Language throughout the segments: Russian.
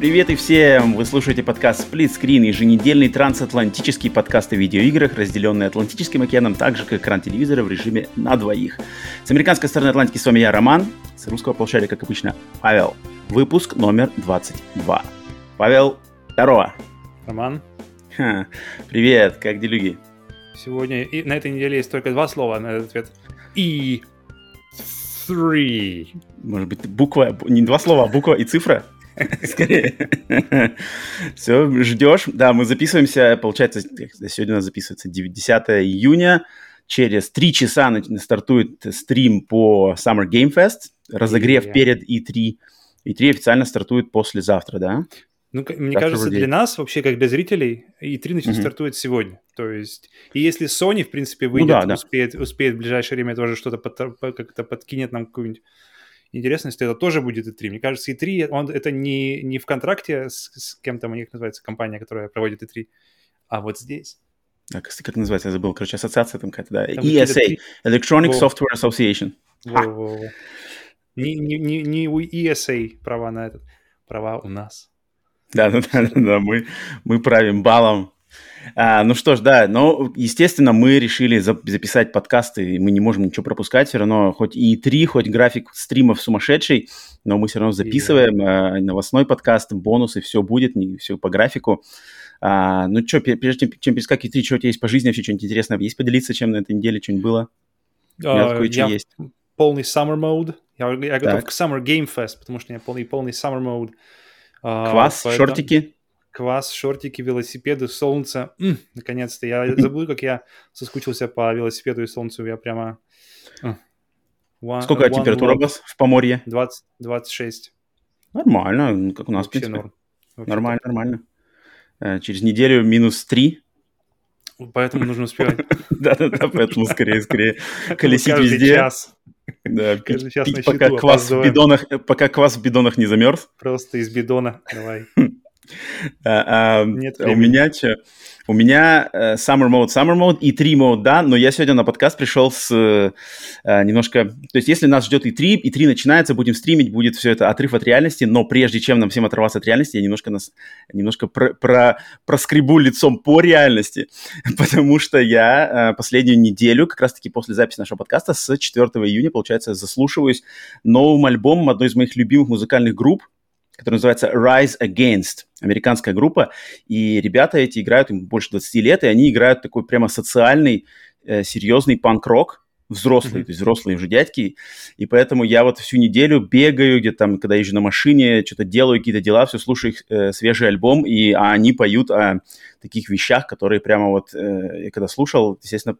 Привет и всем! Вы слушаете подкаст Split Screen, еженедельный трансатлантический подкаст о видеоиграх, разделенный Атлантическим океаном, так же, как экран телевизора в режиме на двоих. С американской стороны Атлантики с вами я, Роман, с русского полушария, как обычно, Павел. Выпуск номер 22. Павел, здорово! Роман. Ха, привет, как делюги? Сегодня и на этой неделе есть только два слова на этот ответ. И three. Может быть, буква, не два слова, а буква и цифра? Скорее. Все, ждешь. Да, мы записываемся, получается, сегодня у нас записывается 10 июня. Через три часа стартует стрим по Summer Game Fest, разогрев yeah. перед E3. E3 официально стартует послезавтра, да? Ну, мне так кажется, для нас, вообще, как для зрителей, E3 начнет mm-hmm. стартует сегодня. То есть, и если Sony, в принципе, выйдет, ну, да, успеет, да. успеет в ближайшее время тоже что-то под, как-то подкинет нам какую-нибудь интересность, это тоже будет E3. Мне кажется, E3, он, это не, не в контракте с, с кем-то, у них называется компания, которая проводит E3, а вот здесь. А, как, как называется, я забыл, короче, ассоциация там какая-то, да, там ESA, Electronic Во. Software Association. Во, во, во. Не, не, не, не у ESA права на этот, права у нас. Да, да, да, да, мы, мы правим балом а, ну что ж, да, но, естественно, мы решили записать подкасты, и мы не можем ничего пропускать, все равно хоть и три, хоть график стримов сумасшедший, но мы все равно записываем yeah. а, новостной подкаст, бонусы, все будет, не, все по графику. А, ну что, прежде чем, перескакивать три, что у тебя есть по жизни, вообще что-нибудь интересное есть поделиться, чем на этой неделе что-нибудь было? Uh, я есть. полный summer mode, я, я готов к Summer Game Fest, потому что у меня полный, полный summer mode. Uh, Квас, поэтому... шортики? Квас, шортики, велосипеды, солнце. М, наконец-то. Я забыл, как я соскучился по велосипеду и солнцу. Я прямо... One, Сколько one температура у вас в Поморье? 20, 26. Нормально, как у нас, Вообще в принципе. Норм. Вообще нормально, так. нормально. Э, через неделю минус 3. Поэтому нужно успевать. Да-да-да, поэтому скорее, скорее колесить везде. час. Да, пить, пока квас в бидонах, пока квас в бидонах не замерз. Просто из бидона, давай. А, а, Нет у меня что? У меня uh, Summer Mode, Summer Mode и 3 Mode, да, но я сегодня на подкаст пришел с uh, немножко... То есть если нас ждет и 3, и 3 начинается, будем стримить, будет все это отрыв от реальности, но прежде чем нам всем отрываться от реальности, я немножко, нас, немножко про, про, проскребу лицом по реальности, потому что я последнюю неделю, как раз-таки после записи нашего подкаста, с 4 июня, получается, заслушиваюсь новым альбомом одной из моих любимых музыкальных групп, который называется Rise Against, американская группа, и ребята эти играют, им больше 20 лет, и они играют такой прямо социальный, э, серьезный панк-рок, взрослые, mm-hmm. то есть взрослые уже дядьки, и поэтому я вот всю неделю бегаю, где там, когда езжу на машине, что-то делаю, какие-то дела, все слушаю их э, свежий альбом, и а они поют о таких вещах, которые прямо вот, э, я когда слушал, естественно,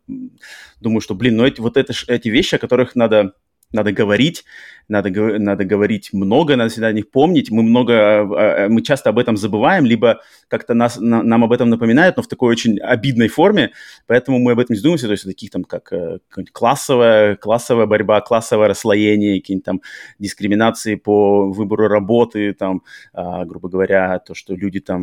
думаю, что, блин, ну эти, вот это, эти вещи, о которых надо надо говорить, надо, надо говорить много, надо всегда о них помнить. Мы много, а, а, мы часто об этом забываем, либо как-то нас, на, нам об этом напоминают, но в такой очень обидной форме, поэтому мы об этом не задумываемся, то есть таких там как э, классовая, классовая борьба, классовое расслоение, какие-нибудь там дискриминации по выбору работы, там, а, грубо говоря, то, что люди там,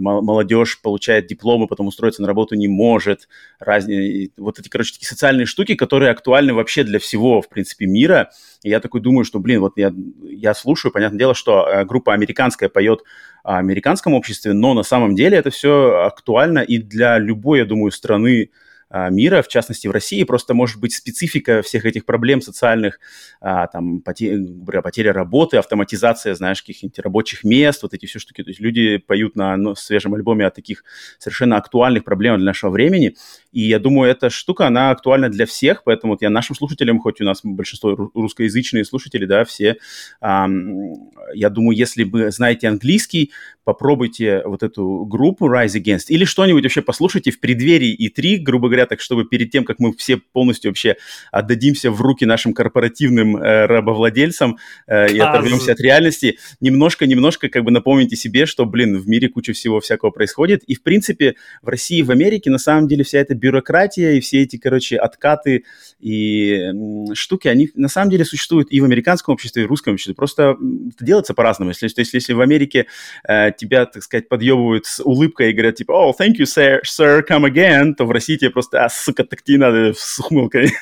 молодежь получает дипломы, потом устроиться на работу не может, разные, вот эти, короче, такие социальные штуки, которые актуальны вообще для всего, в принципе, мира, и я такой думаю, что, блин, вот я, я слушаю, понятное дело, что э, группа американская поет о американском обществе, но на самом деле это все актуально и для любой, я думаю, страны а, мира, в частности в России, просто может быть специфика всех этих проблем социальных, а, там, потеря, потеря работы, автоматизация, знаешь, каких-нибудь рабочих мест, вот эти все штуки. То есть люди поют на ну, свежем альбоме о таких совершенно актуальных проблемах для нашего времени, и я думаю, эта штука, она актуальна для всех, поэтому вот я нашим слушателям, хоть у нас большинство русскоязычные слушатели, да, все, я думаю, если вы знаете английский, попробуйте вот эту группу Rise Against или что-нибудь вообще послушайте в преддверии И3, грубо говоря, так чтобы перед тем, как мы все полностью вообще отдадимся в руки нашим корпоративным э, рабовладельцам э, и оторвемся от реальности, немножко-немножко как бы напомните себе, что, блин, в мире куча всего всякого происходит. И, в принципе, в России и в Америке на самом деле вся эта бюрократия и все эти, короче, откаты и штуки, они на самом деле существуют и в американском обществе, и в русском обществе. Просто это делается по-разному. Если, то есть, если в Америке э, тебя, так сказать, подъебывают с улыбкой и говорят, типа, oh, thank you, sir, sir, come again, то в России тебе просто, а, сука, так тебе надо с ухмылкой.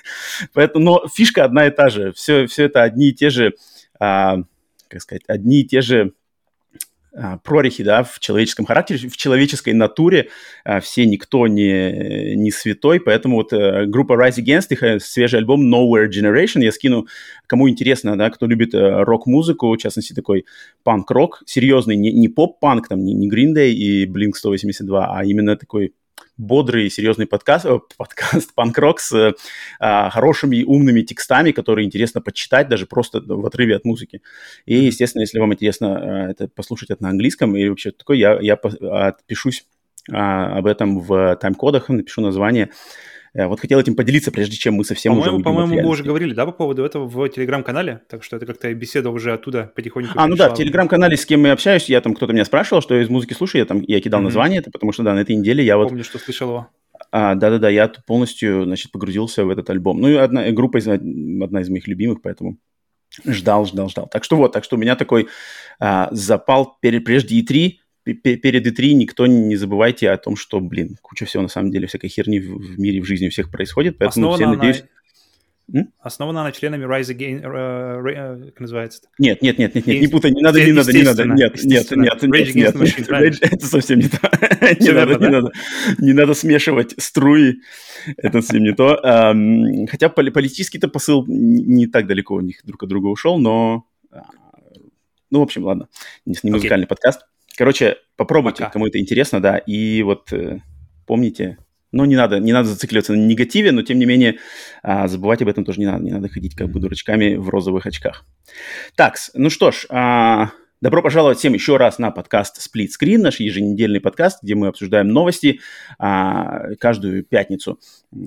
Поэтому, но фишка одна и та же. Все, все это одни и те же, а, как сказать, одни и те же а, прорехи, да, в человеческом характере, в человеческой натуре. А, все никто не, не святой, поэтому вот а, группа Rise Against, их э, свежий альбом Nowhere Generation, я скину, кому интересно, да, кто любит а, рок-музыку, в частности, такой панк-рок, серьезный, не, не поп-панк, там, не, не Green Day и Blink-182, а именно такой бодрый, серьезный подкаст, э, подкаст панк-рок с э, хорошими и умными текстами, которые интересно почитать даже просто в отрыве от музыки. И, естественно, если вам интересно э, это послушать это на английском или вообще такое, я, я отпишусь э, об этом в тайм-кодах, напишу название вот хотел этим поделиться, прежде чем мы совсем по-моему, уже По-моему, мы уже говорили, да, по поводу этого в Телеграм-канале, так что это как-то беседа уже оттуда потихоньку А, ну да, в Телеграм-канале, с кем я общаюсь, я там, кто-то меня спрашивал, что из музыки слушаю, я там, я кидал mm-hmm. название, это потому что, да, на этой неделе я вот... Помню, что слышал его. А, да-да-да, я полностью, значит, погрузился в этот альбом. Ну и одна группа, из, одна из моих любимых, поэтому ждал, ждал, ждал. Так что вот, так что у меня такой а, запал перед, прежде E3, перед E3 никто не забывайте о том, что, блин, куча всего на самом деле, всякой херни в, мире, в жизни у всех происходит, поэтому Основана все, надеюсь... М? Основана она членами Rise Again, uh, как называется? Нет, нет, нет, нет, нет, не путай, не надо, не надо, не надо, нет, нет, нет, нет, нет, нет, это совсем не то, не надо, не надо, не надо смешивать струи, это совсем не то, хотя политический-то посыл не так далеко у них друг от друга ушел, но, а, ну, в общем, ладно, не музыкальный подкаст. Короче, попробуйте, Пока. кому это интересно, да, и вот э, помните, ну, не надо, не надо зацикливаться на негативе, но, тем не менее, а, забывать об этом тоже не надо, не надо ходить как бы дурачками в розовых очках. Так, ну что ж, а, Добро пожаловать всем еще раз на подкаст Split Screen, наш еженедельный подкаст, где мы обсуждаем новости а, каждую пятницу.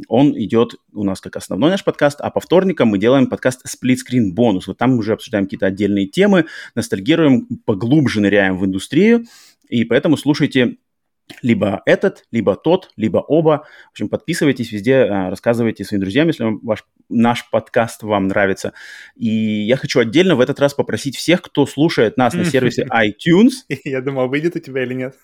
Он идет у нас как основной наш подкаст, а по вторникам мы делаем подкаст Split Screen бонус. Вот там мы уже обсуждаем какие-то отдельные темы, ностальгируем, поглубже ныряем в индустрию, и поэтому слушайте либо этот, либо тот, либо оба. В общем, подписывайтесь везде, а, рассказывайте своим друзьям, если ваш, наш подкаст вам нравится. И я хочу отдельно в этот раз попросить всех, кто слушает нас на сервисе iTunes. Я думал, выйдет у тебя или нет.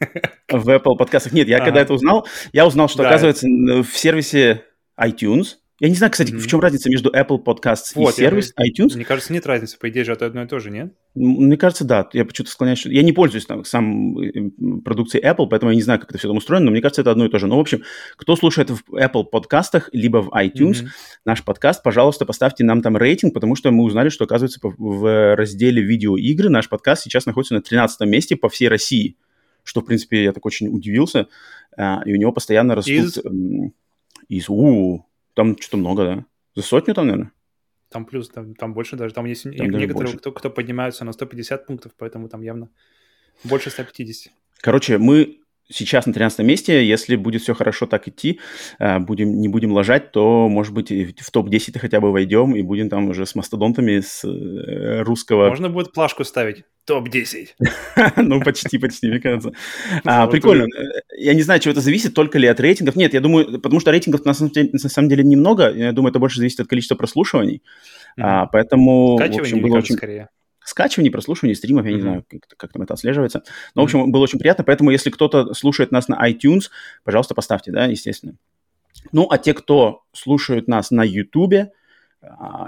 В Apple подкастах. Нет, я когда это узнал, я узнал, что, оказывается, в сервисе iTunes я не знаю, кстати, mm-hmm. в чем разница между Apple Podcasts вот, и сервис я, iTunes. Мне кажется, нет разницы. По идее же это одно и то же, нет? Мне кажется, да. Я почему-то склоняюсь, что... Я не пользуюсь там сам э, продукцией Apple, поэтому я не знаю, как это все там устроено, но мне кажется, это одно и то же. Но, в общем, кто слушает в Apple подкастах, либо в iTunes mm-hmm. наш подкаст, пожалуйста, поставьте нам там рейтинг, потому что мы узнали, что, оказывается, в разделе видеоигры наш подкаст сейчас находится на 13 месте по всей России, что, в принципе, я так очень удивился. А, и у него постоянно растут... Из... Из... У, там что-то много, да? За сотню там, наверное? Там плюс, там, там больше даже. Там есть там некоторые, кто, кто поднимаются на 150 пунктов, поэтому там явно больше 150. Короче, мы сейчас на 13 месте. Если будет все хорошо так идти, э, будем, не будем лажать, то, может быть, в топ-10 хотя бы войдем и будем там уже с мастодонтами с э, русского... Можно будет плашку ставить. Топ-10. Ну, почти, почти, мне кажется. А, прикольно. Я не знаю, чего это зависит, только ли от рейтингов. Нет, я думаю, потому что рейтингов на самом деле, на самом деле немного. Я думаю, это больше зависит от количества прослушиваний. А, поэтому, в общем, было очень... скорее скачиваний, прослушиваний стримов, я mm-hmm. не знаю, как, как там это отслеживается. Но, в общем, mm-hmm. было очень приятно, поэтому если кто-то слушает нас на iTunes, пожалуйста, поставьте, да, естественно. Ну, а те, кто слушают нас на YouTube,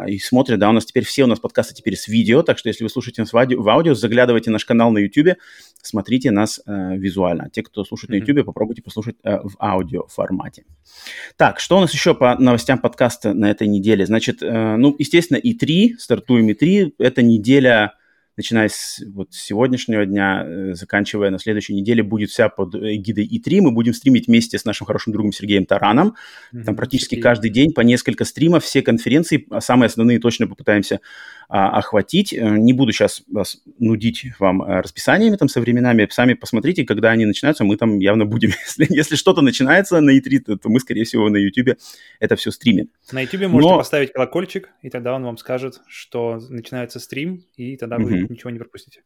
и смотрят, да, у нас теперь все у нас подкасты теперь с видео, так что если вы слушаете нас в аудио, в аудио заглядывайте в наш канал на YouTube, смотрите нас э, визуально. А те, кто слушает mm-hmm. на YouTube, попробуйте послушать э, в аудио формате. Так, что у нас еще по новостям подкаста на этой неделе? Значит, э, ну, естественно, и 3 стартуем и 3 это неделя начиная с вот сегодняшнего дня, э, заканчивая на следующей неделе, будет вся под гидой И3. Мы будем стримить вместе с нашим хорошим другом Сергеем Тараном. Mm-hmm. Там практически каждый день по несколько стримов, все конференции, а самые основные точно попытаемся а, охватить. Э, не буду сейчас вас нудить вам э, расписаниями там со временами. Сами посмотрите, когда они начинаются, мы там явно будем. Если, если что-то начинается на E3, то, то мы, скорее всего, на YouTube это все стримим. На YouTube можете Но... поставить колокольчик, и тогда он вам скажет, что начинается стрим, и тогда вы mm-hmm. Ничего не пропустите.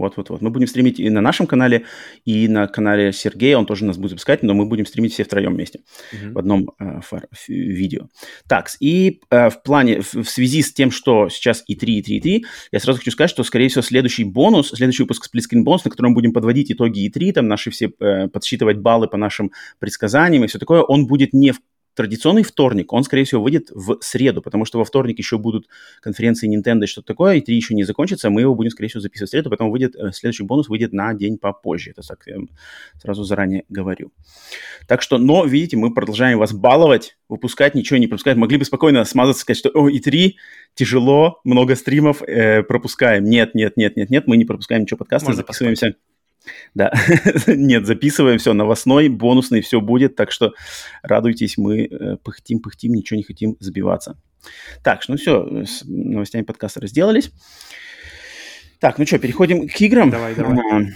Вот-вот-вот. Мы будем стримить и на нашем канале, и на канале Сергея. Он тоже нас будет запускать, но мы будем стримить все втроем вместе mm-hmm. в одном э, фар- видео. Так, и э, в плане, в, в связи с тем, что сейчас и 3, и 3, и 3, я сразу хочу сказать, что, скорее всего, следующий бонус, следующий выпуск сплитскрин бонус, на котором мы будем подводить итоги и 3, там наши все, э, подсчитывать баллы по нашим предсказаниям и все такое, он будет не в традиционный вторник, он, скорее всего, выйдет в среду, потому что во вторник еще будут конференции Nintendo и что-то такое, и три еще не закончится, мы его будем, скорее всего, записывать в среду, поэтому выйдет, э, следующий бонус выйдет на день попозже, это так, я сразу заранее говорю. Так что, но, видите, мы продолжаем вас баловать, выпускать, ничего не пропускать. Могли бы спокойно смазаться, сказать, что, о, и три тяжело, много стримов, э, пропускаем. Нет, нет, нет, нет, нет, мы не пропускаем ничего подкаста, Можно записываемся. Поспать да, нет, записываем все, новостной, бонусный, все будет, так что радуйтесь, мы э, пыхтим, пыхтим, ничего не хотим забиваться. Так, ну все, с новостями подкаста разделались. Так, ну что, переходим к играм. Давай, давай. А,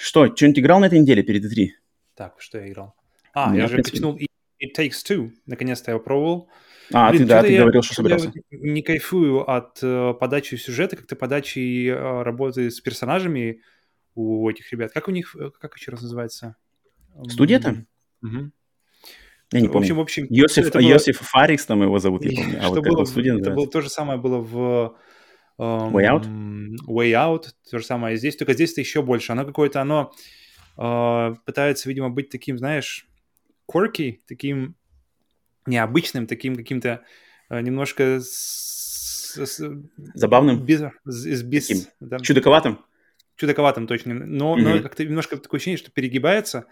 что, что-нибудь играл на этой неделе перед E3? Так, что я играл? А, ну, я, же качнул It Takes Two, наконец-то я попробовал. А, Блин, ты, да, ты говорил, что собирался. Не кайфую от э, подачи сюжета, как-то подачи э, работы с персонажами, у этих ребят. Как у них, э, как еще раз называется? Студия там? Угу. Я не помню. В общем, в общем, Йосиф, это было... Йосиф Фарикс там его зовут, я помню. А что вот было, студия это было то же самое было в um, Way Out? Way Out, то же самое здесь, только здесь-то еще больше. Оно какое-то, оно uh, пытается, видимо, быть таким, знаешь, quirky, таким необычным, таким каким-то uh, немножко с, с, забавным, без, с, без, да, чудаковатым чудаковатым точно, но, mm-hmm. но как-то немножко такое ощущение, что перегибается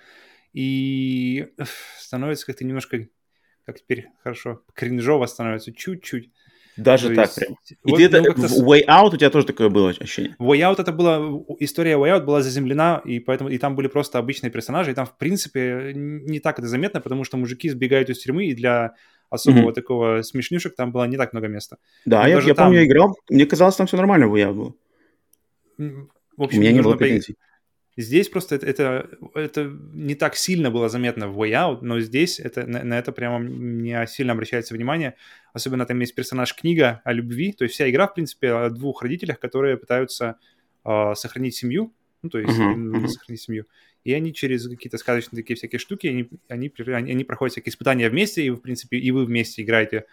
и становится как-то немножко, как теперь хорошо, кринжово становится чуть-чуть. Даже То так есть, прям. И вот, это, ну, Way Out у тебя тоже такое было ощущение? Way Out это была, история Way Out была заземлена, и поэтому, и там были просто обычные персонажи, и там, в принципе, не так это заметно, потому что мужики сбегают из тюрьмы, и для особого mm-hmm. такого смешнюшек там было не так много места. Да, я, я там... помню, я играл, мне казалось, там все нормально в Way Out было. В общем, У меня не было претензий. Здесь просто это, это, это не так сильно было заметно в Way Out, но здесь это, на, на это прямо не сильно обращается внимание. Особенно там есть персонаж книга о любви. То есть вся игра, в принципе, о двух родителях, которые пытаются э, сохранить семью. Ну, то есть uh-huh, сохранить семью. И они через какие-то сказочные такие всякие штуки, они, они, они, они проходят всякие испытания вместе, и, в принципе, и вы вместе играете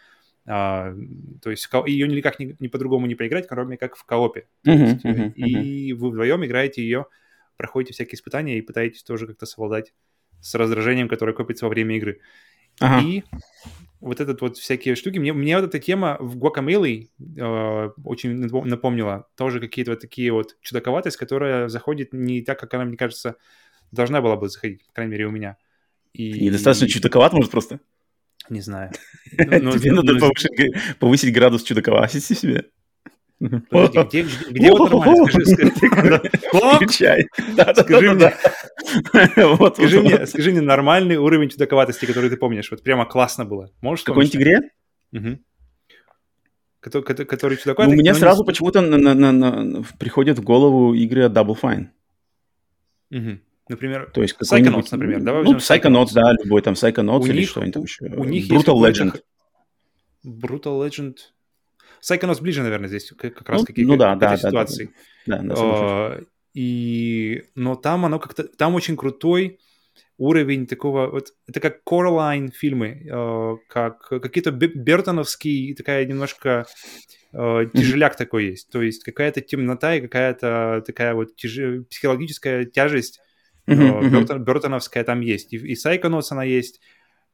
а, то есть ее никак не, не по-другому не поиграть, кроме как в коопе. Uh-huh, есть, uh-huh, и uh-huh. вы вдвоем играете ее, проходите всякие испытания и пытаетесь тоже как-то совладать с раздражением, которое копится во время игры. Uh-huh. И вот этот вот всякие штуки. Мне, мне вот эта тема в Guacamole э, очень напомнила. Тоже какие-то вот такие вот чудаковатость, которая заходит не так, как она, мне кажется, должна была бы заходить, по крайней мере, у меня. И... Недостаточно чудаковат, может, просто? Не знаю. Ну, Тебе надо повысить градус чудаковатости себе. Подожди, где, где вот нормально? Скажи, мне, скажи мне, скажи мне нормальный уровень чудаковатости, который ты помнишь. Вот прямо классно было. Можешь В какой-нибудь игре? Который, который чудаковатый. У меня сразу почему-то приходят в голову игры Double Fine. Например, То есть Psychonauts, например. Давай ну, Psychonauts, да, любой там Psychonauts или что-нибудь там еще. У них Brutal Legend. Brutal Legend. Psychonauts ближе, наверное, здесь как раз ну, какие-то ну, да, да, ситуации. Да, да, да, uh, и, но там оно как-то, там очень крутой уровень такого, вот это как Coraline фильмы, uh, как какие-то бертоновские, такая немножко uh, тяжеляк такой есть, то есть какая-то темнота и какая-то такая вот тяж... психологическая тяжесть Uh-huh, Бертон, Бертоновская там есть, и, и Psychonauts она есть,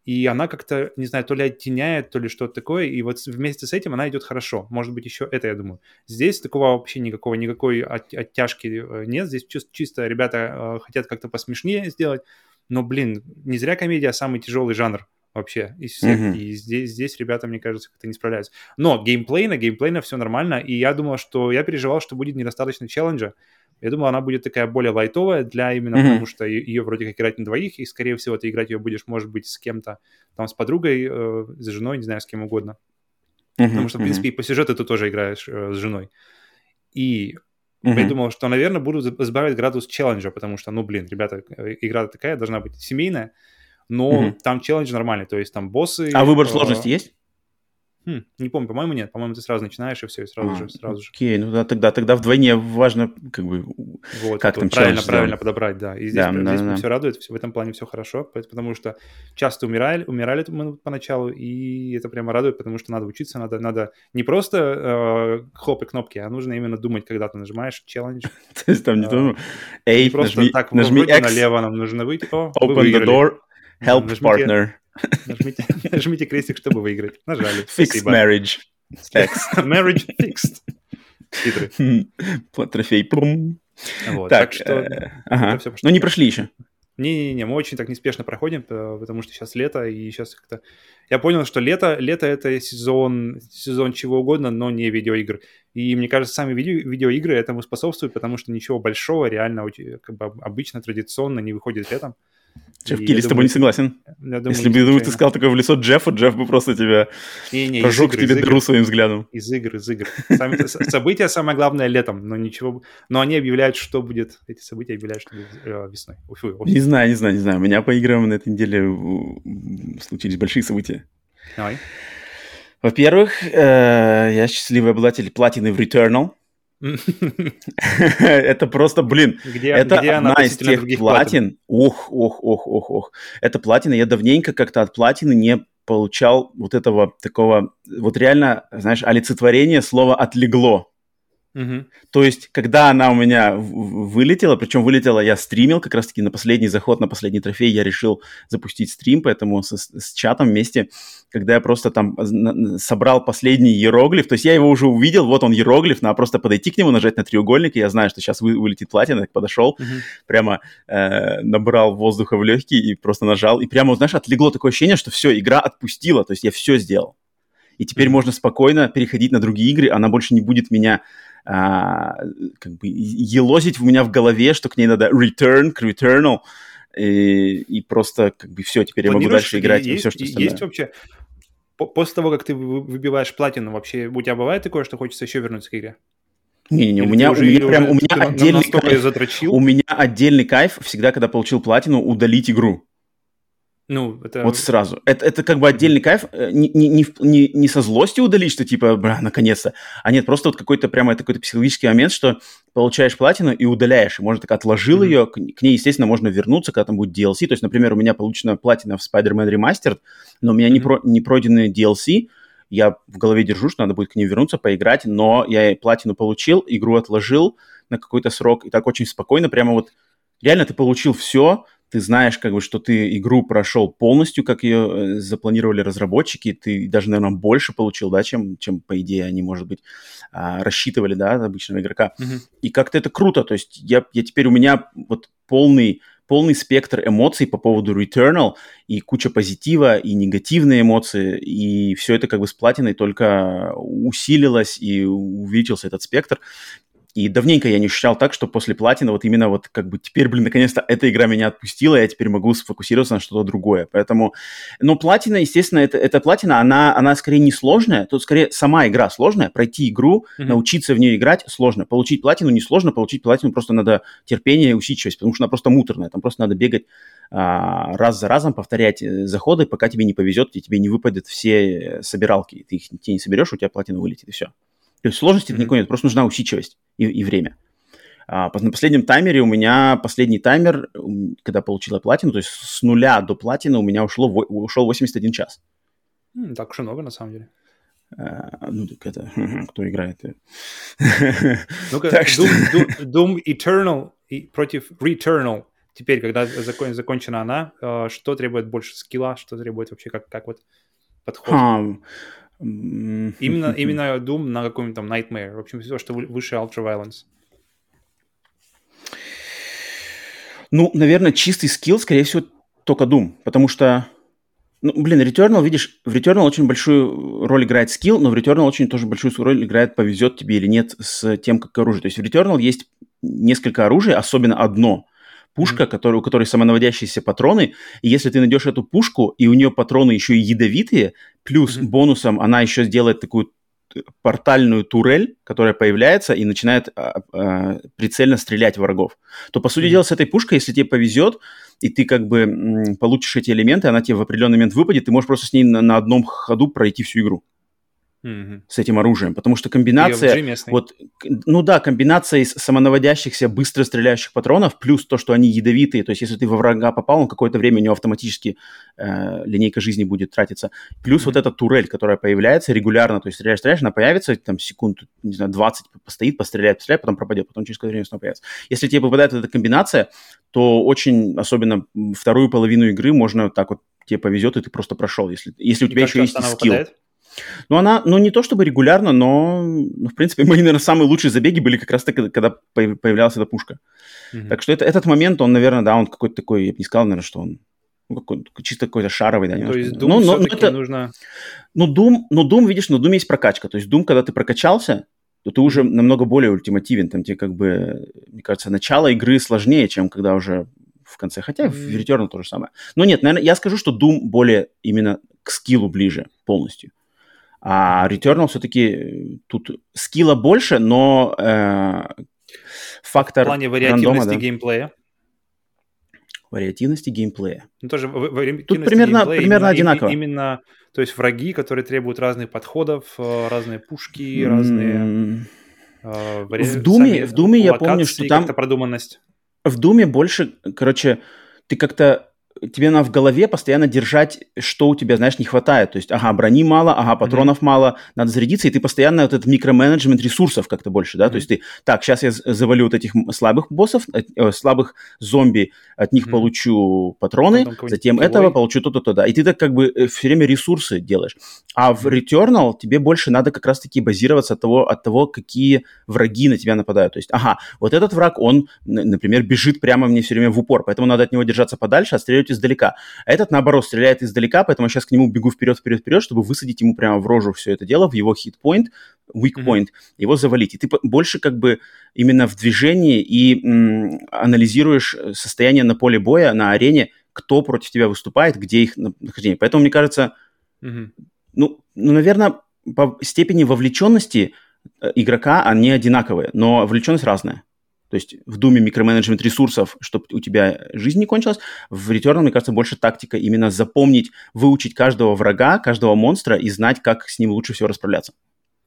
и она как-то, не знаю, то ли оттеняет, то ли что-то такое, и вот вместе с этим она идет хорошо. Может быть, еще это, я думаю. Здесь такого вообще никакого, никакой от, оттяжки э, нет, здесь чисто, чисто ребята э, хотят как-то посмешнее сделать, но, блин, не зря комедия самый тяжелый жанр вообще из всех. Mm-hmm. И здесь, здесь ребята, мне кажется, как-то не справляются. Но геймплейно, геймплейно все нормально. И я думал, что я переживал, что будет недостаточно челленджа. Я думал, она будет такая более лайтовая для именно mm-hmm. потому, что ее вроде как играть на двоих, и, скорее всего, ты играть ее будешь, может быть, с кем-то, там, с подругой, э, с женой, не знаю, с кем угодно. Mm-hmm. Потому что, в принципе, mm-hmm. и по сюжету ты тоже играешь э, с женой. И mm-hmm. я думал, что, наверное, буду сбавить градус челленджа, потому что, ну, блин, ребята, э, игра такая должна быть семейная, но mm-hmm. там челлендж нормальный, то есть там боссы... А выбор э, сложности есть? Хм, не помню, по-моему, нет. По-моему, ты сразу начинаешь, и все, и сразу а, же, сразу же. Окей, ну да, тогда, тогда вдвойне важно, как бы, вот, как там правильно, правильно подобрать, да. И здесь, да, здесь да, да. все радует, все, в этом плане все хорошо, потому что часто умирали, умирали мы поначалу, и это прямо радует, потому что надо учиться, надо, надо не просто э, хлопать кнопки, а нужно именно думать, когда ты нажимаешь челлендж. То есть там не то, эй, просто так, нажми налево нам нужно выйти, Open the door, help partner. Нажмите, нажмите крестик, чтобы выиграть. Нажали. Fixed marriage. marriage fixed. Хитрый. Трофей. Вот, так, так что... Э, ага. Все, Но не прошли еще. Не-не-не, мы очень так неспешно проходим, потому что сейчас лето, и сейчас как-то... Я понял, что лето, лето — это сезон, сезон чего угодно, но не видеоигр. И мне кажется, сами видео, видеоигры этому способствуют, потому что ничего большого реально как бы обычно, традиционно не выходит летом. Джефф Килли с тобой не согласен. Думаю, Если бы ты сказал такое в лицо Джеффу, Джефф бы просто тебя не, не, прожег игр, тебе дыру своим взглядом. Из игр, из игр. Сами, события самое главное летом, но ничего... Но они объявляют, что будет... Эти события объявляют, что будет э, весной. Фу, не знаю, не знаю, не знаю. У меня по играм на этой неделе случились большие события. Давай. Во-первых, э, я счастливый обладатель платины в Returnal. Это просто, блин, где, это где одна из тех платин. платин. Ох, ох, ох, ох, ох. Это платина. Я давненько как-то от платины не получал вот этого такого, вот реально, знаешь, олицетворение слова «отлегло». Угу. То есть, когда она у меня вылетела, причем вылетела я стримил, как раз-таки на последний заход, на последний трофей я решил запустить стрим, поэтому с, с чатом вместе, когда я просто там собрал последний иероглиф, то есть я его уже увидел, вот он иероглиф, надо просто подойти к нему, нажать на треугольник, и я знаю, что сейчас вы, вылетит платина, так подошел, угу. прямо э, набрал воздуха в легкие и просто нажал, и прямо, знаешь, отлегло такое ощущение, что все, игра отпустила, то есть я все сделал. И теперь mm-hmm. можно спокойно переходить на другие игры, она больше не будет меня а, как бы елозить у меня в голове, что к ней надо return, к returnal, и, и просто как бы все, теперь я могу дальше играть есть, все, что остальное. Есть вообще, после того, как ты выбиваешь платину, вообще у тебя бывает такое, что хочется еще вернуться к игре? Не-не-не, у меня, уже, у меня прям, у меня отдельный кайф, у меня отдельный кайф всегда, когда получил платину, удалить игру. Ну, это... Вот сразу. Это, это как бы отдельный кайф. Э, не, не, не, не со злостью удалить, что типа, бра, наконец-то. А нет, просто вот какой-то прямо это какой-то психологический момент, что получаешь платину и удаляешь. И можно так отложил mm-hmm. ее, к, к ней, естественно, можно вернуться, когда там будет DLC. То есть, например, у меня получена платина в Spider-Man Remastered, но у меня mm-hmm. не, про, не пройдены DLC. Я в голове держу, что надо будет к ней вернуться, поиграть, но я платину получил, игру отложил на какой-то срок, и так очень спокойно, прямо вот реально ты получил все, ты знаешь, как бы, что ты игру прошел полностью, как ее э, запланировали разработчики, ты даже, наверное, больше получил, да, чем, чем по идее они, может быть, а, рассчитывали, да, обычного игрока. Mm-hmm. И как-то это круто, то есть я, я теперь, у меня вот полный полный спектр эмоций по поводу Returnal, и куча позитива, и негативные эмоции, и все это как бы с платиной только усилилось и увеличился этот спектр. И давненько я не ощущал так, что после платины вот именно вот как бы теперь, блин, наконец-то эта игра меня отпустила, я теперь могу сфокусироваться на что-то другое. Поэтому, но платина, естественно, это, эта платина, она, она скорее не сложная, тут скорее сама игра сложная, пройти игру, mm-hmm. научиться в нее играть сложно. Получить платину не сложно, получить платину просто надо терпение и усидчивость, потому что она просто муторная, там просто надо бегать а, раз за разом, повторять э, заходы, пока тебе не повезет, и тебе не выпадет все собиралки, ты их ты не соберешь, у тебя платина вылетит, и все. То есть сложности mm-hmm. никакой нет, просто нужна усидчивость и, и время. А, на последнем таймере у меня последний таймер, когда получила платину, то есть с нуля до платины у меня ушло, ушел 81 час. Mm, так уж и много, на самом деле. А, ну, так это, кто играет? Ну-ка, Doom, Doom, Doom Eternal против Returnal. Теперь, когда закон, закончена она, а, что требует больше скилла, что требует вообще, как, как вот подход? Um, Именно, именно Doom на каком-нибудь там Nightmare. В общем, все, что выше Ultra Violence. Ну, наверное, чистый скилл, скорее всего, только Doom. Потому что, ну, блин, Returnal, видишь, в Returnal очень большую роль играет скилл, но в Returnal очень тоже большую роль играет, повезет тебе или нет с тем, как оружие. То есть в Returnal есть несколько оружий, особенно одно – пушка, mm-hmm. который, у которой самонаводящиеся патроны, и если ты найдешь эту пушку, и у нее патроны еще и ядовитые, плюс mm-hmm. бонусом она еще сделает такую портальную турель, которая появляется и начинает а, а, прицельно стрелять в врагов, то, по сути mm-hmm. дела, с этой пушкой, если тебе повезет, и ты как бы м, получишь эти элементы, она тебе в определенный момент выпадет, ты можешь просто с ней на, на одном ходу пройти всю игру mm-hmm. с этим оружием, потому что комбинация, вот, ну да, комбинация из самонаводящихся быстро стреляющих патронов плюс то, что они ядовитые, то есть если ты во врага попал, он какое-то время у него автоматически э, линейка жизни будет тратиться, плюс mm-hmm. вот эта турель, которая появляется регулярно, то есть стреляешь, стреляешь, она появится, там секунд, не знаю, 20 постоит, постреляет, постреляет, потом пропадет, потом через какое-то время снова появится. Если тебе попадает эта комбинация, то очень, особенно вторую половину игры можно так вот тебе повезет, и ты просто прошел, если, если у тебя еще есть скилл. Выпадает? Ну, она, ну, не то чтобы регулярно, но, ну, в принципе, мои, наверное, самые лучшие забеги были как раз таки, когда появлялась эта пушка. Mm-hmm. Так что это, этот момент, он, наверное, да, он какой-то такой, я бы не сказал, наверное, что он ну, какой чисто какой-то шаровый, да, немножко. То есть Doom ну, но, но это, нужно... Ну, Doom, ну, Doom, видишь, на Doom есть прокачка. То есть Doom, когда ты прокачался, то ты уже намного более ультимативен. Там тебе как бы, мне кажется, начало игры сложнее, чем когда уже в конце. Хотя mm-hmm. в Returnal то же самое. Но нет, наверное, я скажу, что Doom более именно к скиллу ближе полностью. А Returnal все-таки э, тут скилла больше, но э, фактор В плане вариативности рандома, да. геймплея? Вариативности геймплея. Ну, тоже вариативности Тут примерно, геймплея, примерно именно, одинаково. Именно, то есть враги, которые требуют разных подходов, э, разные пушки, разные... Э, вари... В Думе, в Думе я помню, что там... продуманность. В Думе больше, короче, ты как-то тебе надо в голове постоянно держать, что у тебя, знаешь, не хватает. То есть, ага, брони мало, ага, патронов mm-hmm. мало, надо зарядиться, и ты постоянно вот этот микроменеджмент ресурсов как-то больше, да, mm-hmm. то есть ты, так, сейчас я завалю вот этих слабых боссов, э, слабых зомби, от них mm-hmm. получу патроны, затем Гилой. этого получу то-то, то, да, и ты так как бы э, все время ресурсы делаешь. А в Returnal тебе больше надо как раз-таки базироваться от того, от того, какие враги на тебя нападают. То есть, ага, вот этот враг, он, например, бежит прямо мне все время в упор, поэтому надо от него держаться подальше, отстреливать стреляют издалека. А этот, наоборот, стреляет издалека, поэтому я сейчас к нему бегу вперед, вперед, вперед, чтобы высадить ему прямо в рожу все это дело, в его хит-поинт, weak point, mm-hmm. его завалить. И ты больше как бы именно в движении и м, анализируешь состояние на поле боя, на арене, кто против тебя выступает, где их нахождение. Поэтому, мне кажется, mm-hmm. ну, ну, наверное, по степени вовлеченности э, игрока они одинаковые, но вовлеченность разная. То есть в Думе микроменеджмент ресурсов, чтобы у тебя жизнь не кончилась. В Returnal, мне кажется, больше тактика именно запомнить, выучить каждого врага, каждого монстра и знать, как с ним лучше всего расправляться.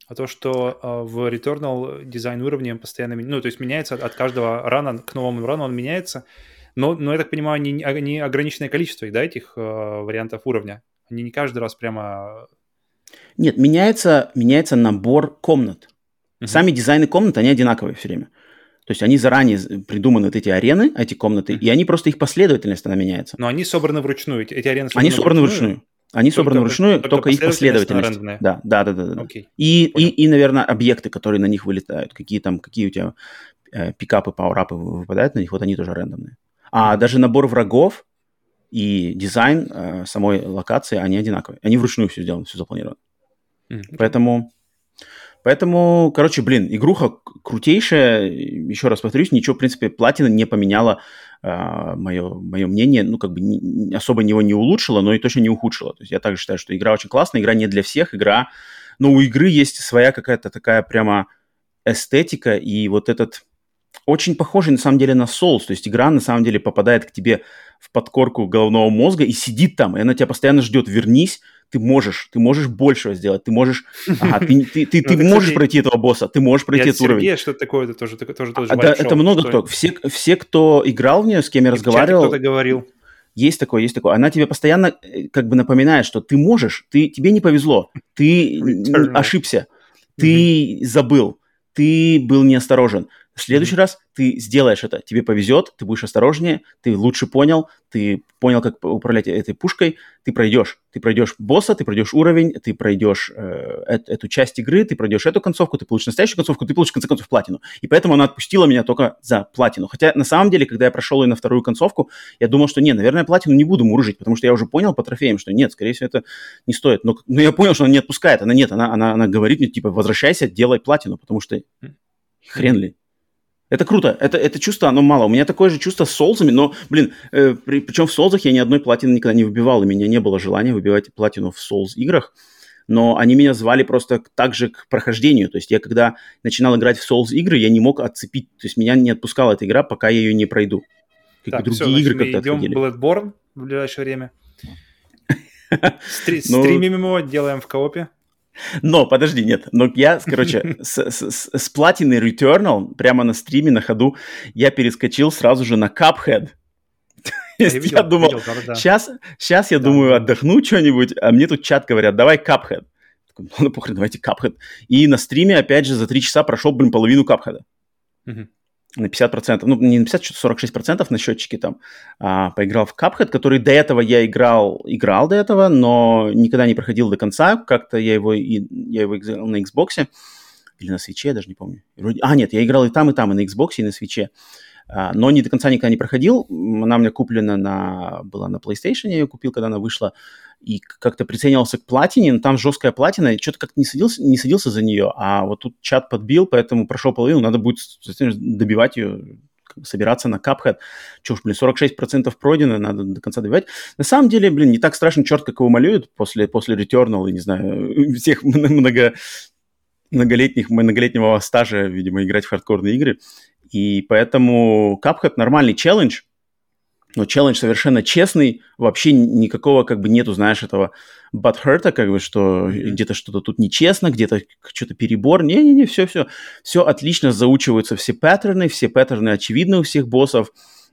А то, что э, в Returnal дизайн уровня постоянно, ну, то есть меняется от, от каждого рана к новому рану, он меняется, но, но я так понимаю, не, не ограниченное количество, да, этих э, вариантов уровня? Они не каждый раз прямо... Нет, меняется, меняется набор комнат. Uh-huh. Сами дизайны комнат, они одинаковые все время. То есть они заранее придуманы вот эти арены, эти комнаты, mm-hmm. и они просто их последовательность она меняется. Но они собраны вручную, эти арены собраны Они собраны вручную. вручную. Они только, собраны вручную, только, только их последовательность. Да, да, да, да. да. Okay. И, и, и, наверное, объекты, которые на них вылетают, какие там, какие у тебя э, пикапы, пауэрапы выпадают на них, вот они тоже рандомные. А даже набор врагов и дизайн э, самой локации, они одинаковые. Они вручную все сделаны, все запланировано. Mm-hmm. Поэтому Поэтому, короче, блин, игруха крутейшая. Еще раз повторюсь, ничего, в принципе, платина не поменяла э, мое, мое мнение. Ну, как бы не, особо его не улучшила, но и точно не ухудшила. То есть я также считаю, что игра очень классная, игра не для всех, игра... Но у игры есть своя какая-то такая прямо эстетика, и вот этот очень похожий на самом деле на Souls. То есть игра на самом деле попадает к тебе в подкорку головного мозга и сидит там, и она тебя постоянно ждет. Вернись, ты можешь, ты можешь большего сделать, ты можешь, ага, ты, ты, ты, ты ну, можешь пройти этого босса, ты можешь пройти этот уровень. что такое, это тоже, тоже, тоже это, это много кто, все, все, кто играл в нее, с кем я разговаривал, кто-то говорил. Есть такое, есть такое. Она тебе постоянно э, как бы напоминает, что ты можешь, ты, тебе не повезло, ты ошибся, ты забыл, ты был неосторожен. В следующий mm-hmm. раз ты сделаешь это, тебе повезет, ты будешь осторожнее, ты лучше понял, ты понял, как управлять этой пушкой, ты пройдешь. Ты пройдешь босса, ты пройдешь уровень, ты пройдешь э, эту часть игры, ты пройдешь эту концовку, ты получишь настоящую концовку, ты получишь, в конце концов, платину. И поэтому она отпустила меня только за платину. Хотя, на самом деле, когда я прошел ее на вторую концовку, я думал, что не, наверное, платину не буду мурыжить, потому что я уже понял по трофеям, что нет, скорее всего, это не стоит. Но, но я понял, что она не отпускает. Она нет, она, она, она говорит мне, типа, возвращайся, делай платину, потому что хрен ли. Это круто. Это, это чувство, оно мало. У меня такое же чувство с солзами, но, блин, э, при, причем в солзах я ни одной платины никогда не выбивал, и у меня не было желания выбивать платину в солз играх. Но они меня звали просто так же к прохождению. То есть я когда начинал играть в Souls игры, я не мог отцепить. То есть меня не отпускала эта игра, пока я ее не пройду. Как так, другие все, игры как-то идем отходили. Bloodborne в ближайшее время. Ну, стримим его, делаем в коопе. Но, подожди, нет. Но я, короче, с, с, с платины Returnal прямо на стриме, на ходу, я перескочил сразу же на Cuphead. Я, видел, я думал, видел, да, сейчас, сейчас я да, думаю, да. отдохну что-нибудь, а мне тут чат говорят, давай Cuphead. Такой, ну, похрен, давайте Cuphead. И на стриме, опять же, за три часа прошел, блин, половину Cuphead. Угу. На 50%, ну, не на 50, что 46% на счетчике там, а, поиграл в Cuphead, который до этого я играл, играл до этого, но никогда не проходил до конца, как-то я его, и, я его играл на Xbox, или на свече, я даже не помню. А, нет, я играл и там, и там, и на Xbox, и на свече. А, но не до конца никогда не проходил. Она у меня куплена на... была на PlayStation, я ее купил, когда она вышла, и как-то приценивался к платине, но там жесткая платина, что-то как-то не садился, не садился за нее, а вот тут чат подбил, поэтому прошел половину, надо будет добивать ее, собираться на Cuphead. Че уж, блин, 46% пройдено, надо до конца добивать. На самом деле, блин, не так страшно, черт, как его малюют после, после Returnal, и, не знаю, всех много, многолетних, многолетнего стажа, видимо, играть в хардкорные игры. И поэтому Cuphead нормальный челлендж, но челлендж совершенно честный, вообще никакого как бы нету, знаешь, этого бадхерта, как бы, что где-то что-то тут нечестно, где-то что-то перебор. Не-не-не, все-все. Все отлично заучиваются все паттерны, все паттерны очевидны у всех боссов.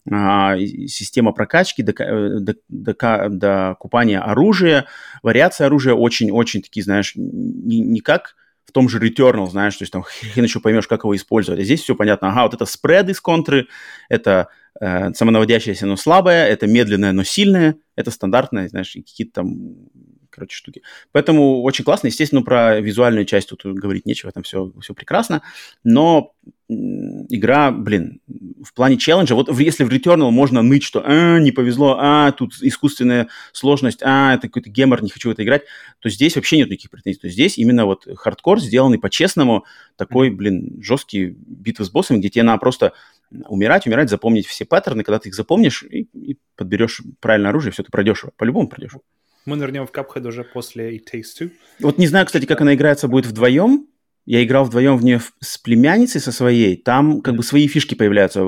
А, система прокачки, до, э, до, до, до купания оружия, вариация оружия очень-очень такие, знаешь, не, не как том же Returnal, знаешь, то есть там хрен еще поймешь, как его использовать. А здесь все понятно. Ага, вот это спред из контры, это э, самонаводящееся, но слабое, это медленное, но сильное, это стандартное, знаешь, какие-то там короче, штуки. Поэтому очень классно. Естественно, про визуальную часть тут говорить нечего, там все, все прекрасно. Но игра, блин, в плане челленджа, вот если в Returnal можно ныть, что а, не повезло, а, тут искусственная сложность, а, это какой-то гемор, не хочу в это играть, то здесь вообще нет никаких претензий. То есть здесь именно вот хардкор, сделанный по-честному, такой, блин, жесткий битвы с боссами, где тебе надо просто умирать, умирать, запомнить все паттерны, когда ты их запомнишь и, и подберешь правильное оружие, все, ты пройдешь, по-любому пройдешь. Мы нырнем в Cuphead уже после It Takes Two. Вот не знаю, кстати, как она играется будет вдвоем. Я играл вдвоем в нее с племянницей со своей. Там как бы свои фишки появляются.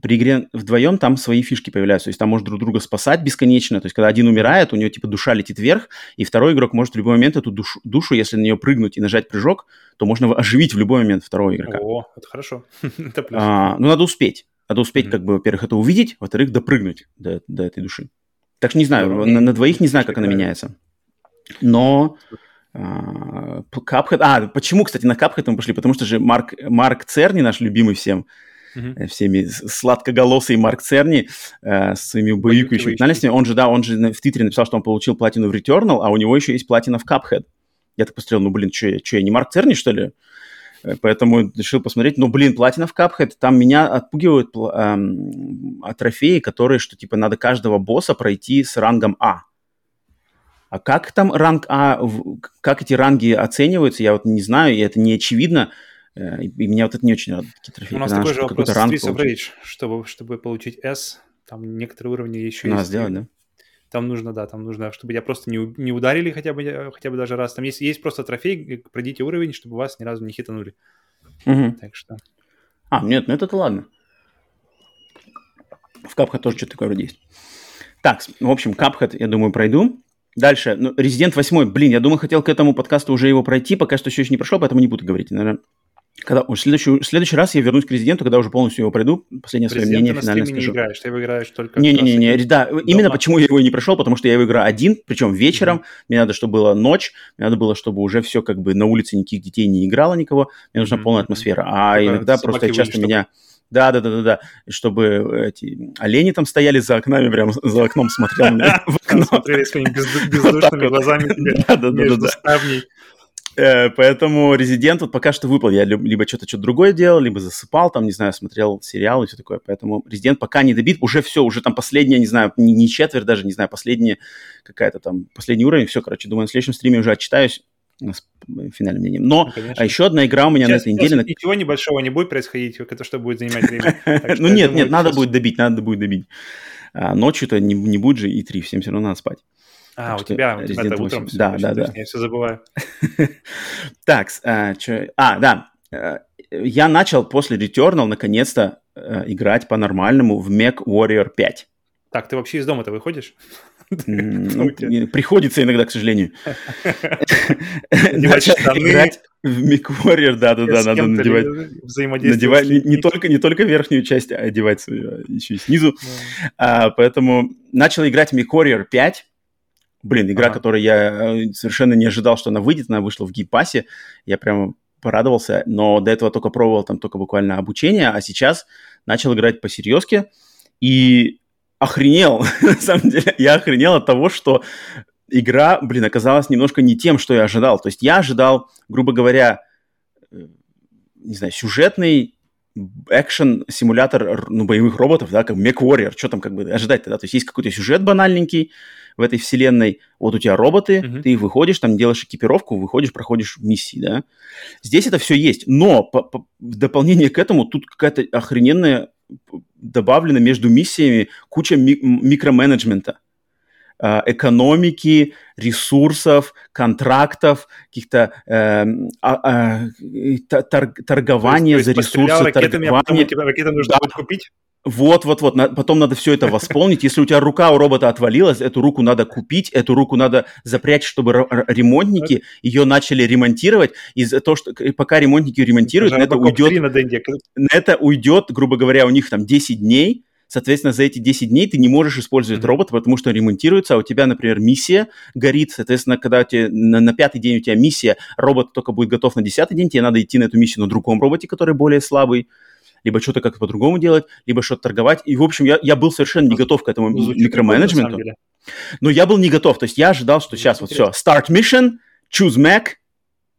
При игре вдвоем там свои фишки появляются. То есть там может друг друга спасать бесконечно. То есть когда один умирает, у него типа душа летит вверх, и второй игрок может в любой момент эту душу, душу если на нее прыгнуть и нажать прыжок, то можно оживить в любой момент второго игрока. О, это хорошо. это а, ну, надо успеть. Надо успеть, mm-hmm. как бы, во-первых, это увидеть, во-вторых, допрыгнуть до, до этой души. Так что не знаю, на, на двоих не знаю, как она меняется. Но Cuphead... А, почему, кстати, на Cuphead мы пошли? Потому что же Марк, Марк Церни, наш любимый всем, uh-huh. всеми сладкоголосый Марк Церни uh, с своими убаюкивающими тональностями, он же, да, он же в Твиттере написал, что он получил платину в Returnal, а у него еще есть платина в Cuphead. Я так посмотрел, ну, блин, что я, что я не Марк Церни, что ли? Поэтому решил посмотреть. Ну, блин, платина в Cuphead, там меня отпугивают эм, трофеи, которые, что, типа, надо каждого босса пройти с рангом А. А как там ранг А, как эти ранги оцениваются, я вот не знаю, и это не очевидно. Э, и меня вот это не очень радует, такие трофеи. У нас такой же вопрос с Streets of Rage, чтобы, чтобы получить S, там некоторые уровни еще Надо есть. сделать, да? Там нужно, да, там нужно, чтобы тебя просто не, не ударили хотя бы, э, хотя бы даже раз. Там есть, есть просто трофей, пройдите уровень, чтобы вас ни разу не хитанули. Угу. Так что... А, нет, ну это-то ладно. В Cuphead тоже что-то такое вроде есть. Так, в общем, Cuphead, я думаю, пройду. Дальше, ну, Резидент 8, блин, я думаю, хотел к этому подкасту уже его пройти, пока что еще не прошел, поэтому не буду говорить, наверное. Когда, в, следующий, в следующий раз я вернусь к Резиденту, когда уже полностью его пройду, последнее свое мнение финально скажу. не играешь, ты его играешь только... Не-не-не, да, дома. именно почему я его не прошел, потому что я его играю один, причем вечером, mm-hmm. мне надо, чтобы была ночь, мне надо было, чтобы уже все как бы на улице никаких детей не играло никого, мне нужна mm-hmm. полная атмосфера, а Только иногда просто часто меня... Чтобы да, да, да, да, да. Чтобы эти олени там стояли за окнами, прям за окном смотрел на в окно. Смотрели своими бездушными глазами да. Э, поэтому резидент вот пока что выпал. Я либо что-то что-то другое делал, либо засыпал, там, не знаю, смотрел сериал и все такое. Поэтому резидент пока не добит. Уже все, уже там последняя, не знаю, не четверть даже, не знаю, последняя какая-то там, последний уровень. Все, короче, думаю, на следующем стриме уже отчитаюсь с финальным мнением. Но ну, а еще одна игра у меня Сейчас, на этой неделе... Ничего небольшого не будет происходить, это что будет занимать время. Ну нет, нет, надо будет добить, надо будет добить. А, ночью-то не, не будет же и 3, всем все равно надо спать. А, у тебя, у тебя это утром все, Да, да, да. Я все забываю. так, а, а, да. Э, я начал после Returnal наконец-то э, играть по-нормальному в Mech Warrior 5. Так, ты вообще из дома-то выходишь? Ну, приходится иногда, к сожалению. Играть в Микворьер, да-да-да, надо надевать, надевать не, только, не только верхнюю часть, а одевать а еще и снизу. А, поэтому начал играть в Микворьер 5. Блин, игра, ага. которую я э, совершенно не ожидал, что она выйдет, она вышла в геймпассе. Я прямо порадовался, но до этого только пробовал там только буквально обучение, а сейчас начал играть по серьезке и охренел, на самом деле, я охренел от того, что игра, блин, оказалась немножко не тем, что я ожидал. То есть я ожидал, грубо говоря, э, не знаю, сюжетный экшен-симулятор ну, боевых роботов, да, как MechWarrior, что там как бы ожидать-то, да, то есть есть какой-то сюжет банальненький в этой вселенной, вот у тебя роботы, mm-hmm. ты выходишь, там делаешь экипировку, выходишь, проходишь миссии, да. Здесь это все есть, но по, по, в дополнение к этому тут какая-то охрененная добавлена между миссиями куча ми- микроменеджмента. Э, экономики, ресурсов, контрактов, каких-то э, э, тор- торгования за ресурсы, ракетами, торгования. А потом тебе ракеты нужно да. купить? Вот, вот, вот. потом надо все это восполнить. Если у тебя рука у робота отвалилась, эту руку надо купить, эту руку надо запрячь, чтобы ремонтники ее начали ремонтировать. И за то, что пока ремонтники ремонтируют, на это уйдет, на это уйдет, грубо говоря, у них там 10 дней Соответственно, за эти 10 дней ты не можешь использовать mm-hmm. робота, потому что он ремонтируется, а у тебя, например, миссия горит. Соответственно, когда тебе на, на пятый день у тебя миссия, робот только будет готов на десятый день, тебе надо идти на эту миссию на другом роботе, который более слабый либо что-то как-то по-другому делать, либо что-то торговать. И, в общем, я, я был совершенно не готов к этому Звучит микроменеджменту. Но я был не готов. То есть я ожидал, что сейчас вот все, start mission, choose Mac,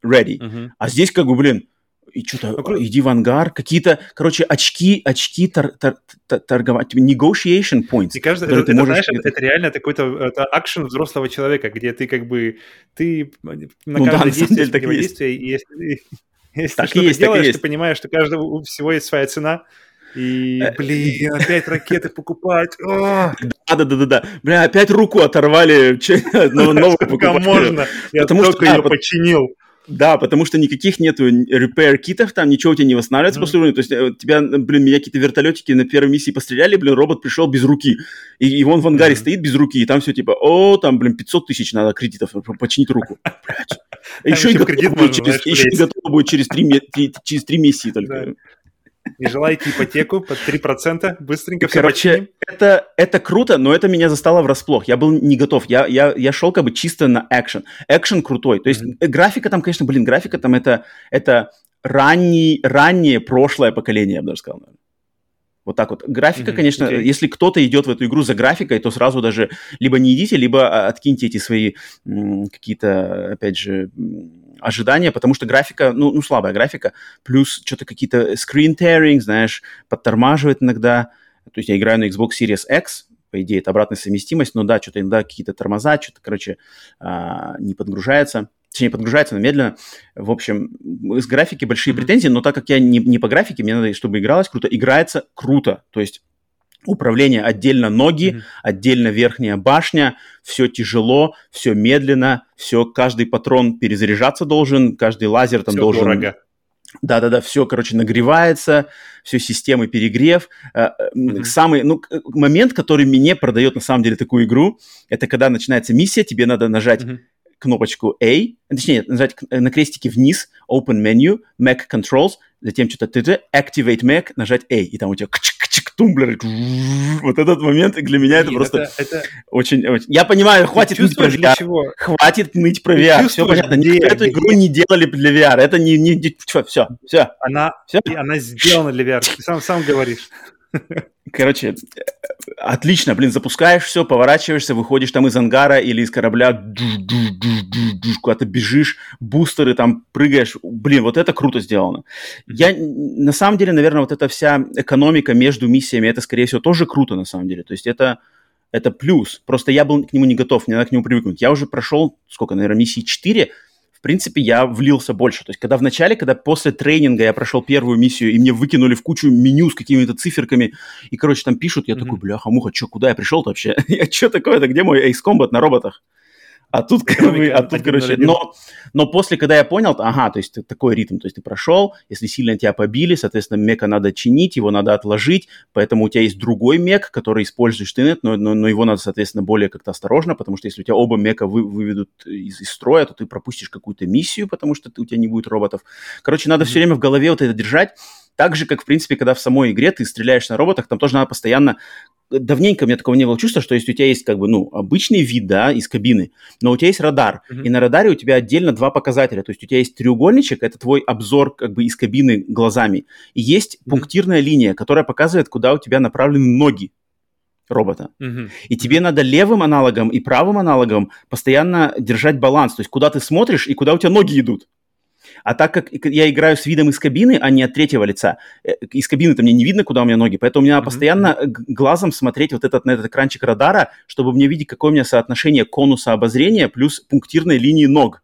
ready. Uh-huh. А здесь как бы, блин, и что-то, ну, иди в ангар, какие-то, короче, очки, очки тор, тор, тор, торговать, negotiation points. Мне кажется, это, ты это, можешь... знаешь, это реально какой-то это акшен взрослого человека, где ты как бы, ты на ну, каждое да, действие, действие, и если, если так что-то есть, делаешь, ты понимаешь, что каждого всего есть своя цена, и, э, блин, опять ракеты покупать. Да-да-да-да. Бля, опять руку оторвали, новую покупать. можно? Я только ее починил. Да, потому что никаких нету repair китов там, ничего у тебя не восстанавливается mm-hmm. после уровня. То есть э, тебя, блин, меня какие-то вертолетики на первой миссии постреляли, блин, робот пришел без руки. И, и он в ангаре mm-hmm. стоит без руки, и там все типа, о, там, блин, 500 тысяч надо кредитов, починить руку. Блядь. Еще и готово будет через, три, через три миссии только. Не желаете ипотеку под 3%? Быстренько все Короче, это, это круто, но это меня застало врасплох. Я был не готов. Я, я, я шел как бы чисто на экшен. Экшен крутой. То есть mm-hmm. графика там, конечно, блин, графика там это, это ранний, раннее прошлое поколение, я бы даже сказал. Наверное. Вот так вот. Графика, mm-hmm, конечно, okay. если кто-то идет в эту игру за графикой, то сразу даже либо не идите, либо а, откиньте эти свои м, какие-то, опять же, ожидания, потому что графика, ну, ну слабая графика, плюс что-то какие-то screen tearing, знаешь, подтормаживает иногда. То есть я играю на Xbox Series X, по идее, это обратная совместимость, но да, что-то иногда какие-то тормоза, что-то, короче, а, не подгружается точнее, подгружается, но медленно. В общем, с графики большие претензии, но так как я не, не по графике, мне надо, чтобы игралось круто. Играется круто. То есть управление отдельно ноги, mm-hmm. отдельно верхняя башня, все тяжело, все медленно, все, каждый патрон перезаряжаться должен, каждый лазер там все должен... Дорого. Да-да-да, все, короче, нагревается, все системы перегрев. Mm-hmm. Самый, ну, момент, который мне продает на самом деле такую игру, это когда начинается миссия, тебе надо нажать mm-hmm кнопочку A, точнее, нажать на крестике вниз, Open Menu, Mac Controls, затем что-то ТТ, Activate Mac, нажать A, и там у тебя тумблер. Вот этот момент для меня это просто это. Очень, очень... Я понимаю, хватит ныть про VR. Чего? Хватит ныть про VR. Все понятно. Где, Эту игру не делали для VR. Это не... не, не все, все, все. Она, все? она сделана для VR. Ты сам, сам говоришь. Короче, отлично, блин, запускаешь все, поворачиваешься, выходишь там из ангара или из корабля, куда-то бежишь, бустеры там прыгаешь. Блин, вот это круто сделано. Я, на самом деле, наверное, вот эта вся экономика между миссиями, это, скорее всего, тоже круто, на самом деле. То есть это, это плюс. Просто я был к нему не готов, мне надо к нему привыкнуть. Я уже прошел, сколько, наверное, миссии 4, принципе, я влился больше. То есть, когда в начале, когда после тренинга я прошел первую миссию, и мне выкинули в кучу меню с какими-то циферками, и, короче, там пишут, я mm-hmm. такой, бляха-муха, что, куда я пришел-то вообще? я что такое-то, где мой Ace Combat на роботах? А тут, как бы, а тут, короче, но, но после, когда я понял, ага, то есть такой ритм, то есть ты прошел, если сильно тебя побили, соответственно, мека надо чинить, его надо отложить, поэтому у тебя есть другой мек, который используешь ты, но, но, но его надо, соответственно, более как-то осторожно, потому что если у тебя оба мека вы, выведут из, из строя, то ты пропустишь какую-то миссию, потому что ты, у тебя не будет роботов. Короче, надо mm-hmm. все время в голове вот это держать, так же, как, в принципе, когда в самой игре ты стреляешь на роботах, там тоже надо постоянно давненько у меня такого не было чувства, что если у тебя есть как бы, ну, обычный вид, да, из кабины, но у тебя есть радар, mm-hmm. и на радаре у тебя отдельно два показателя, то есть у тебя есть треугольничек, это твой обзор как бы из кабины глазами, и есть mm-hmm. пунктирная линия, которая показывает, куда у тебя направлены ноги робота. Mm-hmm. И тебе надо левым аналогом и правым аналогом постоянно держать баланс, то есть куда ты смотришь и куда у тебя ноги идут. А так как я играю с видом из кабины, а не от третьего лица, э, из кабины-то мне не видно, куда у меня ноги, поэтому мне надо mm-hmm. постоянно глазом смотреть вот этот, на этот экранчик радара, чтобы мне видеть, какое у меня соотношение конуса обозрения плюс пунктирной линии ног.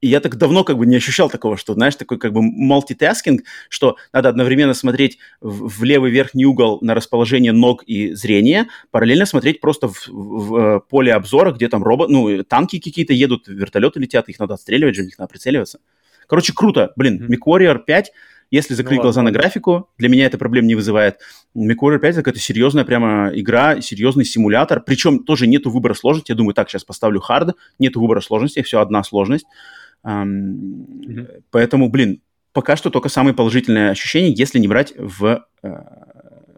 И я так давно как бы не ощущал такого, что, знаешь, такой как бы мультитаскинг, что надо одновременно смотреть в, в левый верхний угол на расположение ног и зрения, параллельно смотреть просто в, в, в э, поле обзора, где там робот, ну, танки какие-то едут, вертолеты летят, их надо отстреливать же, в них надо прицеливаться. Короче, круто. Блин, mm-hmm. MechWarrior 5, если ну закрыть ну, глаза ладно. на графику, для меня это проблем не вызывает. MechWarrior 5 это серьезная прямо игра, серьезный симулятор. Причем тоже нету выбора сложности. Я думаю, так, сейчас поставлю хард, нету выбора сложности, все одна сложность. Mm-hmm. Поэтому, блин, пока что только самые положительные ощущения, если не брать в, э,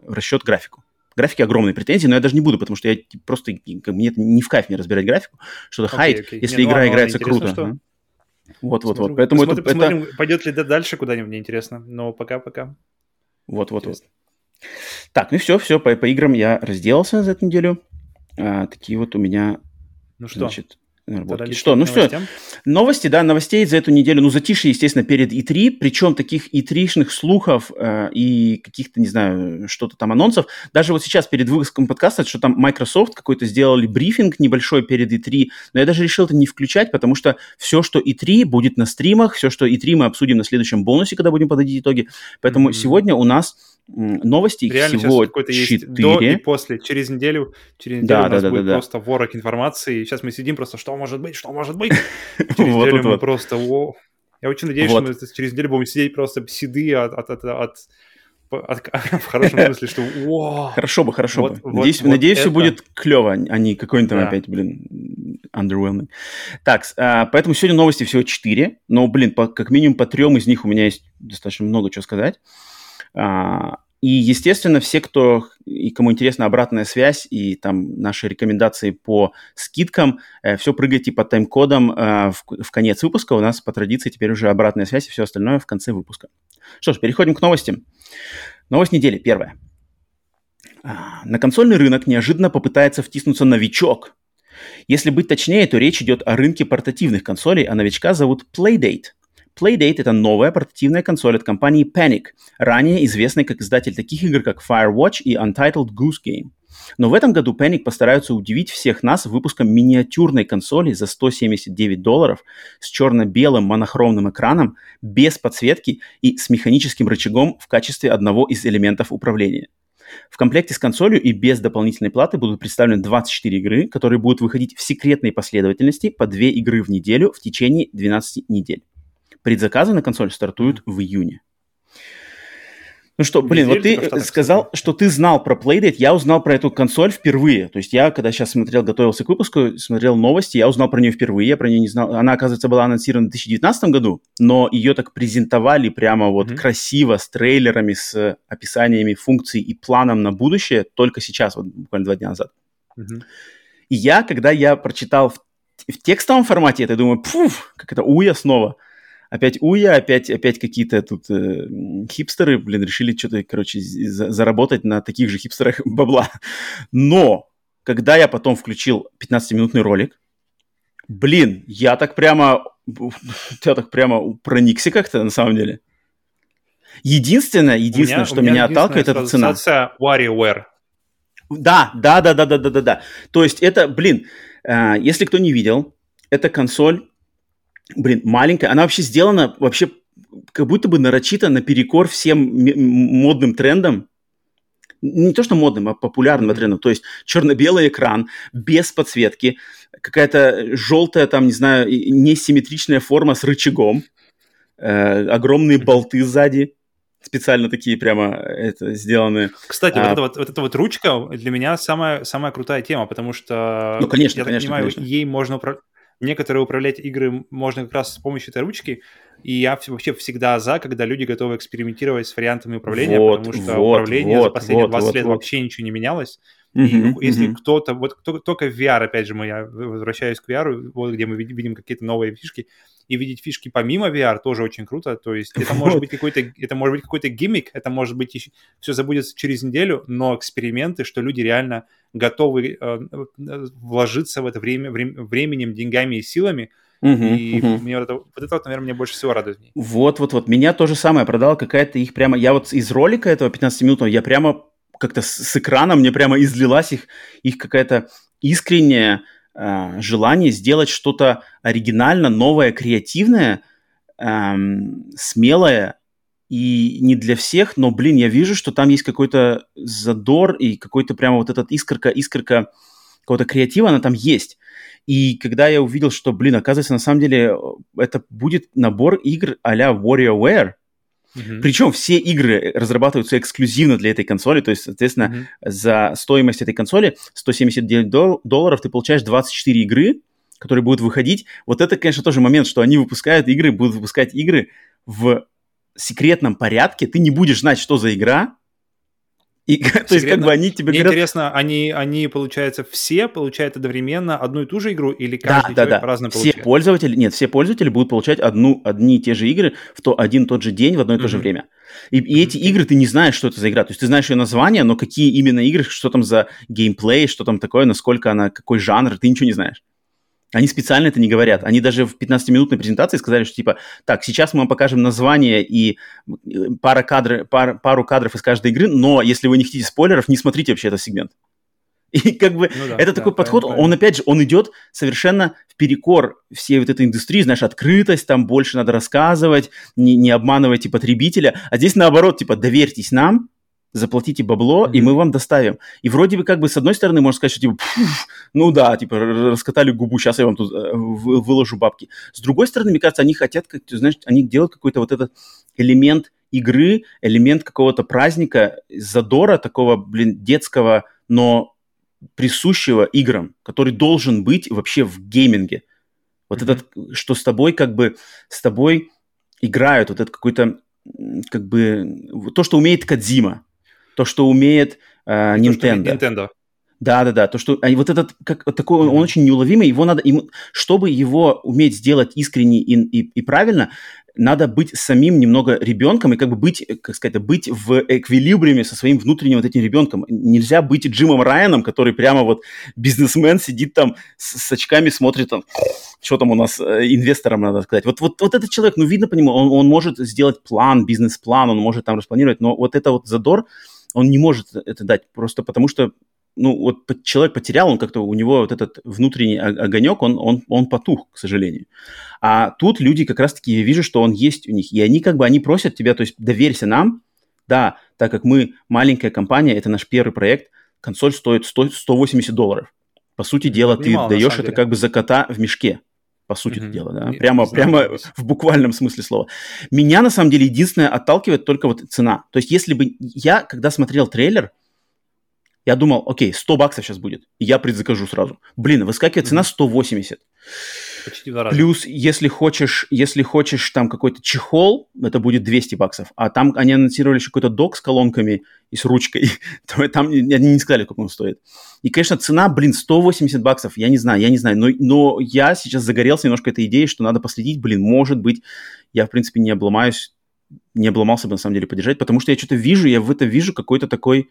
в расчет графику. Графики огромные претензии, но я даже не буду, потому что я просто, мне это не в кайф не разбирать графику, что-то okay, хайт, okay. если не, ну игра ну, играется круто. Что... Вот, вот, вот. Поэтому посмотрим, это, посмотрим, это... пойдет ли дальше куда-нибудь, мне интересно. Но пока-пока. Вот, вот, вот. Так, ну все, все, по, по играм я разделался за эту неделю. А, такие вот у меня, ну что, значит, наработки. Что, ну все, новости, да, новостей за эту неделю, ну, затишье, естественно, перед И3, причем таких И3-шных слухов э, и каких-то, не знаю, что-то там анонсов. Даже вот сейчас перед выпуском подкаста, что там Microsoft какой-то сделали брифинг небольшой перед И3, но я даже решил это не включать, потому что все, что И3 будет на стримах, все, что И3 мы обсудим на следующем бонусе, когда будем подводить итоги. Поэтому mm-hmm. сегодня у нас новости Реально всего какой-то есть до и после. Через неделю, через неделю да, у нас да, будет да, просто ворок информации. Сейчас мы сидим просто, что может быть, что может быть. Через неделю мы просто... Я очень надеюсь, что мы через неделю будем сидеть просто седые от, от, от, от в хорошем смысле, что О, Хорошо бы, хорошо вот, бы. Вот, надеюсь, вот надеюсь это... все будет клево, а не какой-нибудь там да. опять, блин, underwhelming. Так, а, поэтому сегодня новости всего 4, но, блин, по, как минимум по трем из них у меня есть достаточно много чего сказать. А, и, естественно, все, кто и кому интересна обратная связь и там наши рекомендации по скидкам, э, все прыгайте по тайм-кодам э, в, в конец выпуска. У нас по традиции теперь уже обратная связь и все остальное в конце выпуска. Что ж, переходим к новостям. Новость недели первая. А, на консольный рынок неожиданно попытается втиснуться новичок. Если быть точнее, то речь идет о рынке портативных консолей, а новичка зовут Playdate – Playdate — это новая портативная консоль от компании Panic, ранее известной как издатель таких игр, как Firewatch и Untitled Goose Game. Но в этом году Panic постараются удивить всех нас выпуском миниатюрной консоли за 179 долларов с черно-белым монохромным экраном, без подсветки и с механическим рычагом в качестве одного из элементов управления. В комплекте с консолью и без дополнительной платы будут представлены 24 игры, которые будут выходить в секретной последовательности по 2 игры в неделю в течение 12 недель. Предзаказы на консоль стартуют в июне. Ну что, блин, вот ты сказал, что ты знал про Playdate, я узнал про эту консоль впервые. То есть я, когда сейчас смотрел, готовился к выпуску, смотрел новости, я узнал про нее впервые, я про нее не знал. Она, оказывается, была анонсирована в 2019 году, но ее так презентовали прямо вот mm-hmm. красиво, с трейлерами, с описаниями функций и планом на будущее только сейчас, вот буквально два дня назад. Mm-hmm. И я, когда я прочитал в, в текстовом формате это, думаю, пфуф, как это, уя снова – опять Уя, опять, опять какие-то тут э, хипстеры, блин, решили что-то, короче, за- заработать на таких же хипстерах бабла. Но, когда я потом включил 15-минутный ролик, блин, я так прямо, я так прямо проникся как-то на самом деле. Единственное, единственное, меня, что меня, меня отталкивает, это цена. WarioWare. Да, да, да, да, да, да, да, да. То есть это, блин, э, если кто не видел, это консоль блин, маленькая. Она вообще сделана вообще как будто бы нарочито наперекор всем модным трендам. Не то, что модным, а популярным трендам. То есть черно-белый экран, без подсветки, какая-то желтая, там, не знаю, несимметричная форма с рычагом, э, огромные болты сзади, специально такие прямо это сделаны. Кстати, а, вот, эта вот, вот эта вот ручка для меня самая, самая крутая тема, потому что, ну, конечно, я конечно, так понимаю, конечно. ей можно управлять некоторые управлять игры можно как раз с помощью этой ручки, и я вообще всегда за, когда люди готовы экспериментировать с вариантами управления, вот, потому что вот, управление вот, за последние вот, 20 вот, лет вот. вообще ничего не менялось. И если кто-то, вот кто, только VR, опять же, мы, я возвращаюсь к VR, вот где мы видим какие-то новые фишки, и видеть фишки помимо VR тоже очень круто. То есть это может быть какой-то, это может быть какой-то гиммик, это может быть еще, все забудется через неделю, но эксперименты, что люди реально готовы э, э вложиться в это время, время, временем, деньгами и силами, Uh-huh, и uh-huh. мне вот это, вот это вот, наверное, мне больше всего радует. Вот, вот, вот. Меня то же самое продала какая-то их прямо... Я вот из ролика этого 15 минутного, я прямо как-то с, с экрана мне прямо излилась их, их какая-то искренняя э, желание сделать что-то оригинально, новое, креативное, э, смелое и не для всех, но, блин, я вижу, что там есть какой-то задор и какой-то прямо вот этот искорка, искорка какого-то креатива, она там есть. И когда я увидел, что, блин, оказывается, на самом деле это будет набор игр а-ля WarioWare, Mm-hmm. Причем все игры разрабатываются эксклюзивно для этой консоли, то есть, соответственно, mm-hmm. за стоимость этой консоли 179 дол- долларов ты получаешь 24 игры, которые будут выходить. Вот это, конечно, тоже момент, что они выпускают игры, будут выпускать игры в секретном порядке. Ты не будешь знать, что за игра, и, то есть, как бы они тебе Мне говорят... интересно, они, они, получается, все получают одновременно одну и ту же игру или каждый да, да, да. по-разному все получает? пользователи, нет, все пользователи будут получать одну, одни и те же игры в то, один и тот же день в одно и mm-hmm. то же время. И, и mm-hmm. эти игры ты не знаешь, что это за игра. То есть ты знаешь ее название, но какие именно игры, что там за геймплей, что там такое, насколько она, какой жанр, ты ничего не знаешь. Они специально это не говорят. Они даже в 15-минутной презентации сказали, что типа, так, сейчас мы вам покажем название и э, пара кадры, пар, пару кадров из каждой игры, но если вы не хотите спойлеров, не смотрите вообще этот сегмент. И как бы ну, да, это да, такой да, подход, правильно, он опять же, он идет совершенно в перекор всей вот этой индустрии, знаешь, открытость, там больше надо рассказывать, не, не обманывайте потребителя, а здесь наоборот, типа, доверьтесь нам, заплатите бабло, mm-hmm. и мы вам доставим. И вроде бы как бы с одной стороны можно сказать, что типа, ну да, типа раскатали губу, сейчас я вам тут э, выложу бабки. С другой стороны, мне кажется, они хотят, как ты знаешь, они делают какой-то вот этот элемент игры, элемент какого-то праздника, задора такого, блин, детского, но присущего играм, который должен быть вообще в гейминге. Вот mm-hmm. этот, что с тобой как бы, с тобой играют, вот это какой-то, как бы, то, что умеет Кадзима, то, что умеет э, Nintendo. То, Nintendo. Да, да, да. То, что а вот этот как такой, он очень неуловимый. Его надо, ему, чтобы его уметь сделать искренне и, и, и правильно, надо быть самим немного ребенком и как бы быть, как сказать, быть в эквилибриуме со своим внутренним вот этим ребенком. Нельзя быть Джимом Райаном, который прямо вот бизнесмен сидит там с, с очками, смотрит там, что там у нас э, инвесторам надо сказать. Вот, вот, вот этот человек, ну, видно по нему, он, он может сделать план, бизнес-план, он может там распланировать, но вот это вот задор, он не может это дать просто потому, что ну, вот человек потерял, он как-то, у него вот этот внутренний огонек, он, он, он потух, к сожалению. А тут люди как раз-таки, я вижу, что он есть у них, и они как бы, они просят тебя, то есть доверься нам, да, так как мы маленькая компания, это наш первый проект, консоль стоит 100, 180 долларов. По сути дела, ты даешь это деле. как бы за кота в мешке по сути mm-hmm. дела, да, прямо, прямо в буквальном смысле слова. Меня, на самом деле, единственное отталкивает только вот цена. То есть, если бы я, когда смотрел трейлер, я думал, окей, 100 баксов сейчас будет, и я предзакажу сразу. Блин, выскакивает цена 180. Почти два раза. Плюс, если хочешь, если хочешь там какой-то чехол, это будет 200 баксов. А там они анонсировали еще какой-то док с колонками и с ручкой. Там они не сказали, сколько он стоит. И, конечно, цена, блин, 180 баксов. Я не знаю, я не знаю. Но, но я сейчас загорелся немножко этой идеей, что надо последить. Блин, может быть, я, в принципе, не обломаюсь, не обломался бы, на самом деле, поддержать, потому что я что-то вижу, я в это вижу какой-то такой...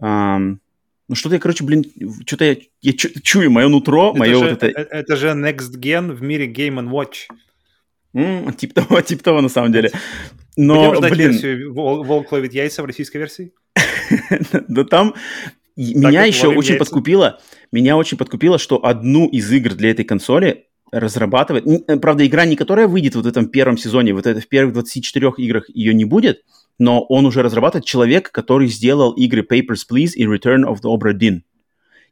Эм, ну что-то я, короче, блин, что-то я, я чу, чую мое нутро, это мое же, вот это... Э, это же Next Gen в мире Game Watch. Mm, тип того, тип того, на самом деле. Но, Будем блин... версию «Волк ловит яйца» в российской версии? Да там... Меня еще очень подкупило, меня очень подкупило, что одну из игр для этой консоли разрабатывает... Правда, игра не которая выйдет вот в этом первом сезоне, вот это в первых 24 играх ее не будет, но он уже разрабатывает человек, который сделал игры Papers, Please и Return of the Obra Dinn.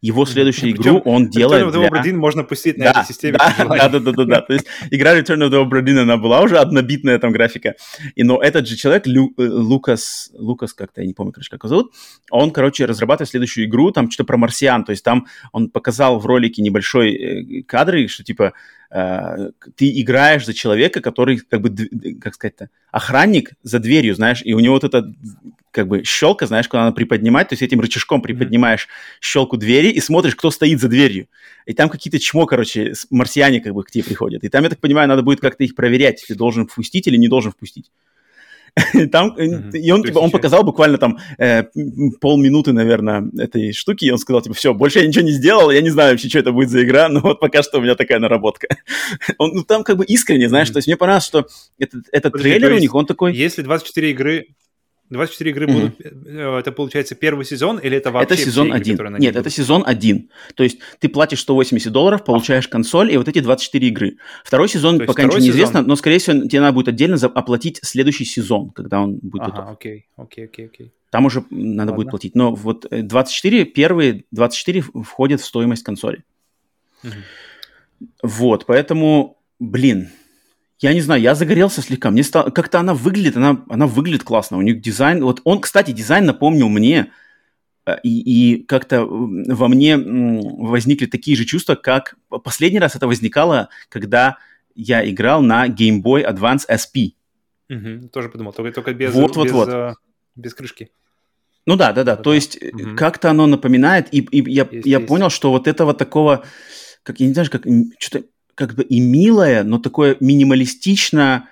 Его следующую игру он делает Return of the Obra Dinn можно пустить на этой системе. Да, да, да, да, да. То есть игра Return of the Obra Dinn, она была уже однобитная там графика. И, но этот же человек, э, Лукас, Лукас как-то, я не помню, короче, как его зовут, он, короче, разрабатывает следующую игру, там что-то про марсиан. То есть там он показал в ролике небольшой э, кадры, что типа э, ты играешь за человека, который, как бы, как сказать-то, охранник за дверью, знаешь, и у него вот это как бы щелка, знаешь, куда надо приподнимать, то есть этим рычажком приподнимаешь mm-hmm. щелку двери и смотришь, кто стоит за дверью. И там какие-то чмо, короче, марсиане как бы к тебе приходят. И там, я так понимаю, надо будет как-то их проверять, ты должен впустить или не должен впустить. Там, mm-hmm. и он, типа, он показал буквально там э, полминуты, наверное, этой штуки, и он сказал, типа, все, больше я ничего не сделал, я не знаю вообще, что это будет за игра, но вот пока что у меня такая наработка. он, ну, там как бы искренне, знаешь, mm-hmm. то есть мне понравилось, что этот, этот Подожди, трейлер у них, он такой... Если 24 игры 24 игры mm-hmm. будут, э, это получается первый сезон или это вообще Это сезон игры, один. Нет, будут? это сезон один. То есть ты платишь 180 долларов, получаешь а. консоль и вот эти 24 игры. Второй сезон То пока ничего не известно, но, скорее всего, тебе надо будет отдельно оплатить следующий сезон, когда он будет ага, готов. окей, окей, окей, окей. Там уже надо Ладно. будет платить. Но вот 24, э, первые 24 входят в стоимость консоли. Угу. Вот, поэтому, блин, я не знаю, я загорелся слегка. Мне стало, как-то она выглядит, она, она выглядит классно. У них дизайн, вот он, кстати, дизайн напомнил мне, э, и, и как-то во мне возникли такие же чувства, как последний раз это возникало, когда я играл на Game Boy Advance SP. Угу, тоже подумал, только, только без, вот, вот, без, вот. Uh, без крышки. Ну да, да, да. То есть угу. как-то оно напоминает, и, и я, есть, я есть. понял, что вот этого такого, как я не знаю, как что-то как бы и милое, но такое минималистично,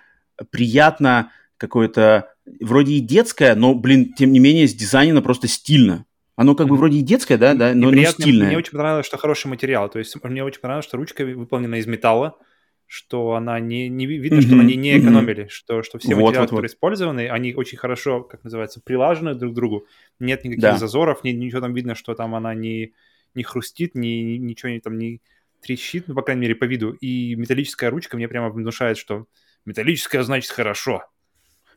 приятно, какое-то вроде и детское, но, блин, тем не менее, с дизайна просто стильно. Оно как бы вроде и детское, да, да, но, но стильное. Мне очень понравилось, что хороший материал. То есть мне очень понравилось, что ручка выполнена из металла, что она не, не видно, mm-hmm. что они не экономили, mm-hmm. что, что все вот, материалы, вот, которые вот. использованы, они очень хорошо, как называется, прилажены друг к другу. Нет никаких да. зазоров, ни, ничего там видно, что там она не, не хрустит, ни, ничего не, там не, трещит, ну, по крайней мере, по виду. И металлическая ручка мне прямо внушает, что металлическая значит хорошо.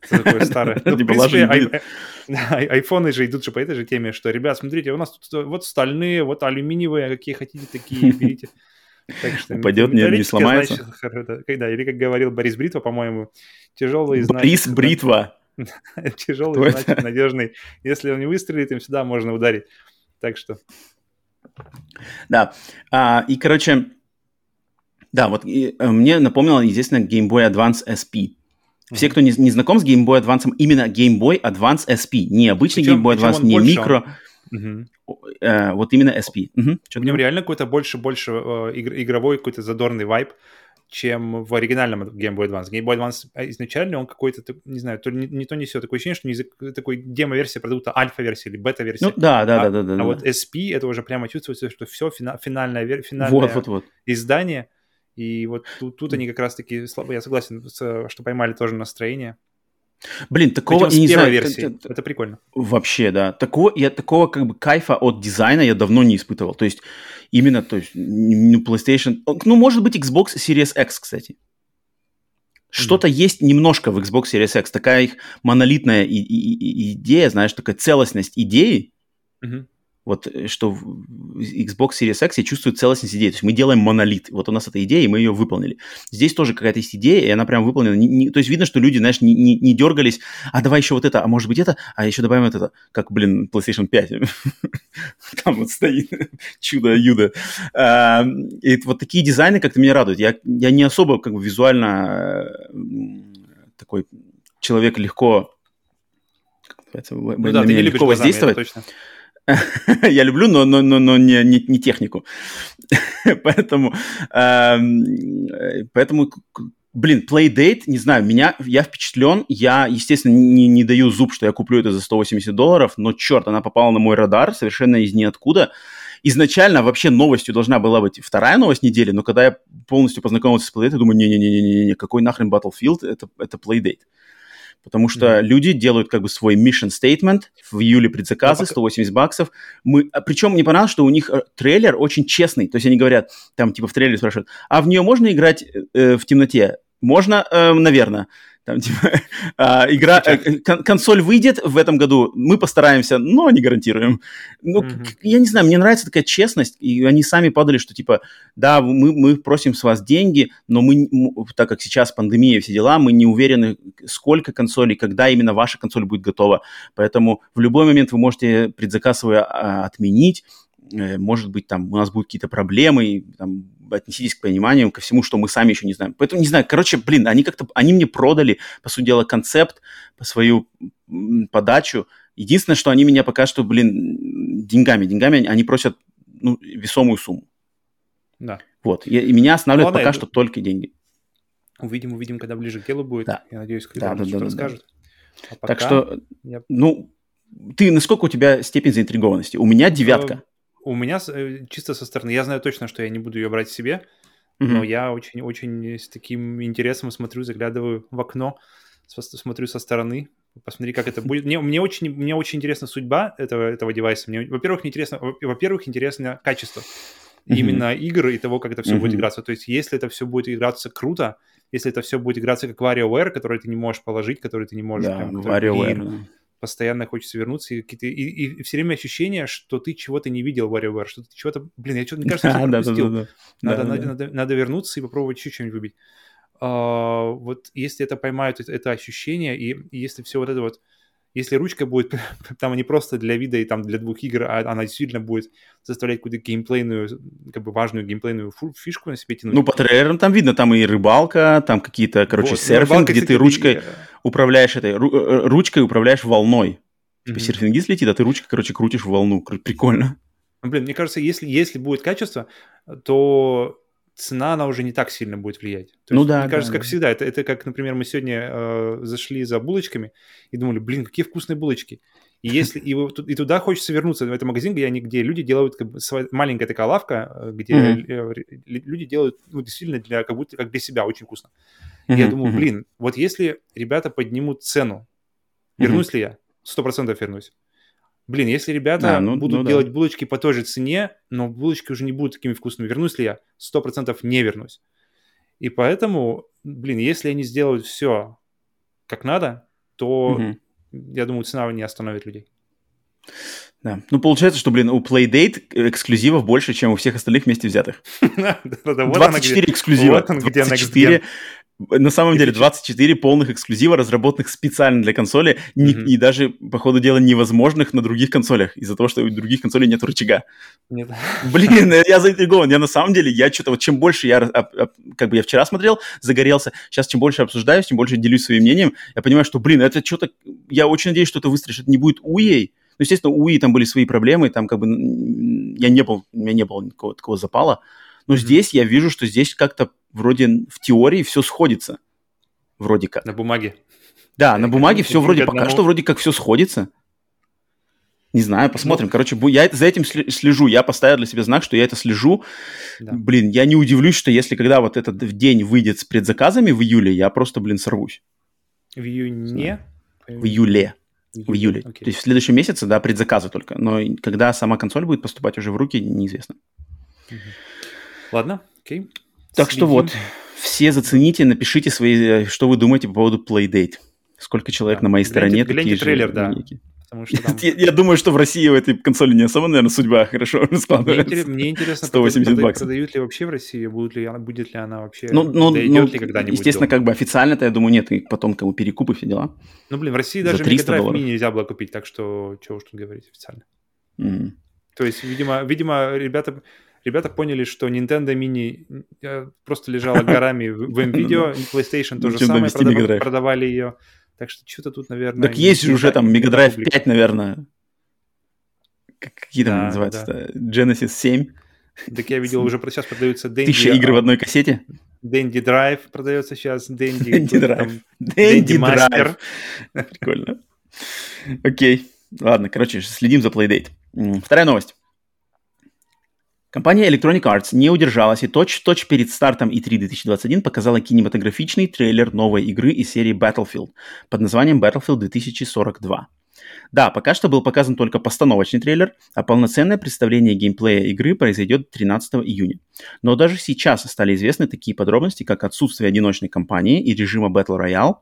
Это такое старое. Ну, в принципе, айфоны же идут же по этой же теме, что, ребят, смотрите, у нас тут вот стальные, вот алюминиевые, какие хотите, такие берите. Так что Упадет, не, не сломается. Значит, когда, или как говорил Борис Бритва, по-моему, тяжелый значит... Борис Бритва. тяжелый значит надежный. Если он не выстрелит, им всегда можно ударить. Так что да, а, и, короче, да, вот и, э, мне напомнило, естественно, Game Boy Advance SP. Все, кто не, не знаком с Game Boy Advance, именно Game Boy Advance SP, не обычный причем, Game Boy Advance, не микро, угу. э, вот именно SP. Угу. У него реально какой-то больше-больше э, игровой какой-то задорный вайп чем в оригинальном Game Boy Advance. Game Boy Advance а, изначально он какой-то, не знаю, то не, не то несет такое ощущение, что не такой демо-версия продукта, альфа-версия или бета-версия. Ну да, да, а, да, да, да. А да. вот SP это уже прямо чувствуется, что все фина, финальное, финальное вот, вот, вот. издание. И вот тут, тут они как раз-таки, я согласен, что поймали тоже настроение. Блин, такого Причем я не знаю, версии. Это, это прикольно. Вообще, да. Такого, я такого как бы кайфа от дизайна я давно не испытывал. То есть именно, то есть, ну, PlayStation, ну, может быть, Xbox Series X, кстати. Что-то mm-hmm. есть немножко в Xbox Series X, такая их монолитная и- и- и- идея, знаешь, такая целостность идеи, mm-hmm вот э, что в Xbox Series X я чувствую целостность идеи. То есть мы делаем монолит. Вот у нас эта идея, и мы ее выполнили. Здесь тоже какая-то есть идея, и она прям выполнена. Не, не, то есть видно, что люди, знаешь, не, не, не дергались, а давай еще вот это, а может быть это, а еще добавим вот это. Как, блин, PlayStation 5. Там вот стоит чудо-юдо. А, и вот такие дизайны как-то меня радуют. Я, я не особо как бы визуально такой человек легко ну, да, ты не легко воздействовать. Точно. я люблю, но, но, но, но не, не, не технику. поэтому, э, поэтому, блин, Playdate, не знаю, меня, я впечатлен. Я, естественно, не, не даю зуб, что я куплю это за 180 долларов, но, черт, она попала на мой радар совершенно из ниоткуда. Изначально вообще новостью должна была быть вторая новость недели, но когда я полностью познакомился с Playdate, я думаю, не-не-не-не, какой нахрен Battlefield, это, это Playdate потому что mm-hmm. люди делают как бы свой mission statement, в июле предзаказы, 180 баксов. Мы, а, причем мне понравилось, что у них э, трейлер очень честный, то есть они говорят, там типа в трейлере спрашивают, а в нее можно играть э, в темноте? Можно, э, наверное. Там, типа, а, игра, э, кон- консоль выйдет в этом году, мы постараемся, но не гарантируем. Ну, mm-hmm. я не знаю, мне нравится такая честность, и они сами подали, что, типа, да, мы, мы просим с вас деньги, но мы, так как сейчас пандемия все дела, мы не уверены, сколько консолей, когда именно ваша консоль будет готова. Поэтому в любой момент вы можете предзаказ свой а, отменить, э, может быть, там у нас будут какие-то проблемы, там, отнеситесь к пониманию ко всему, что мы сами еще не знаем. Поэтому, не знаю, короче, блин, они как-то, они мне продали, по сути дела, концепт, по свою подачу. Единственное, что они меня пока что, блин, деньгами, деньгами они просят ну, весомую сумму. Да. Вот. И, и меня останавливает ну, пока это... что только деньги. Увидим, увидим, когда ближе к делу будет. Да. Я надеюсь, когда да, да, да, расскажет. Да. А пока так что, я... ну, ты, насколько у тебя степень заинтригованности? У меня девятка. У меня э, чисто со стороны, я знаю точно, что я не буду ее брать себе, mm-hmm. но я очень-очень с таким интересом смотрю, заглядываю в окно, смотрю со стороны, посмотри, как это будет. Мне, мне, очень, мне очень интересна судьба этого, этого девайса. Мне, во-первых, интересно, во-первых, интересно качество mm-hmm. именно игр и того, как это все mm-hmm. будет играться. То есть, если это все будет играться круто, если это все будет играться как WarioWare, который ты не можешь положить, который ты не можешь... Да, прям, WarioWare. Постоянно хочется вернуться, и, какие-то, и, и все время ощущение, что ты чего-то не видел WarioWare, что ты чего-то... Блин, я что-то, мне кажется, что пропустил. Надо, надо, надо, надо вернуться и попробовать еще что-нибудь выбить. Uh, вот если это поймают, это, это ощущение, и, и если все вот это вот если ручка будет там не просто для вида и там для двух игр, а она действительно будет заставлять какую-то геймплейную, как бы важную геймплейную фишку на себе тянуть. Ну, по трейлерам там видно, там и рыбалка, там какие-то, короче, вот. Ну, серфинг, рыбалка, где ты ручкой и... управляешь этой, э, э, ручкой управляешь волной. Типа mm-hmm. серфингист летит, а ты ручкой, короче, крутишь волну. Прикольно. Ну, блин, мне кажется, если, если будет качество, то цена, она уже не так сильно будет влиять. То ну есть, да. Мне кажется, да, как да. всегда, это, это как, например, мы сегодня э, зашли за булочками и думали, блин, какие вкусные булочки. И если и, и туда хочется вернуться в этот магазин, где они, где люди делают как бы своя, маленькая такая лавка, э, где mm-hmm. люди делают ну, действительно для как будто как для себя очень вкусно. Mm-hmm. И я думаю, блин, вот если ребята поднимут цену, вернусь mm-hmm. ли я? Сто процентов вернусь. Блин, если ребята да, ну, будут ну, делать да. булочки по той же цене, но булочки уже не будут такими вкусными, вернусь ли я? Сто процентов не вернусь. И поэтому, блин, если они сделают все как надо, то, угу. я думаю, цена не остановит людей. Да. Ну, получается, что, блин, у Playdate эксклюзивов больше, чем у всех остальных вместе взятых. 24 эксклюзива. 24 на самом деле 24 полных эксклюзива, разработанных специально для консоли, mm-hmm. и даже, по ходу дела, невозможных на других консолях, из-за того, что у других консолей нет рычага. Нет. Блин, я заинтригован. Я на самом деле, я что-то, вот чем больше я, как бы я вчера смотрел, загорелся, сейчас чем больше обсуждаю, тем больше делюсь своим мнением, я понимаю, что, блин, это что-то, я очень надеюсь, что это выстрелит, это не будет уей. Ну, естественно, у Уи там были свои проблемы, там как бы я не был, у меня не было никакого такого запала, но mm-hmm. здесь я вижу, что здесь как-то вроде в теории все сходится. Вроде как. На бумаге. Да, на бумаге все вроде, пока что вроде как все сходится. Не знаю, посмотрим. Ну, Короче, я за этим слежу. Я поставил для себя знак, что я это слежу. Да. Блин, я не удивлюсь, что если когда вот этот день выйдет с предзаказами в июле, я просто, блин, сорвусь. В июне? В июле. В июле. Okay. То есть в следующем месяце, да, предзаказы только. Но когда сама консоль будет поступать уже в руки, неизвестно. Ладно, окей. Так Следим. что вот, все зацените, напишите свои, э, что вы думаете по поводу Playdate. Сколько человек да. на моей гляньте, стороне гляньте такие трейлер, же да. Потому что там... я, я думаю, что в России у этой консоли не особо, наверное, судьба хорошо складывается. Мне, мне интересно, 180 продают, баксов. продают ли вообще в России, будет ли, будет ли она вообще, ну, ну, ну, ли когда-нибудь Естественно, дома. как бы официально-то, я думаю, нет, и потом бы перекупы, все дела. Ну, блин, в России даже Drive Mini нельзя было купить, так что чего уж тут говорить официально. Mm. То есть, видимо, видимо, ребята ребята поняли, что Nintendo Mini э, просто лежала горами в NVIDIA, PlayStation то же самое, продавали ее. Так что что-то тут, наверное... Так есть же уже там Mega Drive 5, наверное. Какие там называются? Genesis 7. Так я видел, уже сейчас продаются Dendy... Тысяча игр в одной кассете? Dendy Drive продается сейчас, Dendy... Dendy Drive. Dendy Master. Прикольно. Окей. Ладно, короче, следим за Playdate. Вторая новость. Компания Electronic Arts не удержалась и точь-в-точь перед стартом E3 2021 показала кинематографичный трейлер новой игры из серии Battlefield под названием Battlefield 2042. Да, пока что был показан только постановочный трейлер, а полноценное представление геймплея игры произойдет 13 июня. Но даже сейчас стали известны такие подробности, как отсутствие одиночной кампании и режима Battle Royale,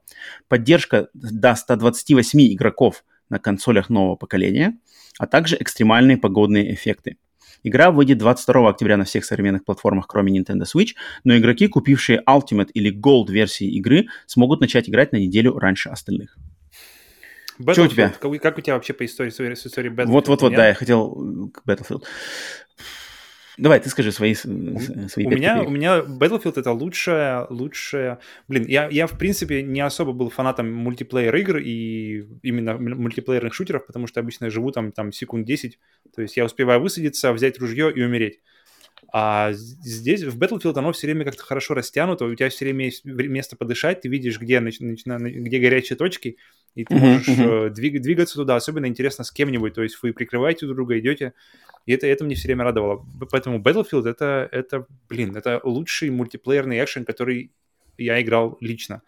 поддержка до 128 игроков на консолях нового поколения, а также экстремальные погодные эффекты. Игра выйдет 22 октября на всех современных платформах, кроме Nintendo Switch, но игроки, купившие Ultimate или Gold версии игры, смогут начать играть на неделю раньше остальных. Что у тебя? Как, как у тебя вообще по истории, с историей Battlefield? Вот-вот-вот, да, я хотел к Battlefield. Давай, ты скажи свои, свои у меня, у меня Battlefield это лучшая, лучшая... Блин, я, я в принципе не особо был фанатом мультиплеер игр и именно мультиплеерных шутеров, потому что обычно я живу там, там секунд 10, то есть я успеваю высадиться, взять ружье и умереть. А здесь, в Battlefield, оно все время как-то хорошо растянуто, у тебя все время есть место подышать, ты видишь, где, где горячие точки, и ты можешь uh-huh. двиг, двигаться туда. Особенно интересно с кем-нибудь, то есть вы прикрываете друг друга, идете, и это, это мне все время радовало. Поэтому Battlefield это, это, блин, это лучший мультиплеерный экшен, который я играл лично.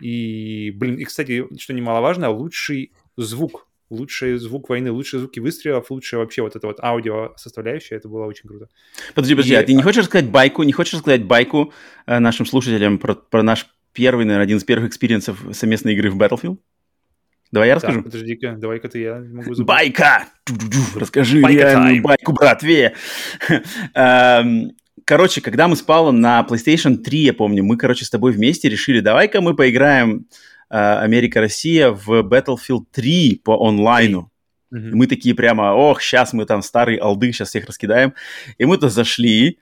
И, блин, и, кстати, что немаловажно, лучший звук лучший звук войны, лучшие звуки выстрелов, лучшая вообще вот эта вот аудио составляющая, это было очень круто. Подожди, подожди, и... а ты не хочешь рассказать байку, не хочешь рассказать байку э, нашим слушателям про, про наш первый, наверное, один из первых experience ов совместной игры в Battlefield? Давай я расскажу. Так, подожди-ка, давай-ка ты я могу забыть. Байка! Расскажи Байка реальную байку, братве! Эм, короче, когда мы с Павлом на PlayStation 3, я помню, мы, короче, с тобой вместе решили, давай-ка мы поиграем Америка-Россия в Battlefield 3 по онлайну. Mm-hmm. мы такие прямо, ох, сейчас мы там старые алды, сейчас всех раскидаем. И мы-то зашли,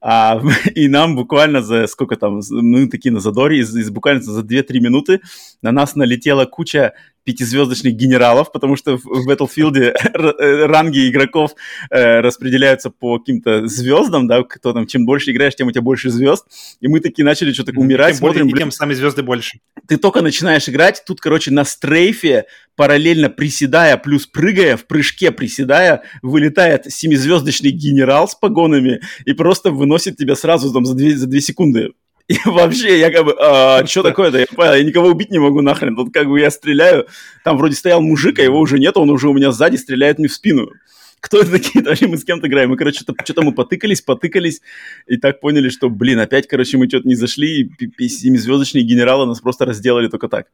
а, и нам буквально за сколько там, мы такие на задоре, из, из буквально за 2-3 минуты на нас налетела куча пятизвездочных генералов, потому что в Battlefield э, ранги игроков э, распределяются по каким-то звездам, да, кто там, чем больше играешь, тем у тебя больше звезд, и мы такие начали что-то умирать, тем смотрим, более, блин, тем сами звезды больше. Ты только начинаешь играть, тут, короче, на стрейфе, параллельно приседая, плюс прыгая, в прыжке приседая, вылетает семизвездочный генерал с погонами и просто выносит тебя сразу там за две, за две секунды и вообще, я как бы, а, что такое-то? Я, я никого убить не могу нахрен. Тут как бы я стреляю, там вроде стоял мужик, а его уже нет, он уже у меня сзади стреляет мне в спину. Кто это такие? Вообще мы с кем-то играем. Мы, короче, что-то, что-то мы потыкались, потыкались, и так поняли, что, блин, опять, короче, мы что-то не зашли, и семизвездочные генералы нас просто разделали только так.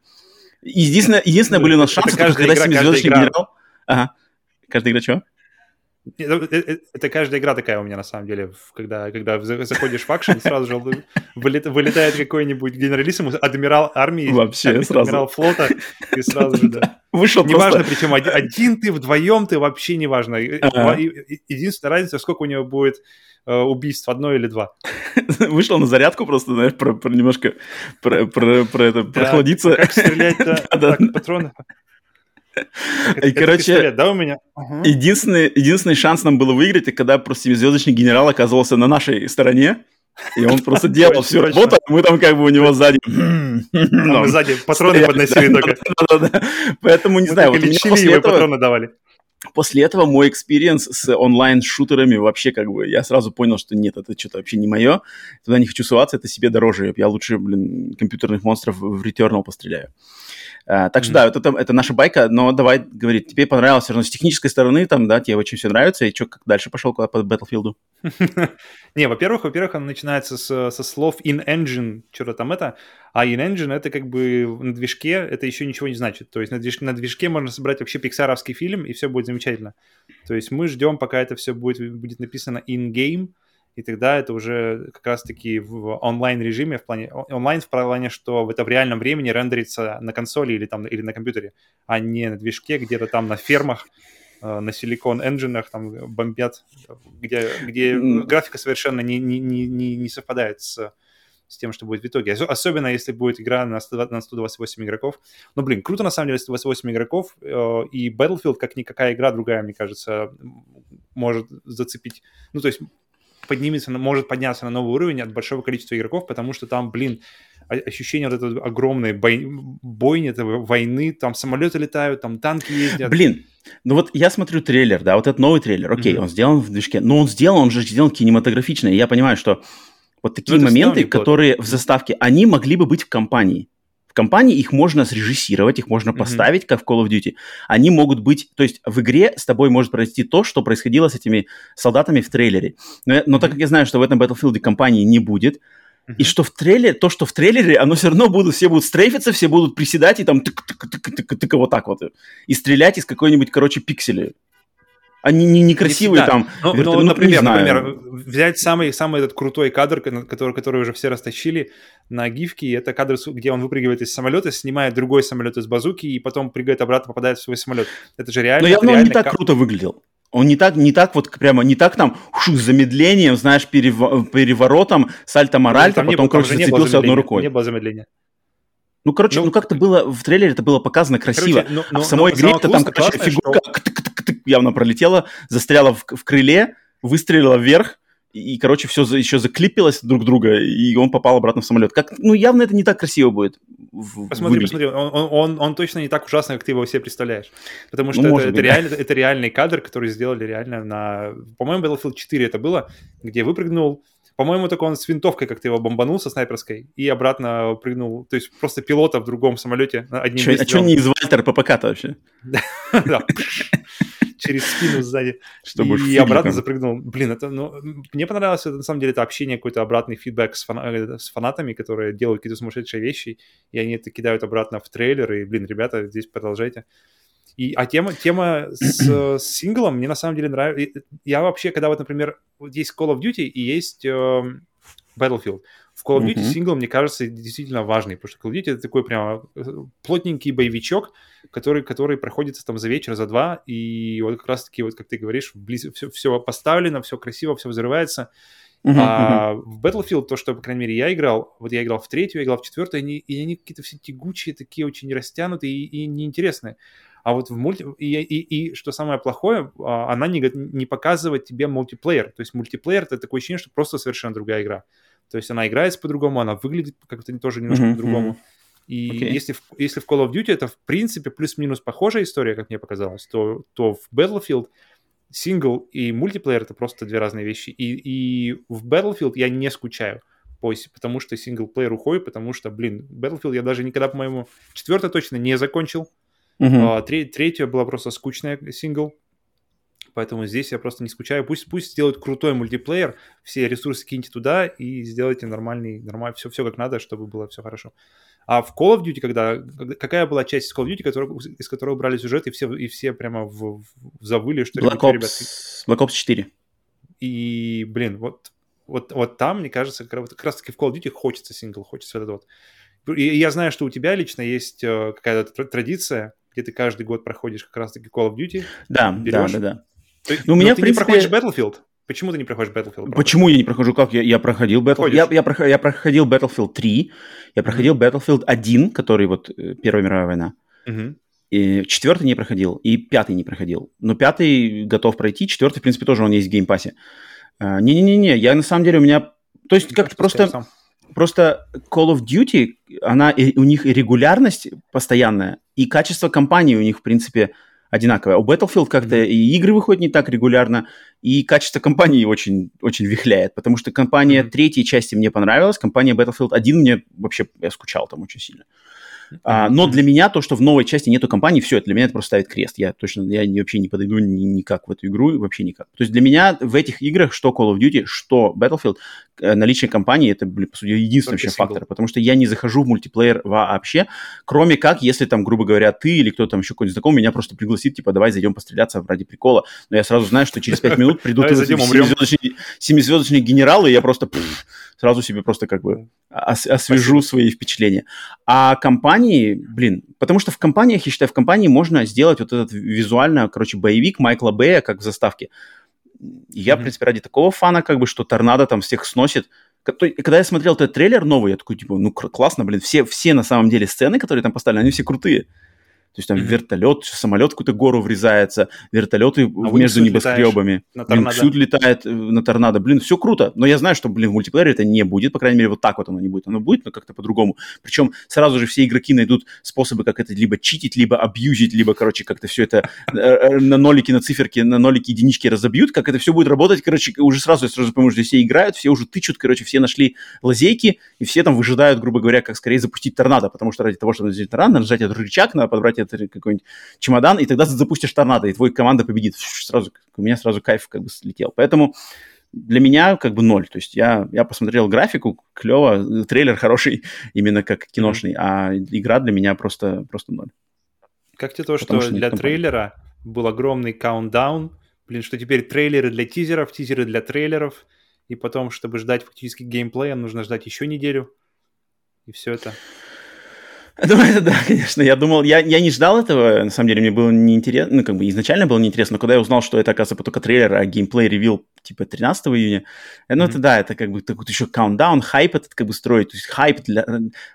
Единственное, единственное были у нас шансы, когда семизвездочный генерал... Ага. Каждая игра что? Э, э, это каждая игра такая у меня, на самом деле. Когда, когда заходишь в акшен, сразу же вылетает какой-нибудь генералиссимус, адмирал армии, Вообще, адмирал сразу. флота, и сразу же, да. Вышел Неважно, просто... причем один, один ты, вдвоем ты, вообще неважно. Ага. Единственная разница, сколько у него будет э, убийств, одно или два. Вышел на зарядку просто, знаешь, про, про немножко про, про, про это, да, прохладиться. Как стрелять-то? да, так, патроны. И, короче, да, у меня? Единственный, единственный шанс нам было выиграть, это когда просто семизвездочный генерал оказывался на нашей стороне, и он просто делал всю работу, а мы там как бы у него сзади... Мы сзади патроны подносили только. Поэтому, не знаю, вот лечили его патроны давали. После этого мой experience с онлайн-шутерами вообще как бы, я сразу понял, что нет, это что-то вообще не мое, туда не хочу суваться, это себе дороже, я лучше, блин, компьютерных монстров в Returnal постреляю. Uh, так что, mm-hmm. да, это, это наша байка, но давай говорить, тебе понравилось все равно с технической стороны, там, да, тебе очень все нравится, и что, как дальше пошел по Battlefield? Не, во-первых, во-первых, он начинается со слов in-engine, что-то там это, а in-engine это как бы на движке, это еще ничего не значит, то есть на движке, на движке можно собрать вообще пиксаровский фильм, и все будет замечательно. То есть мы ждем, пока это все будет, будет написано in-game, и тогда это уже как раз-таки в онлайн-режиме, в плане онлайн в плане, что это в реальном времени рендерится на консоли или там или на компьютере, а не на движке где-то там на фермах, э, на силикон энджинах там бомбят, где, где графика совершенно не, не, не, не совпадает с, с тем, что будет в итоге. Особенно если будет игра на, 100, на 128 игроков. Ну, блин, круто на самом деле 128 игроков, э, и Battlefield, как никакая игра другая, мне кажется, может зацепить. Ну, то есть поднимется, может подняться на новый уровень от большого количества игроков, потому что там, блин, ощущение вот этой огромной бой... бойни, этой войны, там самолеты летают, там танки ездят. Блин, ну вот я смотрю трейлер, да, вот этот новый трейлер, окей, mm-hmm. он сделан в движке, но он сделан, он же сделан кинематографично, и я понимаю, что вот такие ну, моменты, которые в заставке, они могли бы быть в компании компании, их можно срежиссировать, их можно поставить, mm-hmm. как в Call of Duty. Они могут быть, то есть в игре с тобой может произойти то, что происходило с этими солдатами в трейлере. Но, но mm-hmm. так как я знаю, что в этом Battlefield компании не будет, и что в трейлере, то, что в трейлере, оно все равно будут, все будут стрейфиться, все будут приседать и там тык-тык-тык-тык вот так вот, и стрелять из какой-нибудь, короче, пикселя. Они не, некрасивые не там. Ну, верты, ну, например, например, взять самый, самый этот крутой кадр, который, который уже все растащили на гифке, это кадр, где он выпрыгивает из самолета, снимает другой самолет из базуки и потом прыгает обратно, попадает в свой самолет. Это же реально... Но явно реально он не так как... круто выглядел. Он не так, не так вот прямо, не так там шу, с замедлением, знаешь, перев, переворотом, сальто-моральто, потом, было, короче, зацепился одной рукой. Не было замедления. Ну, короче, ну, ну как-то было, в трейлере это было показано красиво, короче, ну, а в самой игре это там, короче, фигурка что... явно пролетела, застряла в, в крыле, выстрелила вверх, и, короче, все за, еще заклипилось друг друга, и он попал обратно в самолет. Как, ну, явно это не так красиво будет. В, посмотри, посмотри, он, он, он, он точно не так ужасно, как ты его себе представляешь. Потому что ну, это, это, реально, это реальный кадр, который сделали реально на... По-моему, Battlefield 4 это было, где выпрыгнул по-моему, только он с винтовкой как-то его бомбанул со снайперской и обратно прыгнул. То есть просто пилота в другом самолете одним Чё, А что не из Вальтера ППК-то вообще? Да через спину сзади. Чтобы и обратно запрыгнул. Блин, это, ну, мне понравилось, это, на самом деле, это общение, какой-то обратный фидбэк с, фана- э, с фанатами, которые делают какие-то сумасшедшие вещи, и они это кидают обратно в трейлер, и, блин, ребята, здесь продолжайте. И, а тема, тема с, с синглом мне на самом деле нравится. Я вообще, когда вот, например, вот есть Call of Duty и есть э, Battlefield, в Call of Duty mm-hmm. сингл, мне кажется, действительно важный, потому что Call of Duty это такой прям э, плотненький боевичок, который, который проходится там за вечер, за два, и вот как раз-таки, вот как ты говоришь, вблиз... все, все поставлено, все красиво, все взрывается. Uh-huh, а uh-huh. в Battlefield, то, что, по крайней мере, я играл, вот я играл в третью, я играл в четвертую, они, и они какие-то все тягучие, такие очень растянутые и, и неинтересные. А вот в мульти... И, и, и что самое плохое, а, она не, не показывает тебе мультиплеер. То есть мультиплеер — это такое ощущение, что просто совершенно другая игра. То есть она играется по-другому, она выглядит как-то тоже немножко mm-hmm. по-другому. И okay. если, в, если в Call of Duty это, в принципе, плюс-минус похожая история, как мне показалось, то, то в Battlefield сингл и мультиплеер — это просто две разные вещи. И, и в Battlefield я не скучаю, потому что синглплеер уходит, потому что, блин, Battlefield я даже никогда, по-моему, четвертое точно не закончил. Uh-huh. А, тре- третья была просто скучная сингл, Поэтому здесь я просто не скучаю. Пусть, пусть сделают крутой мультиплеер, все ресурсы киньте туда и сделайте нормальный, нормально, все, все как надо, чтобы было все хорошо. А в Call of Duty, когда, какая была часть Call of Duty, который, из которой убрали сюжет, и все, и все прямо в, в завыли, что Black Ops, ребят... Black Ops 4. И, блин, вот, вот, вот там, мне кажется, как, как раз-таки в Call of Duty хочется сингл, хочется этот вот. И я знаю, что у тебя лично есть э, какая-то традиция, где ты каждый год проходишь как раз-таки Call of Duty. Да, берешь, да, да, да. То, ну, меня, ты принципе... не проходишь Battlefield? Почему ты не проходишь Battlefield? Правда? Почему я не прохожу? Как я, я проходил Battlefield? Я, я, проход, я проходил Battlefield 3, я проходил mm-hmm. Battlefield 1, который вот э, Первая мировая война. Mm-hmm. И четвертый не проходил, и пятый не проходил. Но пятый готов пройти, четвертый, в принципе, тоже он есть в Game Pass е. А, не-не-не, я на самом деле у меня... То есть как-то просто... Просто Call of Duty, она, у них и регулярность постоянная, и качество компании у них, в принципе, одинаковая. У Battlefield как-то mm-hmm. и игры выходят не так регулярно, и качество компании очень, очень вихляет, потому что компания mm-hmm. третьей части мне понравилась, компания Battlefield 1 мне вообще, я скучал там очень сильно. А, но для меня то, что в новой части нету компании, все, это для меня это просто ставит крест. Я точно, я вообще не подойду ни, никак в эту игру, вообще никак. То есть для меня в этих играх, что Call of Duty, что Battlefield, э, наличие компании, это, по сути, единственный вообще фактор, потому что я не захожу в мультиплеер вообще, кроме как, если там, грубо говоря, ты или кто-то там еще какой-нибудь знакомый меня просто пригласит, типа, давай зайдем постреляться ради прикола. Но я сразу знаю, что через 5 минут придут семизвездочные генералы, и я просто сразу себе просто как бы ос освежу Спасибо. свои впечатления. А компании, блин, потому что в компаниях, я считаю, в компании можно сделать вот этот визуально, короче, боевик Майкла Бэя, как в заставке. я, mm-hmm. в принципе, ради такого фана, как бы, что торнадо там всех сносит. Когда я смотрел этот трейлер новый, я такой, типа, ну, классно, блин, все, все на самом деле сцены, которые там поставлены, они все крутые. То есть там mm-hmm. вертолет, самолет какую-то гору врезается, вертолеты а между небоскребами. На Вингсют летает э, на торнадо. Блин, все круто. Но я знаю, что, блин, в мультиплеере это не будет. По крайней мере, вот так вот оно не будет. Оно будет, но как-то по-другому. Причем сразу же все игроки найдут способы, как это либо читить, либо абьюзить, либо, короче, как-то все это э, э, на нолики, на циферки, на нолики, единички разобьют. Как это все будет работать, короче, уже сразу, я сразу пойму, что все играют, все уже тычут, короче, все нашли лазейки, и все там выжидают, грубо говоря, как скорее запустить торнадо. Потому что ради того, чтобы запустить торнадо, нажать этот рычаг, надо подобрать этот какой-нибудь чемодан, и тогда ты запустишь торнадо, и твой команда победит. Сразу, у меня сразу кайф как бы слетел. Поэтому для меня как бы ноль. То есть я, я посмотрел графику, клево, трейлер хороший, именно как киношный, а игра для меня просто, просто ноль. Как тебе то, Потому что, что для трейлера был огромный каунтдаун, блин, что теперь трейлеры для тизеров, тизеры для трейлеров, и потом, чтобы ждать фактически геймплея, нужно ждать еще неделю, и все это. Ну, это да, конечно. Я думал, я, я не ждал этого, на самом деле, мне было неинтересно, ну, как бы изначально было неинтересно, но когда я узнал, что это, оказывается, только трейлер, а геймплей ревил, типа, 13 июня, ну, mm-hmm. это да, это как бы такой еще countdown, хайп этот как бы строить, то есть хайп для...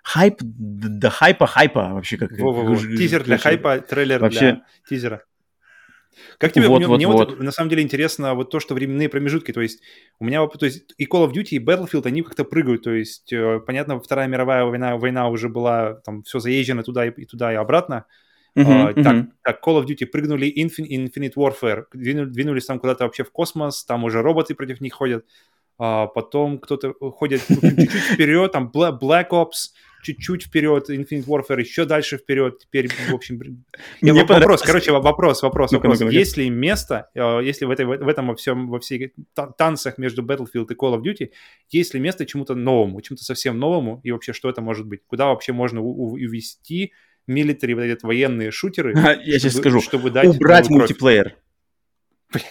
Хайп до хайпа хайпа вообще как... Во-во-во. Тизер для хайпа, трейлер вообще... для тизера. Как тебе, вот, мне, вот, мне вот. вот на самом деле интересно вот то, что временные промежутки, то есть у меня, то есть и Call of Duty, и Battlefield, они как-то прыгают, то есть, э, понятно, Вторая мировая война, война уже была, там, все заезжено туда и, и туда, и обратно, Uh-huh, uh, uh-huh. Так, так, Call of Duty прыгнули Infin- Infinite Warfare, двинули, двинулись там куда-то вообще в космос, там уже роботы против них ходят, а потом кто-то ходит чуть-чуть вперед, там Black Ops, чуть-чуть вперед, Infinite Warfare еще дальше вперед. Теперь, в общем, Мне вопрос, понравилось. короче, вопрос, вопрос, ну вопрос. Ну есть ли место, э, если в, этой, в этом во всем, во всей танцах между Battlefield и Call of Duty, есть ли место чему-то новому, чему-то совсем новому, и вообще что это может быть? Куда вообще можно увести милитари, вот эти военные шутеры? Я чтобы, сейчас скажу. Чтобы дать Убрать мультиплеер.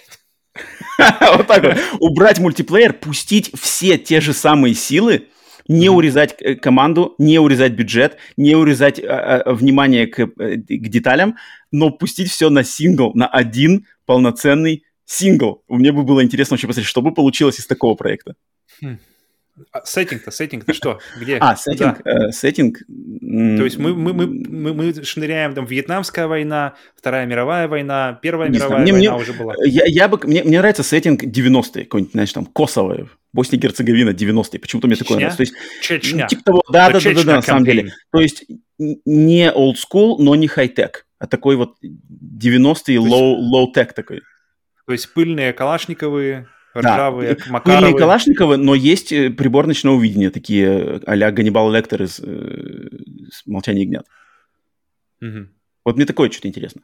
Вот так вот. Убрать мультиплеер, пустить все те же самые силы, не урезать э, команду, не урезать бюджет, не урезать а, а, внимание к, э, к деталям, но пустить все на сингл, на один полноценный сингл. Мне бы было интересно вообще посмотреть, что бы получилось из такого проекта. Хм. А сеттинг-то, сеттинг-то что? Где? А, сеттинг, э, сеттинг. То есть мы, мы, мы, мы, мы шныряем, там, Вьетнамская война, Вторая мировая война, Первая не мировая знаю, война мне, уже была. Я, я бы, мне, мне нравится сеттинг 90-е, какой-нибудь, знаешь, там, Косово, Босния и Герцеговина 90-е, почему-то мне такое нравится. То есть, Чечня. Типа того, да, да, да, да, да, на самом деле. То есть не old school, но не хай-тек, а такой вот 90-й low, low-tech такой. То есть пыльные калашниковые, ржавые, да. Макаровы. Пыльные Калашниковы, но есть э, прибор ночного видения, такие а-ля Ганнибал Лектор из э, «Молчания ягнят». Угу. Вот мне такое что-то интересно.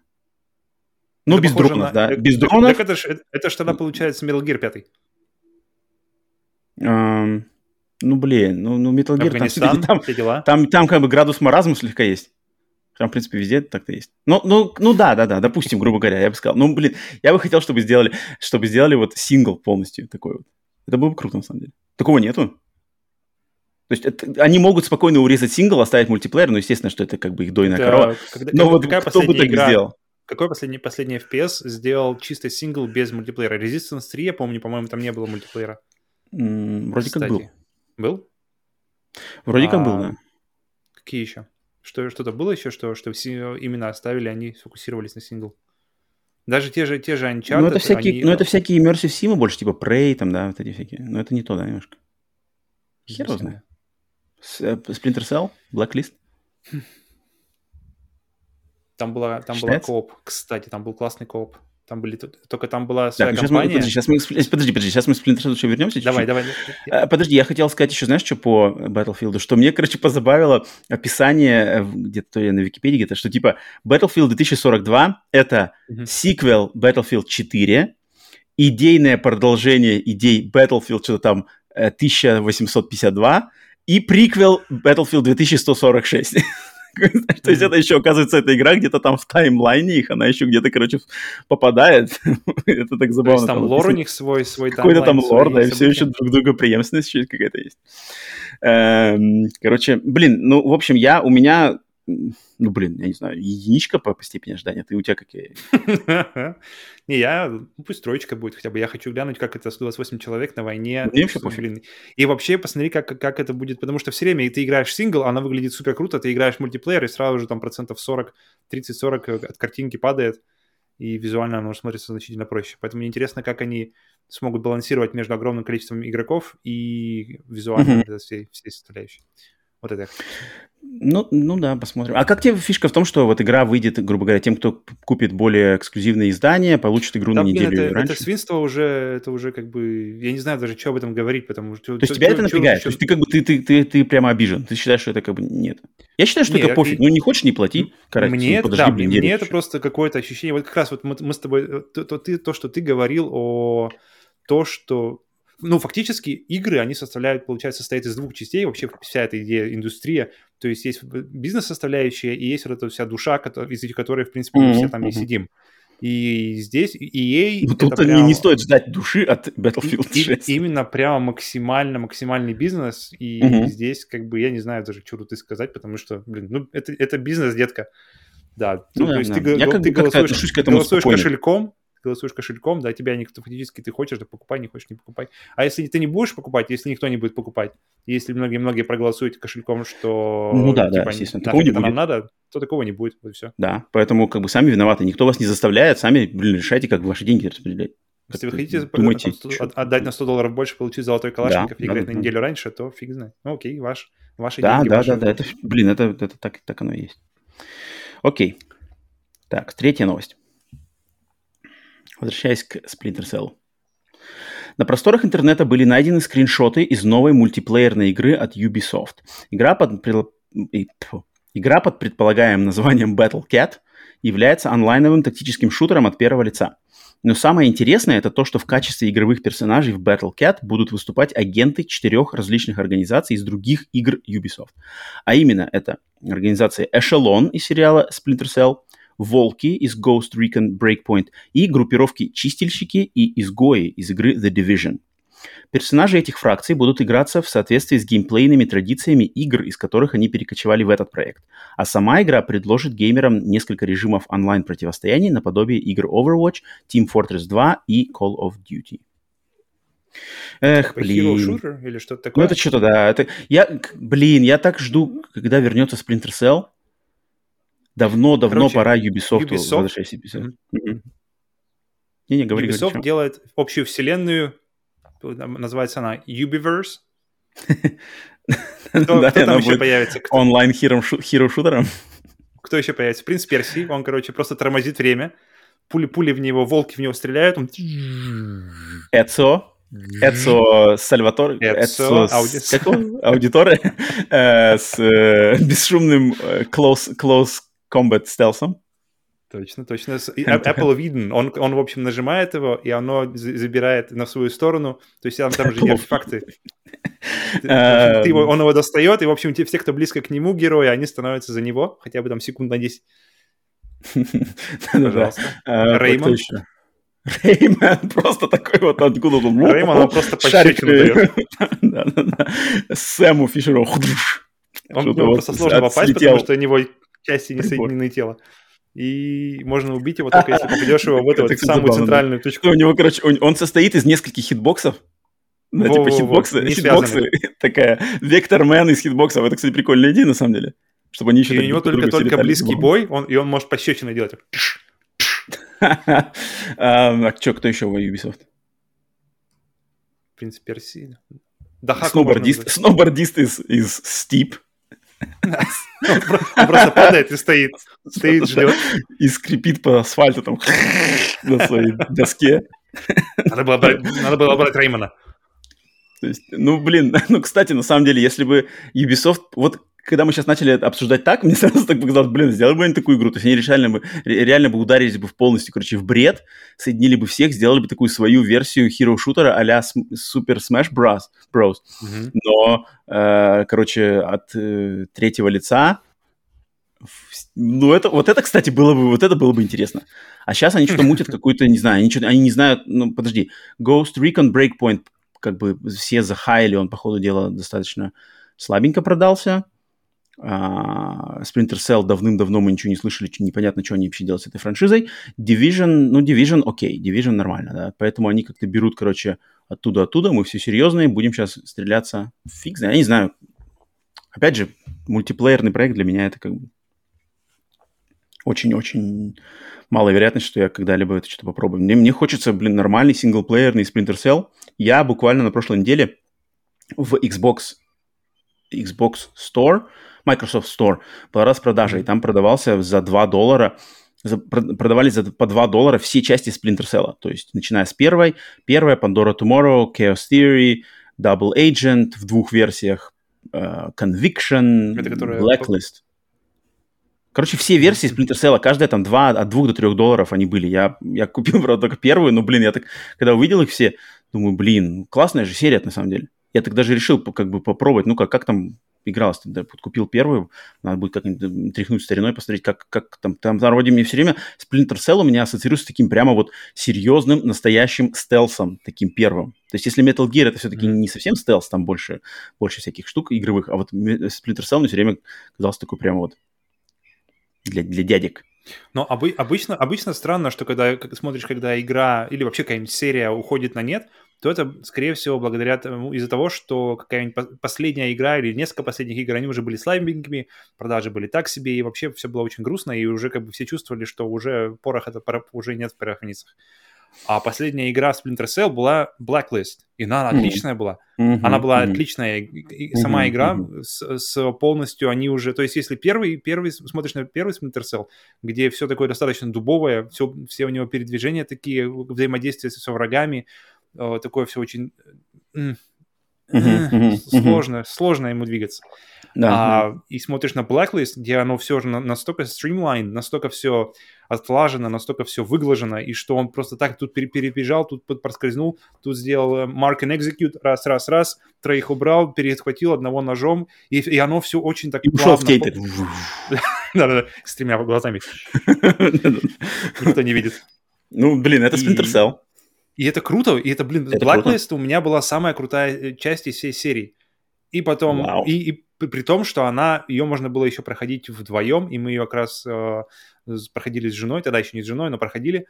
Ну, это без дронов, на... да. Без так, дронов. Так это же это ж тогда получается Metal Gear 5. Um, ну, блин, ну, ну Metal Gear там, там, там, там как бы градус маразма слегка есть. Там, в принципе, везде так-то есть. Ну, ну, ну да, да, да, допустим, грубо говоря, я бы сказал. Ну, блин, я бы хотел, чтобы сделали, чтобы сделали вот сингл полностью такой вот. Это было бы круто, на самом деле. Такого нету. То есть это, они могут спокойно урезать сингл, оставить мультиплеер, но естественно, что это как бы их дойная да, корова. Когда, но вот кто бы так игра, сделал? Какой последний, последний FPS сделал чисто сингл без мультиплеера? Resistance 3, я помню, по-моему, там не было мультиплеера. М-м, вроде Кстати. как был. Был? Вроде а, как был, да. Какие еще? Что, что-то было еще, что, что все именно оставили, они сфокусировались на сингл? Даже те же, те же Uncharted, ну, это всякие, они... ну, это всякие immersive симы больше, типа Prey, там, да, вот эти всякие. Но это не то, да, немножко. Хер знает. Э, Splinter Cell? Blacklist? Там была, там была кооп, кстати, там был классный кооп. Там были, только там была своя так, компания. Сейчас мы, подожди, сейчас мы, подожди, подожди, сейчас мы к Splinter еще вернемся. Давай, давай. А, подожди, я хотел сказать еще, знаешь, что по Battlefield, что мне, короче, позабавило описание э, где-то на Википедии, где-то, что типа Battlefield 2042 — это uh-huh. сиквел Battlefield 4, идейное продолжение идей Battlefield что-то там 1852 э, и приквел Battlefield 2146. То есть это еще, оказывается, эта игра где-то там в таймлайне их, она еще где-то, короче, попадает. это так забавно. То есть там лор у них свой, свой Какой-то там лор, да, и все еще друг друга преемственность какая-то есть. Эм, короче, блин, ну, в общем, я, у меня ну, блин, я не знаю, единичка по, по степени ожидания. Ты у тебя какие? Не, я, ну, пусть троечка будет хотя бы. Я хочу глянуть, как это 128 человек на войне. И вообще посмотри, как, как это будет, потому что все время ты играешь сингл, она выглядит супер круто, ты играешь мультиплеер, и сразу же там процентов 40, 30-40 от картинки падает, и визуально оно смотрится значительно проще. Поэтому мне интересно, как они смогут балансировать между огромным количеством игроков и визуально mm-hmm. всей, всей составляющей. Вот это я хочу. Ну, ну да, посмотрим. А как тебе фишка в том, что вот игра выйдет, грубо говоря, тем, кто купит более эксклюзивные издания, получит игру да, на неделю блин, это, раньше? Это свинство уже, это уже как бы, я не знаю даже, что об этом говорить, потому что... То есть тебя это напрягает? То есть ты как бы, ты, ты, ты, ты прямо обижен? Ты считаешь, что это как бы нет? Я считаю, что не, это пофиг. Ну, не хочешь, не плати. Карать, мне, ну, подожди, да, блин, мне это просто какое-то ощущение. Вот как раз вот мы, мы с тобой, э, то, то, ты, то, что ты говорил о то, что ну, фактически игры, они составляют, получается, состоят из двух частей, вообще вся эта идея, индустрия, то есть есть бизнес-составляющая и есть вот эта вся душа, из-за которой, в принципе, мы все там и сидим. И здесь EA... Ну, тут прям... не стоит ждать души от Battlefield 6. И, именно прямо максимально, максимальный бизнес. И угу. здесь, как бы, я не знаю даже, что тут и сказать, потому что, блин, ну, это, это бизнес, детка. Да, ну, ну, то есть да. ты, я ты, ты голосуешь, к этому голосуешь кошельком, голосуешь кошельком, да, тебя никто фактически ты хочешь, да покупай, не хочешь, не покупай. А если ты не будешь покупать, если никто не будет покупать, если многие-многие проголосуют кошельком, что ну, да, типа, да, естественно, такого не будет. нам надо, то такого не будет, вот все. Да, поэтому как бы сами виноваты, никто вас не заставляет, сами, блин, решайте, как ваши деньги распределять. Если вы хотите думайте, от, отдать на 100 долларов больше, получить золотой калашников да, и играть да, на да. неделю раньше, то фиг знает. Ну окей, ваш, ваши да, деньги. Да, да, да, да, это, блин, это, это так, так оно и есть. Окей. Так, третья новость. Возвращаясь к Splinter Cell. На просторах интернета были найдены скриншоты из новой мультиплеерной игры от Ubisoft. Игра под, Игра под предполагаемым названием Battle Cat является онлайновым тактическим шутером от первого лица. Но самое интересное это то, что в качестве игровых персонажей в Battle Cat будут выступать агенты четырех различных организаций из других игр Ubisoft. А именно это организация Echelon из сериала Splinter Cell, волки из Ghost Recon Breakpoint и группировки Чистильщики и Изгои из игры The Division. Персонажи этих фракций будут играться в соответствии с геймплейными традициями игр, из которых они перекочевали в этот проект. А сама игра предложит геймерам несколько режимов онлайн-противостояний наподобие игр Overwatch, Team Fortress 2 и Call of Duty. Эх, блин. Hero или что-то такое? Ну, это что-то, да. Это... Я, блин, я так жду, когда вернется Splinter Cell. Давно-давно пора Ubisoft, Ubisoft? возвращайся. Mm-hmm. Не-не, говори, Ubisoft говори, делает общую вселенную, называется она Ubiverse. Кто, да, кто там еще появится? Онлайн хиро-шутером. Кто еще появится? Принц Персии. Он, короче, просто тормозит время. Пули-пули в него, волки в него стреляют. Он... Эцо. Эцо Сальватор. Эцо, Аудиторе. Э, с э, бесшумным э, close, close комбат стелсом. Точно, точно. Apple виден. Он, он, в общем, нажимает его, и оно забирает на свою сторону. То есть там, там же не артефакты. Ты его, он его достает, и, в общем, те, все, кто близко к нему, герои, они становятся за него, хотя бы там секунд на 10. Пожалуйста. Rayman. Rayman просто такой вот откуда он... Rayman, он просто пощечину дает. Сэму Фишеру. Он просто сложно попасть, потому что у него части несоединенные тела. И можно убить его только если попадешь его в эту вот самую центральную точку. У него, короче, он состоит из нескольких хитбоксов. Ну, типа хитбоксы, хитбоксы, такая, Vectorman из хитбоксов. Это, кстати, прикольная идея, на самом деле. Чтобы они еще И у него только, только близкий бой, он, и он может пощечины делать. А что, кто еще в Ubisoft? Принц Персии. Сноубордист, сноубордист из, из Steep. Он просто падает и стоит. Стоит, ждет. И скрипит по асфальту там на своей доске. Надо было брать, надо было брать Реймона. То есть, ну, блин, ну, кстати, на самом деле, если бы Ubisoft, вот когда мы сейчас начали обсуждать так, мне сразу так показалось, блин, сделали бы они такую игру, то есть они реально бы, реально бы ударились бы в полностью, короче, в бред, соединили бы всех, сделали бы такую свою версию хиро-шутера а-ля Super Smash Bros. Bros. Mm-hmm. Но, э, короче, от э, третьего лица ну, это, вот это, кстати, было бы, вот это было бы интересно. А сейчас они что-то мутят какую-то, не знаю, они, что они не знают, ну, подожди, Ghost Recon Breakpoint, как бы все захаяли, он, по ходу дела, достаточно слабенько продался. Uh, Splinter Cell давным-давно мы ничего не слышали, непонятно, что они вообще делают с этой франшизой. Division, ну, Division окей, okay, Division нормально, да, поэтому они как-то берут, короче, оттуда-оттуда, мы все серьезные, будем сейчас стреляться, фиг знает, я не знаю. Опять же, мультиплеерный проект для меня это как бы очень-очень малая вероятность, что я когда-либо это что-то попробую. Мне, мне хочется, блин, нормальный синглплеерный Splinter Cell. Я буквально на прошлой неделе в Xbox Xbox Store Microsoft Store была распродажа, и там продавался за 2 доллара, за, продавались за, по 2 доллара все части Splinter Cell. То есть, начиная с первой, первая, Pandora Tomorrow, Chaos Theory, Double Agent в двух версиях, uh, Conviction, Это Blacklist. Короче, все версии Splinter Cell, каждая там 2, от 2 до 3 долларов они были. Я, я купил, правда, только первую, но, блин, я так, когда увидел их все, думаю, блин, классная же серия, на самом деле. Я тогда же решил как бы попробовать, ну как, как там игралось. Ты купил первую, надо будет как-нибудь тряхнуть стариной, посмотреть, как, как там, там, там вроде мне все время Splinter Cell у меня ассоциируется с таким прямо вот серьезным, настоящим стелсом, таким первым. То есть если Metal Gear это все-таки mm-hmm. не совсем стелс, там больше, больше всяких штук игровых, а вот Splinter Cell мне все время казался такой прямо вот для, для дядек. Но обы- обычно, обычно странно, что когда смотришь, когда игра или вообще какая-нибудь серия уходит на нет, то это, скорее всего, благодаря тому, из-за того, что какая-нибудь последняя игра или несколько последних игр, они уже были слабенькими, продажи были так себе, и вообще все было очень грустно, и уже как бы все чувствовали, что уже порох это уже нет в порохницах. А последняя игра Splinter Cell была Blacklist, и она отличная была. Mm-hmm. Она была mm-hmm. отличная. И сама mm-hmm. игра с, с полностью, они уже... То есть если первый, первый, смотришь на первый Splinter Cell, где все такое достаточно дубовое, все, все у него передвижения такие, взаимодействие со врагами, Э, такое все очень сложно, сложно ему двигаться. Да. А, и смотришь на Blacklist, где оно все же настолько streamline, настолько все отлажено, настолько все выглажено, и что он просто так тут перебежал, тут проскользнул, тут сделал э, mark and execute, раз, раз, раз, троих убрал, перехватил одного ножом, и, и оно все очень так и ушел в кейтер. Да-да-да, с тремя глазами. Никто не видит. Ну, блин, это Splinter Cell. И это круто, и это, блин, это Blacklist круто. у меня была самая крутая э, часть из всей серии. И потом, Вау. и, и при том, что она, ее можно было еще проходить вдвоем, и мы ее как раз э, проходили с женой, тогда еще не с женой, но проходили,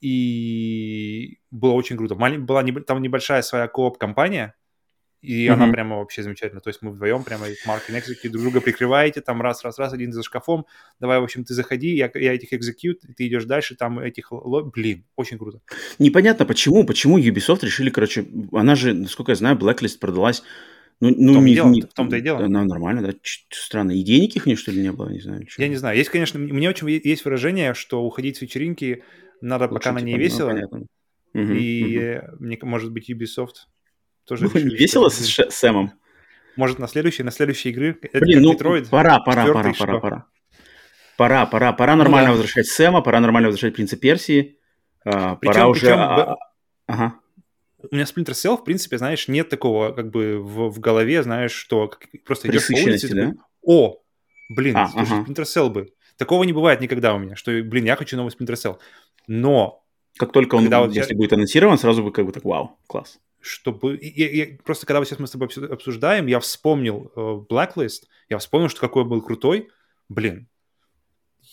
и было очень круто. Малень, была не, там небольшая своя кооп-компания, и mm-hmm. она прямо вообще замечательная. То есть мы вдвоем прямо Марк и Execute друг друга прикрываете, там раз-раз-раз, один за шкафом, давай, в общем, ты заходи, я, я этих Execute, ты идешь дальше, там этих... Блин, очень круто. Непонятно, почему, почему Ubisoft решили, короче, она же, насколько я знаю, Blacklist продалась ну, ну, в, том не, дело, не, в том-то и дело. Она нормально, да? Странно. И денег их, что ли, не было? Не знаю. Что. Я не знаю. Есть, конечно, мне очень есть выражение, что уходить с вечеринки надо, Лучше, пока на ней типа, весело. Ну, понятно. И, угу. мне, может быть, Ubisoft тоже ну, решили, весело с Сэмом. Может, на следующей, на следующей игры. Блин, ну, Metroid, пора, пора, пора, пора, пора. Пора, пора, пора нормально ну, да. возвращать Сэма, пора нормально возвращать Принца Персии. А, причем, пора уже... Причем, а, ага. У меня Splinter Cell, в принципе, знаешь, нет такого как бы в, в голове, знаешь, что просто идешь по улице такой, о, блин, а, слушай, ага. Splinter Cell бы. Такого не бывает никогда у меня, что, блин, я хочу новый Splinter Cell. Но... Как только он, вот если я... будет анонсирован, сразу бы как бы так, вау, класс чтобы... Я, я, просто когда вот сейчас мы с тобой обсуждаем, я вспомнил э, Blacklist, я вспомнил, что какой был крутой. Блин,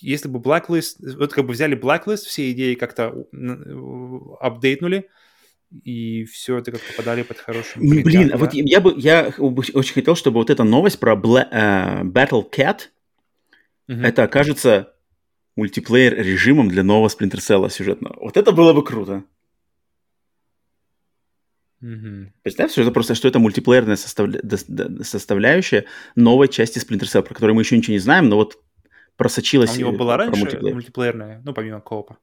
если бы Blacklist... Вот как бы взяли Blacklist, все идеи как-то апдейтнули, и все это как-то подали под хорошим... Блин, блин да? вот я бы... Я очень хотел, чтобы вот эта новость про Bla- uh, Battle Cat, угу. это окажется мультиплеер режимом для нового Splinter Cell сюжетного. Вот это было бы круто. Mm-hmm. Представь, что это просто что это мультиплеерная составля... составляющая новой части Splinter Cell, про которую мы еще ничего не знаем, но вот просочилась. А у него была раньше мультиплеер. мультиплеерная, ну, помимо коопа?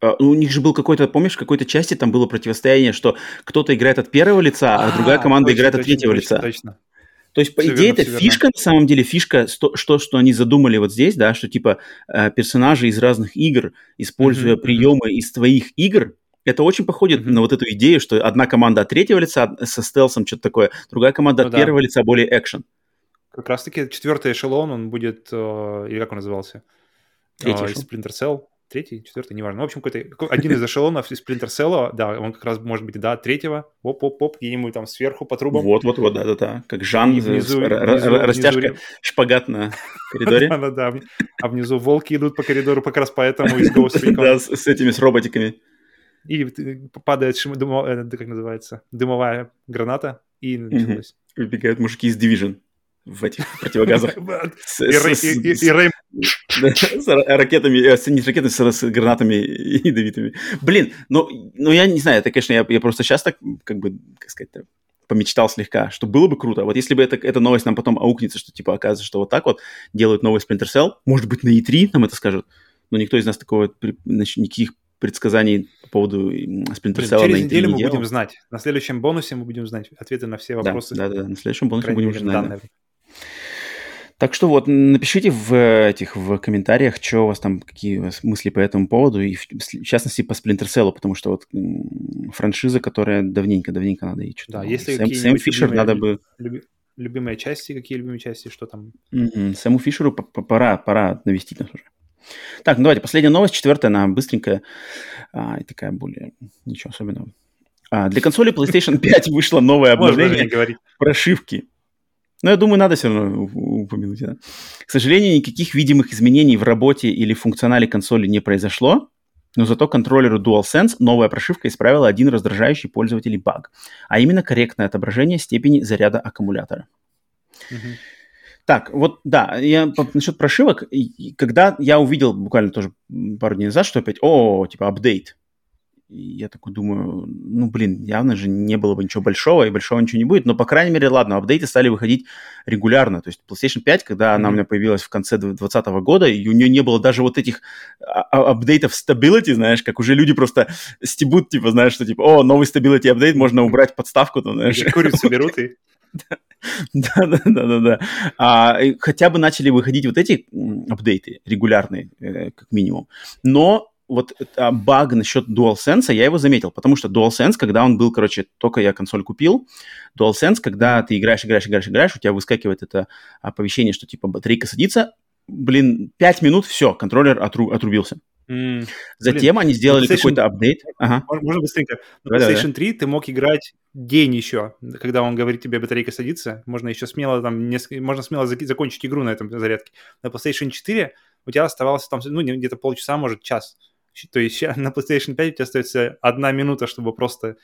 Uh, у них же был какой-то, помнишь, в какой-то части там было противостояние, что кто-то играет от первого лица, а, а другая команда точно, играет точно, от третьего точно, лица. Точно. То есть, по все идее, верно, это фишка, верно. на самом деле, фишка, что, что, что они задумали вот здесь, да, что типа э, персонажи из разных игр, используя mm-hmm. приемы из твоих игр, это очень походит mm-hmm. на вот эту идею, что одна команда от третьего лица со стелсом, что-то такое, другая команда ну, от да. первого лица более экшен. Как раз-таки четвертый эшелон, он будет, э, или как он назывался? Третий э, Splinter Cell. Третий, четвертый, неважно. Ну, в общем, какой-то один из эшелонов из Splinter Cell, да, он как раз может быть, да, третьего, оп-оп-оп, где-нибудь там сверху по трубам. Вот-вот-вот, да-да-да, как Жан, внизу, внизу, растяжка, внизу... шпагат на коридоре. Да-да-да, а внизу волки идут по коридору как раз поэтому из Ghost Recon. Да, с этими, с роботиками и падает э, как называется, дымовая граната, и началось. Выбегают мужики из Division в этих противогазах. И Рэйм... С ракетами, не с ракетами, с гранатами ядовитыми. Блин, ну, ну я не знаю, это, конечно, я, просто сейчас так, как бы, как сказать, помечтал слегка, что было бы круто. Вот если бы это, эта новость нам потом аукнется, что типа оказывается, что вот так вот делают новый Splinter Cell, может быть, на E3 нам это скажут, но никто из нас такого, никаких предсказаний по поводу Splinter Cell Через неделю мы делал. будем знать. На следующем бонусе мы будем знать ответы на все вопросы. Да, да, да. На следующем бонусе мы будем знать. Так что вот, напишите в этих в комментариях, что у вас там, какие у вас мысли по этому поводу, и в, в частности по Splinter Cell, потому что вот франшиза, которая давненько, давненько надо и что-то. Да, если Сэм, Сэм Фишер любимые, надо бы... Люби... любимые части, какие любимые части, что там? Mm-hmm. Саму Фишеру пора, пора навестить нас уже. Так, ну давайте, последняя новость, четвертая, она быстренькая, а, и такая более, ничего особенного. А, для консоли PlayStation 5 вышло новое обновление прошивки. Но я думаю, надо все равно упомянуть. Да? К сожалению, никаких видимых изменений в работе или функционале консоли не произошло, но зато контроллеру DualSense новая прошивка исправила один раздражающий пользователей баг, а именно корректное отображение степени заряда аккумулятора. Так, вот да, я насчет прошивок, когда я увидел буквально тоже пару дней назад, что опять, о, типа апдейт, я такой думаю, ну, блин, явно же не было бы ничего большого, и большого ничего не будет, но, по крайней мере, ладно, апдейты стали выходить регулярно, то есть PlayStation 5, когда mm-hmm. она у меня появилась в конце 2020 года, и у нее не было даже вот этих а, а, апдейтов stability, знаешь, как уже люди просто стебут, типа, знаешь, что, типа, о, новый stability апдейт, можно убрать подставку, там, знаешь. Курицу берут и... Да, да, да, да, да. А, хотя бы начали выходить вот эти апдейты регулярные, э, как минимум. Но вот а, баг насчет DualSense, я его заметил, потому что DualSense, когда он был, короче, только я консоль купил, DualSense, когда ты играешь, играешь, играешь, играешь, у тебя выскакивает это оповещение, что типа батарейка садится, блин, 5 минут, все, контроллер отру- отрубился. Mm. Затем Блин, они сделали какой-то апдейт. Ага. Можно быстренько. На PlayStation 3 ты мог играть день еще, когда он говорит тебе батарейка садится. Можно еще смело там несколько, можно смело закончить игру на этом зарядке. На PlayStation 4 у тебя оставалось там ну где-то полчаса, может час. То есть на PlayStation 5 у тебя остается одна минута, чтобы просто...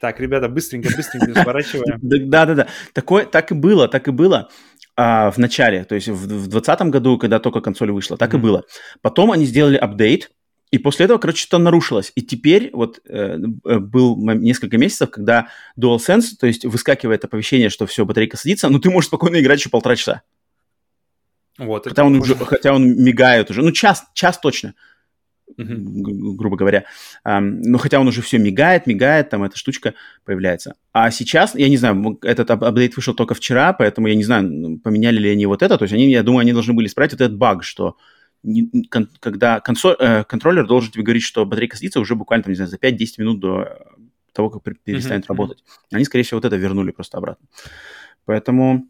Так, ребята, быстренько, быстренько сворачиваем. Да-да-да. Такое, так и было, так и было а, в начале, то есть в 2020 году, когда только консоль вышла, так и было. Потом они сделали апдейт, и после этого, короче, что-то нарушилось. И теперь вот э, э был несколько месяцев, когда DualSense, то есть выскакивает оповещение, что все, батарейка садится, но ты можешь спокойно играть еще полтора часа. Вот, хотя, он уже, хотя он мигает уже. Ну, час, час точно uh-huh. грубо говоря. Но хотя он уже все мигает, мигает, там эта штучка появляется. А сейчас, я не знаю, этот апдейт вышел только вчера, поэтому я не знаю, поменяли ли они вот это. То есть они, я думаю, они должны были исправить вот этот баг, что когда консоль, э, контроллер должен тебе говорить, что батарейка садится уже буквально, там, не знаю, за 5-10 минут до того, как перестанет uh-huh. работать. Они, скорее всего, вот это вернули просто обратно. Поэтому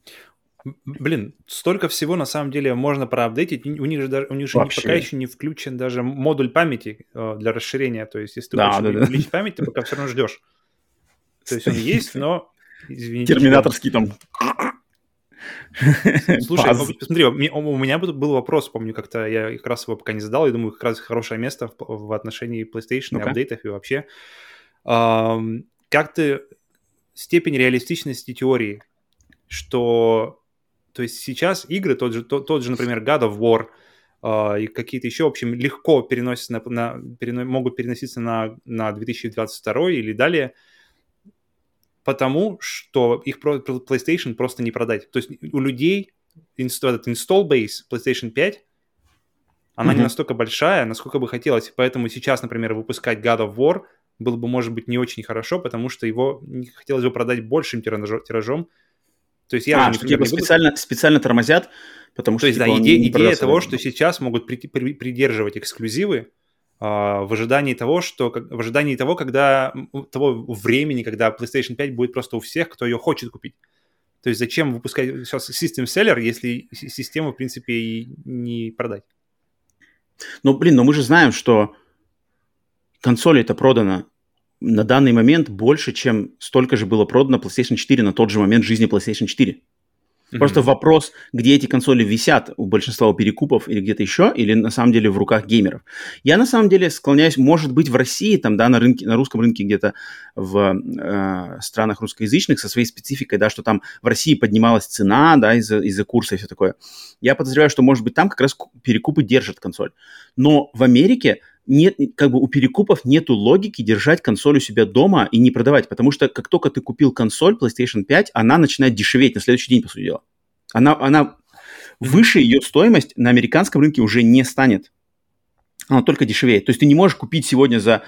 Блин, столько всего на самом деле можно проапдейтить. У них же, даже, у них же пока еще не включен даже модуль памяти э, для расширения. То есть, если ты да, хочешь да, увеличить да. память, ты пока все равно ждешь. То есть он есть, но... Извините, Терминаторский там... Слушай, Паз. смотри, у меня был вопрос, помню, как-то я как раз его пока не задал, я думаю, как раз хорошее место в, отношении PlayStation, ну апдейтов и вообще. Как ты степень реалистичности теории, что то есть сейчас игры, тот же, тот, тот же например, God of War э, и какие-то еще, в общем, легко переносятся на, на, перено, могут переноситься на, на 2022 или далее, потому что их PlayStation просто не продать. То есть у людей инст, этот install base PlayStation 5 она mm-hmm. не настолько большая, насколько бы хотелось. Поэтому сейчас, например, выпускать God of War было бы, может быть, не очень хорошо, потому что его хотелось бы продать большим тиражом, то есть я а, что типа специально, специально тормозят, потому что... То есть, типа, да, идея, идея того, что сейчас могут при, при, придерживать эксклюзивы а, в ожидании того, что... В ожидании того, когда... Того времени, когда PlayStation 5 будет просто у всех, кто ее хочет купить. То есть зачем выпускать сейчас System Seller, если систему, в принципе, и не продать? Ну, блин, но мы же знаем, что консоль это продана на данный момент больше, чем столько же было продано PlayStation 4 на тот же момент жизни PlayStation 4. Mm-hmm. Просто вопрос, где эти консоли висят у большинства у перекупов или где-то еще, или на самом деле в руках геймеров. Я на самом деле склоняюсь, может быть, в России, там, да, на, рынке, на русском рынке где-то в э, странах русскоязычных со своей спецификой, да, что там в России поднималась цена, да, из-за, из-за курса и все такое. Я подозреваю, что, может быть, там как раз перекупы держат консоль. Но в Америке нет, как бы у перекупов нету логики держать консоль у себя дома и не продавать, потому что как только ты купил консоль PlayStation 5, она начинает дешеветь на следующий день, по сути дела. Она, она выше ее стоимость на американском рынке уже не станет. Она только дешевеет. То есть ты не можешь купить сегодня за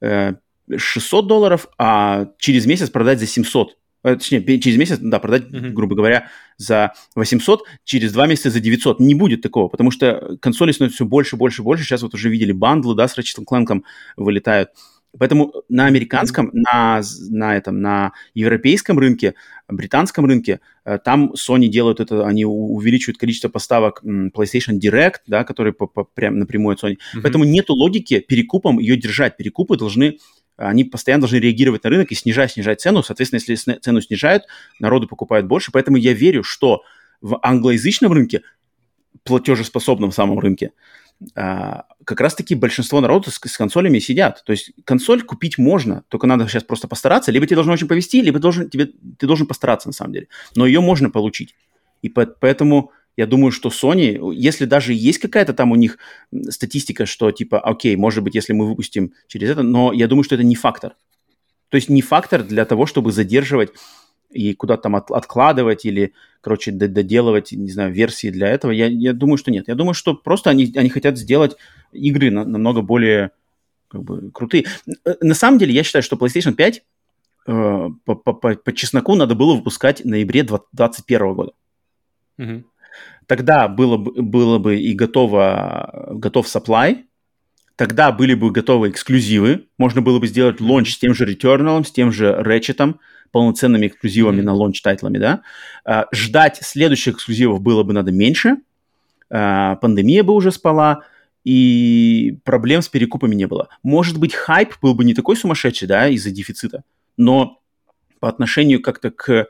э, 600 долларов, а через месяц продать за 700. Э, точнее, через месяц, да, продать, mm-hmm. грубо говоря, за 800, через два месяца за 900. Не будет такого, потому что консоли становятся все больше, больше, больше. Сейчас вот уже видели бандлы, да, с Ratchet Clank вылетают. Поэтому на американском, на, на, этом, на европейском рынке, британском рынке, э, там Sony делают это, они увеличивают количество поставок PlayStation Direct, да, которые по, по, прям напрямую от Sony. Mm-hmm. Поэтому нету логики перекупом ее держать. Перекупы должны они постоянно должны реагировать на рынок и снижать, снижать цену. Соответственно, если цену снижают, народу покупают больше. Поэтому я верю, что в англоязычном рынке, платежеспособном самом рынке, а, как раз-таки большинство народу с, консолями сидят. То есть консоль купить можно, только надо сейчас просто постараться. Либо тебе должно очень повезти, либо должен, тебе, ты должен постараться на самом деле. Но ее можно получить. И по, поэтому я думаю, что Sony, если даже есть какая-то там у них статистика, что типа, окей, может быть, если мы выпустим через это, но я думаю, что это не фактор. То есть не фактор для того, чтобы задерживать и куда-то там от, откладывать или, короче, доделывать, не знаю, версии для этого. Я, я думаю, что нет. Я думаю, что просто они, они хотят сделать игры на, намного более как бы, крутые. Э, на самом деле, я считаю, что PlayStation 5 э, по, по, по, по чесноку надо было выпускать в ноябре 2021 года. Mm-hmm. Тогда было бы, было бы и готово, готов supply, тогда были бы готовы эксклюзивы, можно было бы сделать launch с тем же Returnal, с тем же Ratchet, полноценными эксклюзивами mm-hmm. на launch title ами, да. А, ждать следующих эксклюзивов было бы надо меньше, а, пандемия бы уже спала, и проблем с перекупами не было. Может быть, хайп был бы не такой сумасшедший, да, из-за дефицита, но по отношению как-то к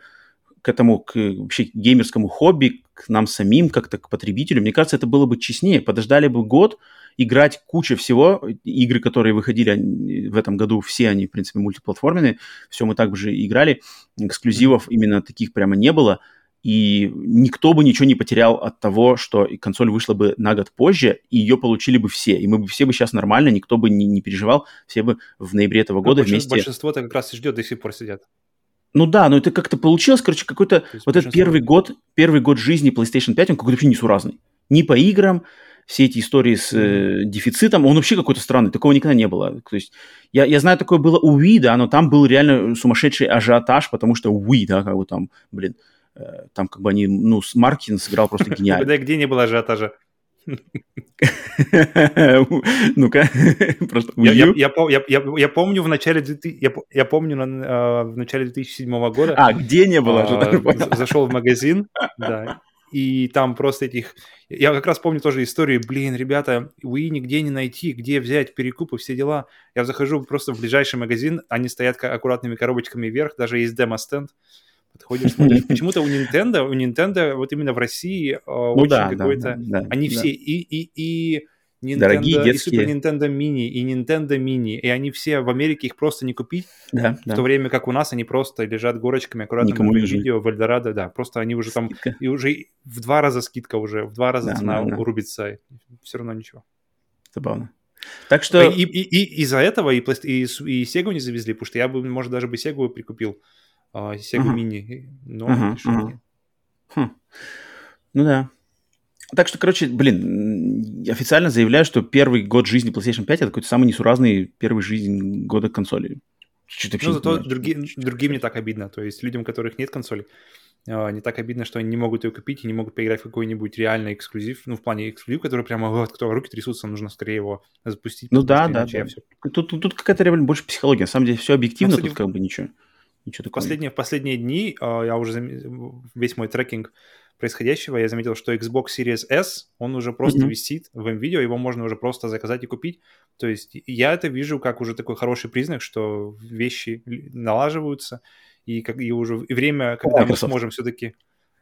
к этому, к вообще геймерскому хобби, к нам самим, как-то к потребителю, мне кажется, это было бы честнее. Подождали бы год, играть куча всего. Игры, которые выходили в этом году, все они, в принципе, мультиплатформенные. Все мы так же играли. Эксклюзивов именно таких прямо не было. И никто бы ничего не потерял от того, что консоль вышла бы на год позже, и ее получили бы все. И мы бы все бы сейчас нормально, никто бы не, не переживал, все бы в ноябре этого года ну, вместе... Большинство-то как раз и ждет, до сих пор сидят. Ну да, но это как-то получилось, короче, какой-то вот этот первый год, первый год жизни PlayStation 5, он какой-то вообще несуразный. Ни по играм, все эти истории с э, дефицитом, он вообще какой-то странный, такого никогда не было. То есть я, я знаю, такое было у Wii, да, но там был реально сумасшедший ажиотаж, потому что Wii, да, как бы там, блин, э, там как бы они, ну, Маркин сыграл просто гениально. Да где не было ажиотажа? Ну-ка, просто я помню в начале я помню в начале 2007 года. А, где не было? А, зашел в магазин, да, и там просто этих... Я как раз помню тоже историю, блин, ребята, Wii нигде не найти, где взять перекупы, все дела. Я захожу просто в ближайший магазин, они стоят аккуратными коробочками вверх, даже есть демо-стенд подходишь, смотришь. Почему-то у Nintendo, у Nintendo вот именно в России э, ну, очень да, какой-то... Да, да, они да. все и, и, и Nintendo, Дорогие детские. и Super Nintendo Mini, и Nintendo Mini, и они все в Америке их просто не купить, да, в да. то время как у нас они просто лежат горочками аккуратно Никому на видео в Эльдорадо, да, просто они уже скидка. там, и уже в два раза скидка уже, в два раза да, цена да, да. урубится, все равно ничего. Забавно. Так что... И, и, и из-за этого и, и, и Sega не завезли, потому что я бы, может, даже бы Sega прикупил, а, Sega. Mini, но ага, ага. Хм. Ну да. Так что, короче, блин, официально заявляю, что первый год жизни PlayStation 5 это какой-то самый несуразный первый жизнь года консоли. Чуть ну, зато другим, другим не так обидно. То есть людям, у которых нет консоли, а, не так обидно, что они не могут ее купить и не могут поиграть в какой-нибудь реальный эксклюзив. Ну, в плане эксклюзив, который прямо, вот, кто руки трясутся, нужно скорее его запустить. Ну да, да, да. Все. Тут, тут, тут какая-то реально больше психология. На самом деле все объективно, ну, кстати, тут как бы ничего. Ничего такого. Последние, в последние дни uh, я уже зам... весь мой трекинг происходящего, я заметил, что Xbox Series S, он уже просто mm-hmm. висит в NVIDIA, его можно уже просто заказать и купить. То есть я это вижу как уже такой хороший признак, что вещи налаживаются, и, как, и уже и время, когда Microsoft. мы сможем все-таки,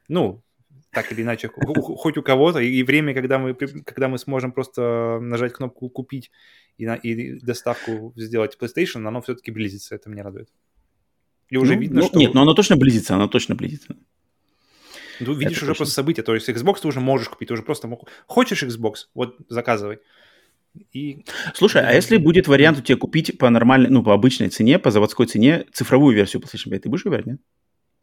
ну, так или иначе, хоть у кого-то, и время, когда мы, когда мы сможем просто нажать кнопку «Купить» и, на, и доставку сделать PlayStation, оно все-таки близится, это меня радует. И уже ну, видно, ну, что... Нет, но оно точно близится, оно точно близится. Ну, видишь Это уже точно. просто события, то есть Xbox ты уже можешь купить, ты уже просто мог... Хочешь Xbox, вот заказывай. И... Слушай, а если будет вариант у тебя купить по нормальной, ну, по обычной цене, по заводской цене, цифровую версию PlayStation 5, ты будешь выбирать, нет?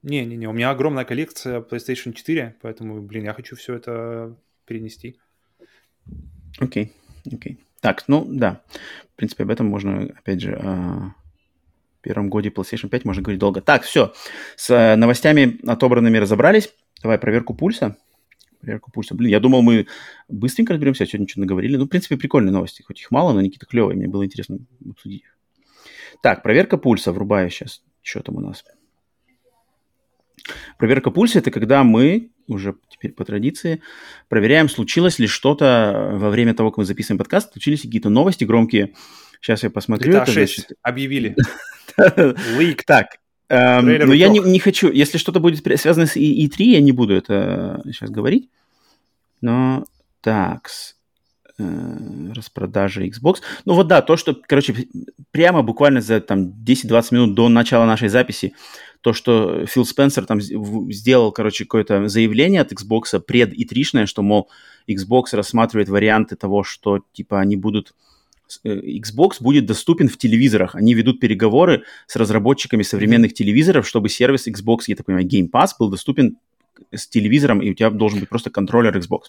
Не-не-не, у меня огромная коллекция PlayStation 4, поэтому, блин, я хочу все это перенести. Окей, okay, окей. Okay. Так, ну, да. В принципе, об этом можно, опять же, а, первом годе PlayStation 5 можно говорить долго. Так, все. С э, новостями отобранными разобрались. Давай проверку пульса. Проверку пульса. Блин, я думал, мы быстренько разберемся, а сегодня что-то наговорили. Ну, в принципе, прикольные новости. Хоть их мало, но они какие-то клевые. Мне было интересно обсудить их. Так, проверка пульса. Врубаю сейчас. Что там у нас? Проверка пульса – это когда мы, уже теперь по традиции, проверяем, случилось ли что-то во время того, как мы записываем подкаст, случились какие-то новости громкие. Сейчас я посмотрю. GTA 6 значит... объявили. Лик. Так, эм, но я не, не хочу, если что-то будет связано с E3, я не буду это сейчас говорить. Но так, э, распродажа Xbox. Ну вот да, то, что, короче, прямо буквально за там 10-20 минут до начала нашей записи то, что Фил Спенсер там сделал, короче, какое-то заявление от Xbox пред и тришное, что, мол, Xbox рассматривает варианты того, что, типа, они будут... Э, Xbox будет доступен в телевизорах. Они ведут переговоры с разработчиками современных телевизоров, чтобы сервис Xbox, я так понимаю, Game Pass был доступен с телевизором, и у тебя должен быть просто контроллер Xbox.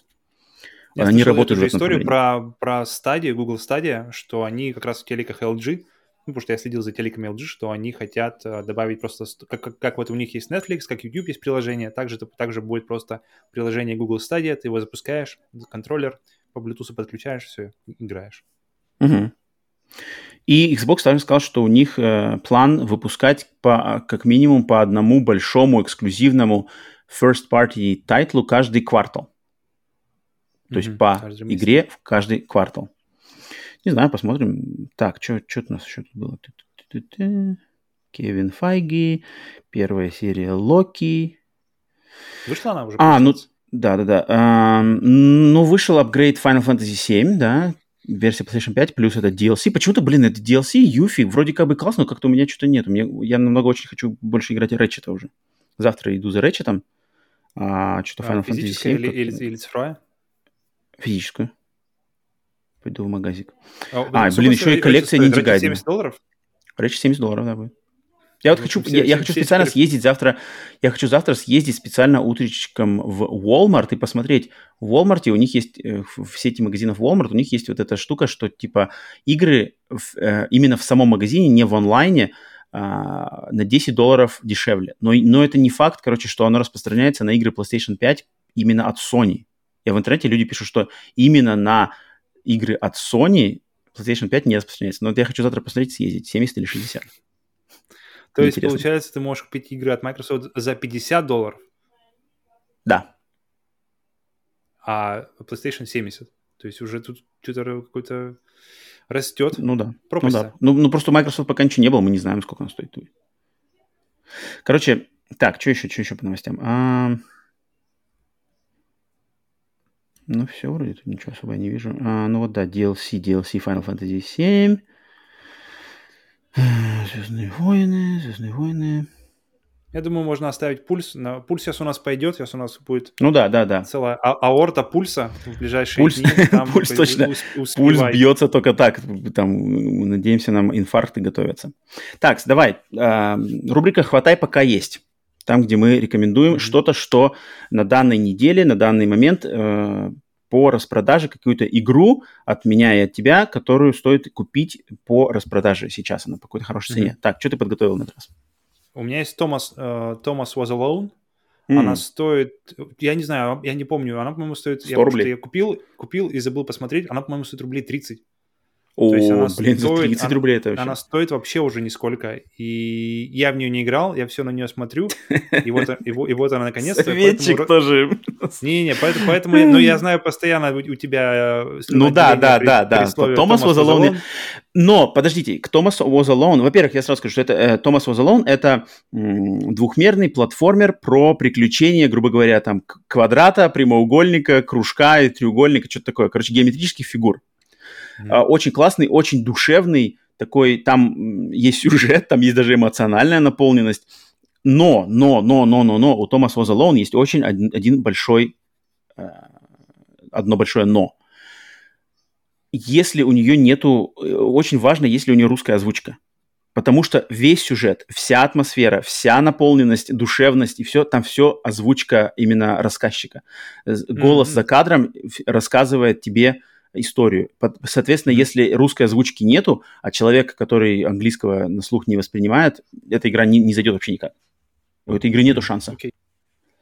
Я они работают эту же историю про, про Stadia, Google Stadia, что они как раз в телеках LG ну, потому что я следил за телеком LG, что они хотят э, добавить просто, как, как, как вот у них есть Netflix, как YouTube есть приложение, также, также будет просто приложение Google Stadia, ты его запускаешь, контроллер по Bluetooth подключаешь, все, играешь. Угу. И Xbox также сказал, что у них э, план выпускать по, как минимум по одному большому эксклюзивному first-party тайтлу каждый квартал. То mm-hmm. есть по игре в каждый квартал. Не знаю, посмотрим. Так, что у нас еще тут было? Кевин Файги, первая серия Локи. Вышла она уже? А, ну, да-да-да. А, ну, вышел апгрейд Final Fantasy 7, да, версия PlayStation 5, плюс это DLC. Почему-то, блин, это DLC, Юфи, вроде как бы классно, но как-то у меня что-то нет. Меня, я намного очень хочу больше играть Рэчета уже. Завтра иду за Рэчетом. А, что-то а, Final Fantasy 7. Или, или, или цифровая? Физическую. Пойду в магазик. А, а блин, еще и коллекция Ниндзя Гайден. 70 долларов? Речь 70 долларов, да, будет. Я вот ну, хочу, я, я хочу специально съездить завтра, я хочу завтра съездить специально утречком в Walmart и посмотреть. В Walmart у них есть, э, в сети магазинов Walmart, у них есть вот эта штука, что типа игры в, э, именно в самом магазине, не в онлайне, а, на 10 долларов дешевле. Но, но это не факт, короче, что оно распространяется на игры PlayStation 5 именно от Sony. Я в интернете люди пишут, что именно на игры от Sony PlayStation 5 не распространяется. Но вот я хочу завтра посмотреть, съездить, 70 или 60. То есть, получается, ты можешь купить игры от Microsoft за 50 долларов? Да. А PlayStation 70. То есть уже тут что-то какой-то растет. Ну да. Пропасть. Ну, да. Ну, ну просто Microsoft пока ничего не было, мы не знаем, сколько он стоит. Короче, так, что еще, что еще по новостям? А... Ну, все, вроде тут ничего особо не вижу. А, ну вот да, DLC, DLC Final Fantasy 7. Звездные войны, Звездные войны. Я думаю, можно оставить пульс. На... Пульс сейчас у нас пойдет, сейчас у нас будет ну, да, да, да. целая а аорта пульса в ближайшие пульс, дни. Там пульс точно. Пульс бьется только так. Там, надеемся, нам инфаркты готовятся. Так, давай. Э, рубрика «Хватай, пока есть» там, где мы рекомендуем mm-hmm. что-то, что на данной неделе, на данный момент э, по распродаже какую-то игру от меня и от тебя, которую стоит купить по распродаже сейчас, она по какой-то хорошей цене. Mm-hmm. Так, что ты подготовил на этот раз? У меня есть Thomas, uh, Thomas Was Alone. Mm. Она стоит, я не знаю, я не помню, она, по-моему, стоит... 100 я, рублей. Я купил, купил и забыл посмотреть, она, по-моему, стоит рублей 30. О, То есть она блин, стоит, за 30 она, рублей это вообще. Она стоит вообще уже нисколько. И я в нее не играл, я все на нее смотрю, и вот, и, и вот она наконец-то. Советчик поэтому... тоже. Не-не, поэтому, поэтому ну, я знаю постоянно у тебя... Э, ну да, да, да, да. Томас was alone. Но, подождите, к Томас was alone, во-первых, я сразу скажу, что это Томас was alone это двухмерный платформер про приключения, грубо говоря, там квадрата, прямоугольника, кружка и треугольника, что-то такое. Короче, геометрических фигур. Mm-hmm. Очень классный, очень душевный, такой, там есть сюжет, там есть даже эмоциональная наполненность. Но, но, но, но, но, но, у Томаса Alone есть очень один, один большой, э, одно большое но. Если у нее нету, э, очень важно, если у нее русская озвучка. Потому что весь сюжет, вся атмосфера, вся наполненность, душевность и все, там все озвучка именно рассказчика. Голос mm-hmm. за кадром рассказывает тебе историю. Соответственно, если русской озвучки нету, а человек, который английского на слух не воспринимает, эта игра не, не зайдет вообще никак. У этой игры нету шанса. Okay.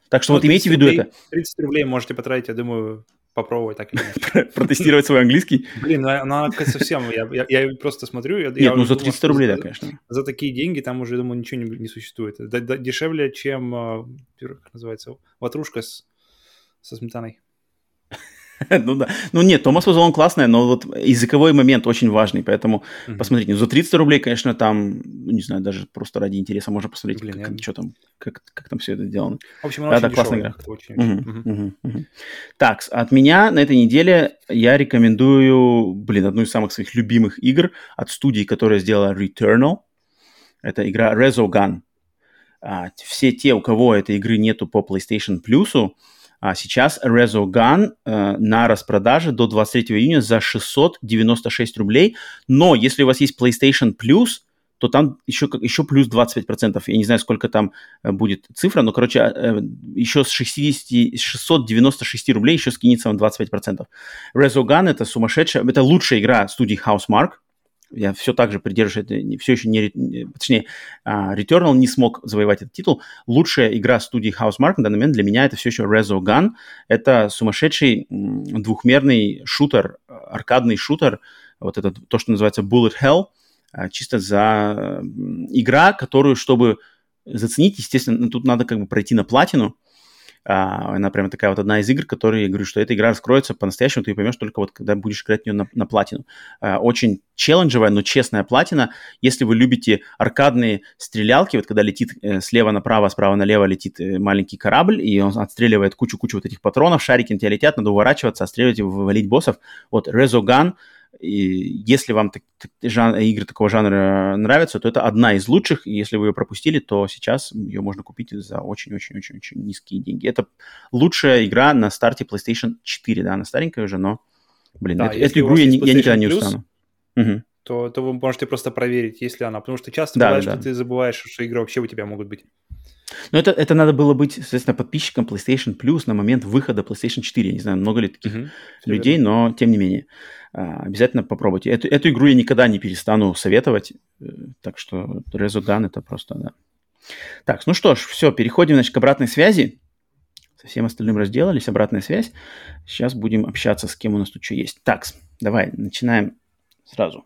Так что ну, вот имейте в виду рублей, это. 30 рублей можете потратить, я думаю, попробовать так. Протестировать свой английский? Блин, ну она совсем, я, просто смотрю. Нет, ну за 300 рублей, да, конечно. За такие деньги там уже, думаю, ничего не, существует. Дешевле, чем, а, как называется, ватрушка со сметаной. ну да. Ну нет, Томас Вазон классная, но вот языковой момент очень важный, поэтому mm-hmm. посмотрите. Ну, за 30 рублей, конечно, там, ну, не знаю, даже просто ради интереса можно посмотреть, Блин, как, я... что там, как, как там все это сделано. В общем, она да, очень да, классная игра. Очень, mm-hmm. Mm-hmm. Mm-hmm. Так, от меня на этой неделе я рекомендую, блин, одну из самых своих любимых игр от студии, которая сделала Returnal. Это игра Resogun. А, все те, у кого этой игры нету по PlayStation Plus, а сейчас Resogun э, на распродаже до 23 июня за 696 рублей. Но если у вас есть PlayStation Plus, то там еще, еще плюс 25%. Я не знаю, сколько там э, будет цифра, но, короче, э, еще с 60, 696 рублей еще скинется вам 25%. Resogun это сумасшедшая, это лучшая игра студии Housemark я все так же придерживаюсь, это все еще не, точнее, uh, Returnal не смог завоевать этот титул. Лучшая игра студии Housemark на данный момент для меня это все еще Resogun. Это сумасшедший двухмерный шутер, аркадный шутер, вот это то, что называется Bullet Hell, uh, чисто за игра, которую, чтобы заценить, естественно, тут надо как бы пройти на платину, а, она прямо такая вот одна из игр, которые, я говорю, что эта игра раскроется по-настоящему, ты поймешь только вот, когда будешь играть в нее на, на платину. А, очень челленджевая, но честная платина. Если вы любите аркадные стрелялки, вот когда летит э, слева направо, справа налево летит э, маленький корабль, и он отстреливает кучу-кучу вот этих патронов, шарики на тебя летят, надо уворачиваться, отстреливать и вывалить боссов. Вот Resogun и если вам так, так, жан, игры такого жанра нравятся, то это одна из лучших. И если вы ее пропустили, то сейчас ее можно купить за очень-очень-очень-очень низкие деньги. Это лучшая игра на старте PlayStation 4, да, она старенькая уже, но, блин, да, эту, эту игру я, я никогда не устану. Угу. То, то вы можете просто проверить, если она, потому что часто да, бывает, да, что ты забываешь, что игры вообще у тебя могут быть. Но это, это надо было быть, соответственно, подписчиком PlayStation Plus на момент выхода PlayStation 4. Я не знаю, много ли таких угу, людей, но тем не менее. Обязательно попробуйте. Эту, эту игру я никогда не перестану советовать, э, так что Resogun это просто, да. Так, ну что ж, все, переходим, значит, к обратной связи. Со всем остальным разделались, обратная связь. Сейчас будем общаться с кем у нас тут что есть. Так, давай, начинаем сразу.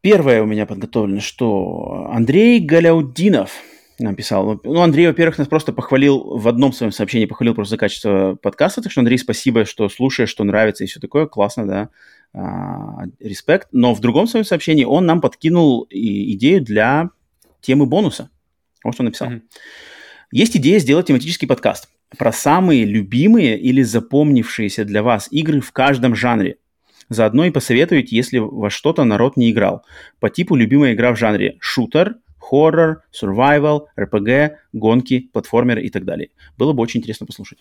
Первое у меня подготовлено, что Андрей Галяудинов – нам писал. Ну, Андрей, во-первых, нас просто похвалил в одном своем сообщении, похвалил просто за качество подкаста, так что, Андрей, спасибо, что слушаешь, что нравится и все такое, классно, да, а, респект. Но в другом своем сообщении он нам подкинул идею для темы бонуса. Вот что он написал. Mm-hmm. Есть идея сделать тематический подкаст про самые любимые или запомнившиеся для вас игры в каждом жанре. Заодно и посоветуете, если во что-то народ не играл. По типу любимая игра в жанре шутер – хоррор, survival, RPG, гонки, платформеры и так далее. Было бы очень интересно послушать.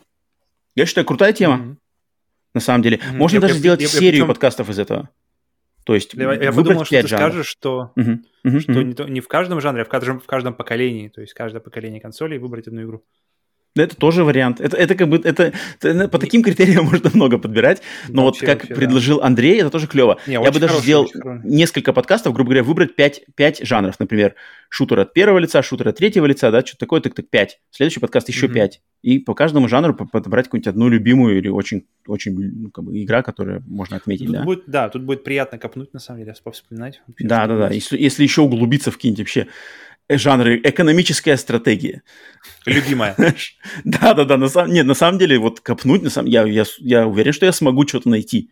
Я считаю, крутая тема. Mm-hmm. На самом деле. Mm-hmm. Можно я, даже я, сделать я, серию причем... подкастов из этого. То есть я, я подумал, что ты жанров. скажешь, что, uh-huh. Uh-huh. что не, не в каждом жанре, а в каждом, в каждом поколении. То есть каждое поколение консолей выбрать одну игру. Это тоже вариант. Это, это как бы это, это по таким критериям можно много подбирать. Но вообще, вот как вообще, предложил да. Андрей, это тоже клево. Не, Я бы даже хороший, сделал несколько подкастов, грубо говоря, выбрать 5, 5 жанров. Например, шутер от первого лица, шутер от третьего лица, да, что-то такое, так так 5. Следующий подкаст еще mm-hmm. 5. И по каждому жанру подобрать какую-нибудь одну любимую или очень, очень ну, как бы, игра, которую можно отметить. Тут да. Будет, да, тут будет приятно копнуть, на самом деле, вспоминать. Да, да, да. Если, если еще углубиться в какие-нибудь вообще жанры экономическая стратегия. Любимая. Да-да-да, на самом, нет, на самом деле, вот копнуть, на самом, я, я, я уверен, что я смогу что-то найти.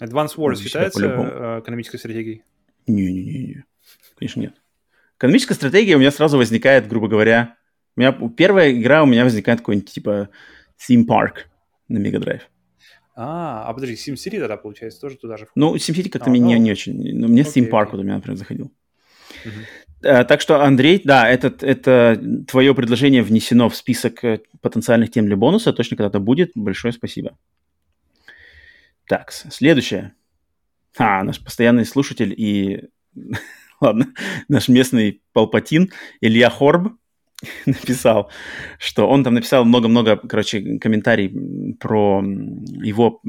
Advance Wars считается э, экономической стратегией? Не-не-не, конечно нет. Экономическая стратегия у меня сразу возникает, грубо говоря, у меня первая игра у меня возникает какой-нибудь типа Theme Park на Mega Drive. А, а подожди, SimCity тогда, получается, тоже туда же входит? Ну, SimCity как-то а, мне ну, не, очень... Но мне окей, Theme Park окей. вот у меня, например, заходил. Угу. Э, так что, Андрей, да, этот, это твое предложение внесено в список э, потенциальных тем для бонуса. Точно когда-то будет. Большое спасибо. Так, следующее. А, наш постоянный слушатель и, ладно, наш местный Палпатин Илья Хорб написал, что он там написал много-много, короче, комментарий про его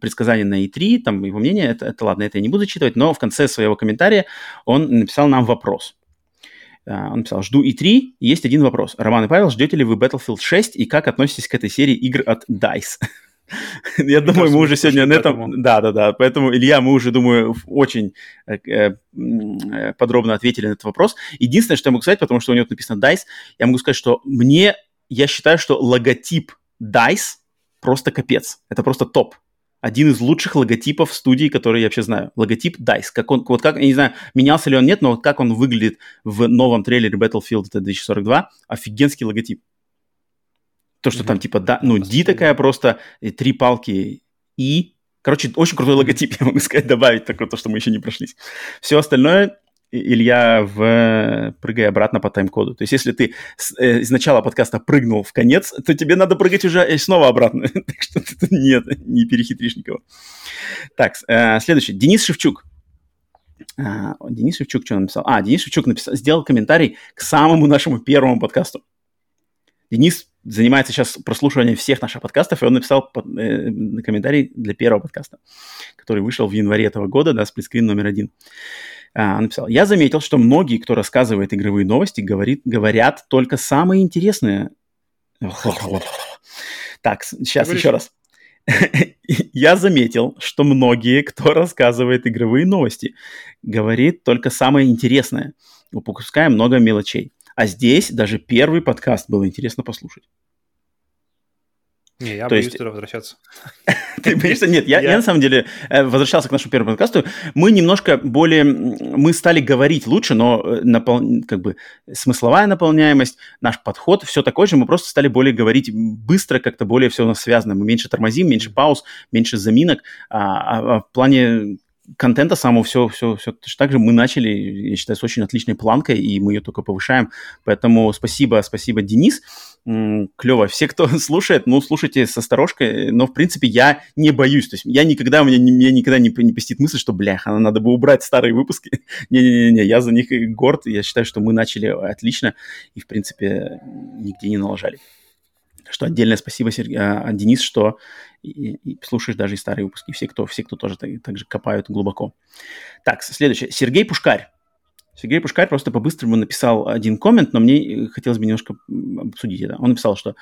предсказания на E3, там его мнение, это, это ладно, это я не буду зачитывать, но в конце своего комментария он написал нам вопрос. А, он написал, жду E3, есть один вопрос. Роман и Павел, ждете ли вы Battlefield 6 и как относитесь к этой серии игр от DICE? Я думаю, мы уже сегодня на этом... Да, да, да. Поэтому, Илья, мы уже, думаю, очень э, э, подробно ответили на этот вопрос. Единственное, что я могу сказать, потому что у него написано DICE, я могу сказать, что мне... Я считаю, что логотип DICE просто капец. Это просто топ один из лучших логотипов студии, которые я вообще знаю. Логотип DICE. Как он, вот как, я не знаю, менялся ли он, нет, но вот как он выглядит в новом трейлере Battlefield 2042, офигенский логотип. То, что mm-hmm. там типа, да, ну, D такая просто, и три палки И. Короче, очень крутой логотип, я могу сказать, добавить такое, то, что мы еще не прошлись. Все остальное Илья в прыгай обратно по тайм-коду. То есть, если ты с, э, из начала подкаста прыгнул в конец, то тебе надо прыгать уже снова обратно. так что нет, не перехитришь никого. Так, э, следующий. Денис Шевчук. А, Денис Шевчук что написал? А, Денис Шевчук написал, сделал комментарий к самому нашему первому подкасту. Денис занимается сейчас прослушиванием всех наших подкастов, и он написал под, э, комментарий для первого подкаста, который вышел в январе этого года, да, сплитскрин номер один. А, написал, я заметил, что многие, кто рассказывает игровые новости, говорит, говорят только самые интересные. Так, сейчас еще раз. Я заметил, что многие, кто рассказывает игровые новости, говорит только самое интересное, упуская много мелочей. А здесь даже первый подкаст было интересно послушать. Не, я То боюсь есть... туда возвращаться. Ты боишься? Нет, я, я... я на самом деле э, возвращался к нашему первому подкасту. Мы немножко более... Мы стали говорить лучше, но э, напол... как бы смысловая наполняемость, наш подход, все такое же. Мы просто стали более говорить быстро, как-то более все у нас связано. Мы меньше тормозим, меньше пауз, меньше заминок. А, а, а в плане контента самого все, все, все так же мы начали, я считаю, с очень отличной планкой, и мы ее только повышаем. Поэтому спасибо, спасибо, Денис клево. Все, кто слушает, ну, слушайте с осторожкой, но, в принципе, я не боюсь. То есть я никогда, у меня, меня никогда не, не посетит мысль, что, бляха, надо бы убрать старые выпуски. Не-не-не, я за них горд. Я считаю, что мы начали отлично и, в принципе, нигде не налажали. Что отдельное спасибо, Сергей, а, Денис, что и, и слушаешь даже и старые выпуски. Все, кто, все, кто тоже так, так же копают глубоко. Так, следующее. Сергей Пушкарь. Сергей Пушкарь просто по-быстрому написал один коммент, но мне хотелось бы немножко обсудить это. Он написал, что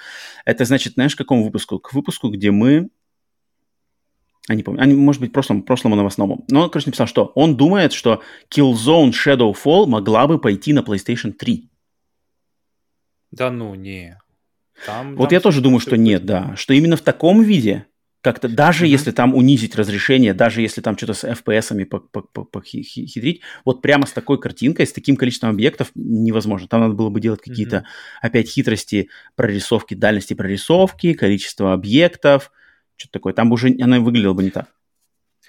это значит, знаешь, к какому выпуску? К выпуску, где мы... А не помню, а, может быть, прошлому, прошлому новостному. Но он, короче, написал, что он думает, что Killzone Shadowfall могла бы пойти на PlayStation 3. Да ну, не. Там, вот там я тоже думаю, что нет, да. Что именно в таком виде как-то, даже mm-hmm. если там унизить разрешение, даже если там что-то с FPS-ами похитрить, вот прямо с такой картинкой, с таким количеством объектов невозможно. Там надо было бы делать какие-то, mm-hmm. опять, хитрости прорисовки, дальности прорисовки, количество объектов, что-то такое. Там бы уже она выглядела бы не так.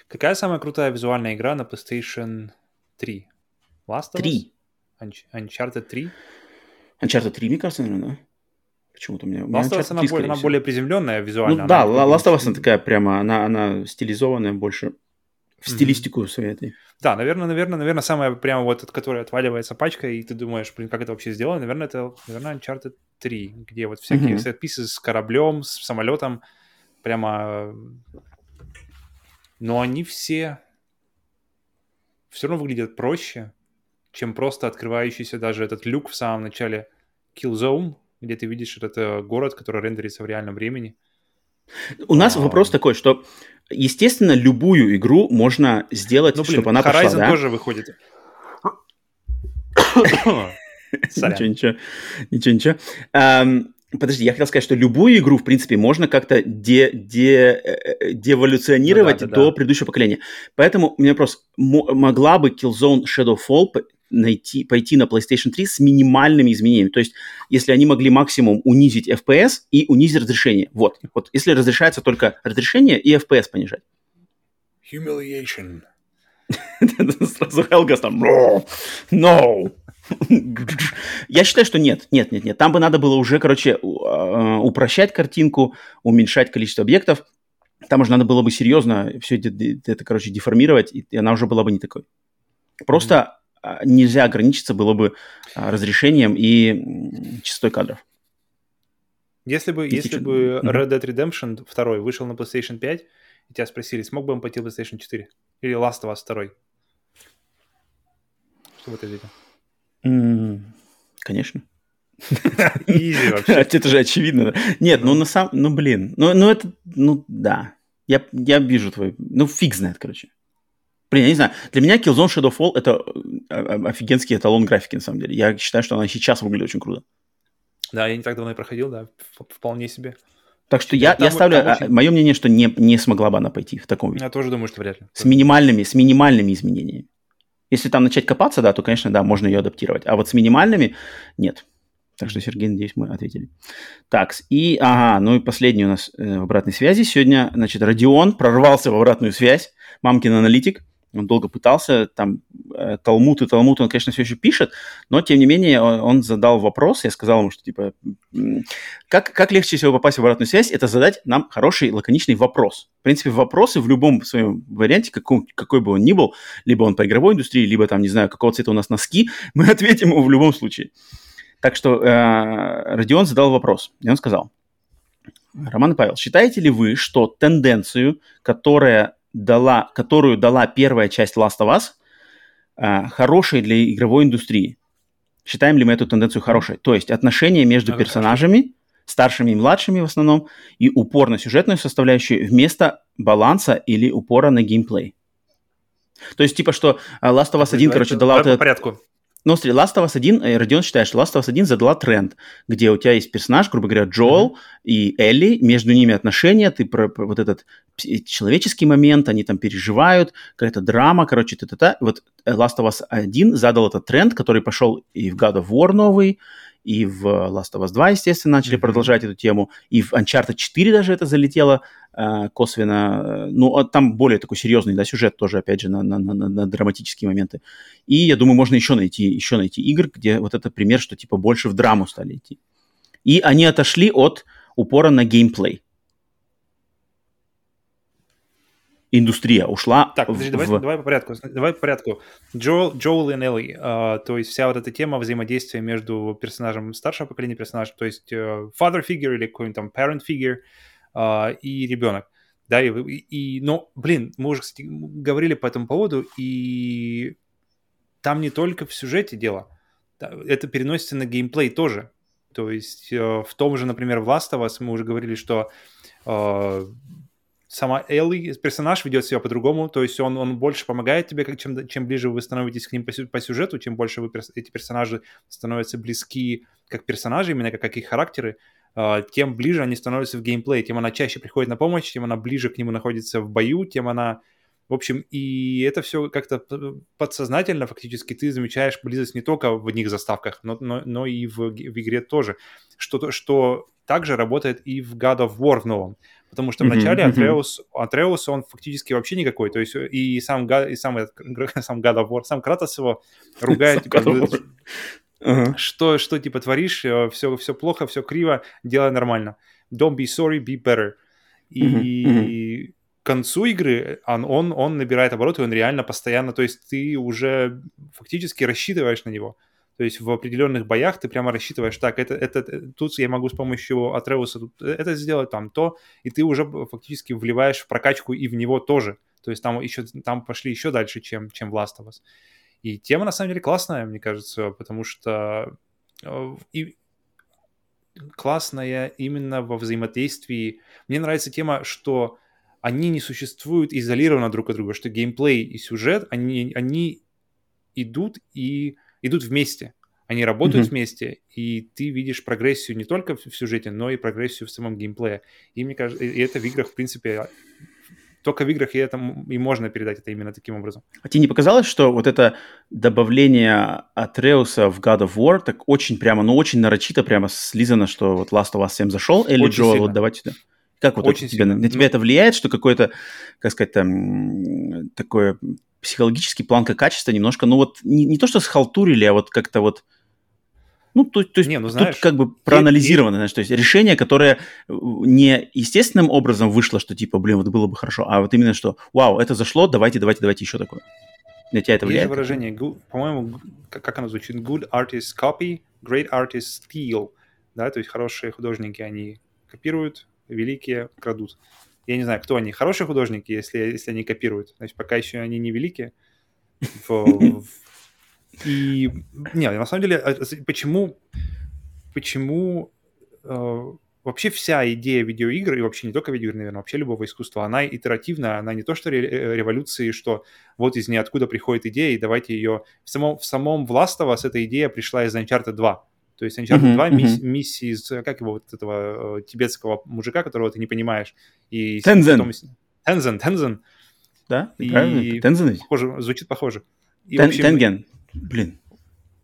Какая самая крутая визуальная игра на PlayStation 3? Last of 3. Us? Uncharted 3? Uncharted 3, мне кажется, наверное, да. Почему-то мне... Last of Us, она, более, она более приземленная визуально. Ну, да, Last of Us она такая прямо, она, она стилизованная больше в стилистику mm-hmm. своей этой. Да, наверное, наверное, наверное, самая прямо вот, от которой отваливается пачка, и ты думаешь, блин, как это вообще сделано? Наверное, это, наверное, Uncharted 3, где вот всякие mm-hmm. сет-писы с кораблем, с самолетом, прямо... Но они все все равно выглядят проще, чем просто открывающийся даже этот люк в самом начале Killzone, где ты видишь это город, который рендерится в реальном времени. У нас а... вопрос такой, что, естественно, любую игру можно сделать, ну, блин, чтобы она Horizon пошла, да? тоже выходит. Ничего, ничего, ничего, ничего. Подожди, я хотел сказать, что любую игру, в принципе, можно как-то де, де, э, деволюционировать ну, да, да, до да. предыдущего поколения. Поэтому у меня вопрос, могла бы Killzone Shadowfall найти, пойти на PlayStation 3 с минимальными изменениями. То есть, если они могли максимум унизить FPS и унизить разрешение. Вот. Вот если разрешается только разрешение и FPS понижать. Humiliation. Сразу Хелгас там, no. Я считаю, что нет, нет, нет, нет. Там бы надо было уже, короче, а, упрощать картинку, уменьшать количество объектов. Там уже надо было бы серьезно все это, это короче, деформировать, и она уже была бы не такой. Просто нельзя ограничиться было бы а, разрешением и частотой кадров. Если бы, если бы Red Dead Redemption 2 вышел на PlayStation 5, и тебя спросили, смог бы он пойти на PlayStation 4? Или Last of Us 2? Что бы ты ответил? Mm, конечно. Изи вообще. Это же очевидно. Нет, ну на самом... Ну, блин. Ну, ну это... Ну, да. Я, я вижу твой... Ну, фиг знает, короче. Блин, я не знаю. Для меня Killzone Shadow Fall это э, офигенский эталон графики, на самом деле. Я считаю, что она сейчас выглядит очень круто. Да, я не так давно и проходил, да, вполне себе. Так что я, я ставлю, а, очень... мое мнение, что не, не смогла бы она пойти в таком виде. Я тоже думаю, что вряд ли. С минимальными, с минимальными изменениями. Если там начать копаться, да, то, конечно, да, можно ее адаптировать. А вот с минимальными нет. Так что, Сергей, надеюсь, мы ответили. Так, и, ага, ну и последний у нас э, в обратной связи. Сегодня, значит, Родион прорвался в обратную связь, мамкин аналитик. Он долго пытался, там, э, Талмуд и Талмуд он, конечно, все еще пишет, но, тем не менее, он, он задал вопрос, я сказал ему, что, типа, как, как легче всего попасть в обратную связь, это задать нам хороший, лаконичный вопрос. В принципе, вопросы в любом своем варианте, каком, какой бы он ни был, либо он по игровой индустрии, либо, там, не знаю, какого цвета у нас носки, мы ответим ему в любом случае. Так что э, Родион задал вопрос, и он сказал, Роман и Павел, считаете ли вы, что тенденцию, которая дала, которую дала первая часть Last of Us, а, хорошей для игровой индустрии. Считаем ли мы эту тенденцию хорошей? То есть отношения между Это персонажами, старшими и младшими в основном, и упор на сюжетную составляющую вместо баланса или упора на геймплей. То есть, типа, что а, Last of Us 1, короче, дала... По порядку. Но смотри, Last of Us 1, э, Родион считает, что Last of Us 1 задала тренд, где у тебя есть персонаж, грубо говоря, Джоэл mm-hmm. и Элли, между ними отношения, ты про, про вот этот человеческий момент, они там переживают, какая-то драма, короче, та-та-та. Вот Last of Us 1 задал этот тренд, который пошел и в God of War новый, и в Last of Us 2, естественно, начали mm-hmm. продолжать эту тему, и в Uncharted 4 даже это залетело э, косвенно. Ну, а там более такой серьезный, да, сюжет тоже, опять же, на, на, на, на драматические моменты. И я думаю, можно еще найти, еще найти игр, где вот это пример, что типа больше в драму стали идти. И они отошли от упора на геймплей. Индустрия ушла. Так, подожди, в... давай, давай по порядку. Давай по порядку. Джоэл, Джоэл и Нелли, э, то есть вся вот эта тема взаимодействия между персонажем старшего поколения персонажа, то есть э, father figure или какой-нибудь там parent figure э, и ребенок. Да, и, и, но, блин, мы уже, кстати, говорили по этому поводу, и там не только в сюжете дело, это переносится на геймплей тоже. То есть э, в том же, например, в Last of Us мы уже говорили, что э, сама Элли, персонаж ведет себя по-другому, то есть он, он больше помогает тебе, как, чем, чем ближе вы становитесь к ним по, по сюжету, тем больше вы, эти персонажи становятся близки как персонажи, именно как, как их характеры, uh, тем ближе они становятся в геймплее, тем она чаще приходит на помощь, тем она ближе к нему находится в бою, тем она... В общем, и это все как-то подсознательно фактически ты замечаешь близость не только в одних заставках, но, но, но и в, в игре тоже. Что, что также работает и в God of War в новом. Потому что вначале mm-hmm, Атреус, Атреус, он фактически вообще никакой. То есть и сам, и сам, сам God of War, сам Кратос его ругает, типа, что, что, типа, творишь, все, э, все плохо, все криво, делай нормально. Don't be sorry, be better. И к концу игры он, он, он набирает обороты, он реально постоянно, то есть ты уже фактически рассчитываешь на него. То есть в определенных боях ты прямо рассчитываешь, так, это, это, тут я могу с помощью Атреуса это сделать, там то, и ты уже фактически вливаешь в прокачку и в него тоже. То есть там еще там пошли еще дальше, чем, чем в Last of Us. И тема на самом деле классная, мне кажется, потому что э, и классная именно во взаимодействии. Мне нравится тема, что они не существуют изолированно друг от друга, что геймплей и сюжет, они, они идут и идут вместе. Они работают mm-hmm. вместе, и ты видишь прогрессию не только в сюжете, но и прогрессию в самом геймплее. И мне кажется, и это в играх, в принципе, только в играх и это и можно передать это именно таким образом. А тебе не показалось, что вот это добавление Атреуса в God of War так очень прямо, ну очень нарочито прямо слизано, что вот Last of Us 7 зашел, или Джо, вот давайте сюда. Как вот очень это тебе, на тебя ну... это влияет, что какое-то, как сказать, там, такое психологический планка качества немножко, ну вот не, не то, что схалтурили, а вот как-то вот ну, то, то есть не, ну, знаешь, тут как бы проанализировано, и, знаешь, то есть решение, которое э, не естественным образом вышло, что типа, блин, вот было бы хорошо, а вот именно что, вау, это зашло, давайте, давайте, давайте еще такое. На тебя это влияет? Есть выражение, по-моему, как оно звучит, good artist copy, great artist steal, да, то есть хорошие художники, они копируют, великие крадут. Я не знаю, кто они. Хорошие художники, если, если они копируют. Значит, пока еще они не великие. И, нет, на самом деле, а, почему... почему э, вообще вся идея видеоигр, и вообще не только видеоигр, наверное, вообще любого искусства, она итеративная, она не то что э, революции, что вот из ниоткуда приходит идея, и давайте ее... В самом, в самом of Us эта идея пришла из Uncharted 2. То есть Uncharted uh-huh, 2 мисс, uh-huh. миссии из, как его, вот этого э, тибетского мужика, которого ты не понимаешь. И Тензен. Потом... Тензен, Тензен. Да, и... правильно, Тензен. Похоже, звучит похоже. И, Тен, общем... Тенген, блин.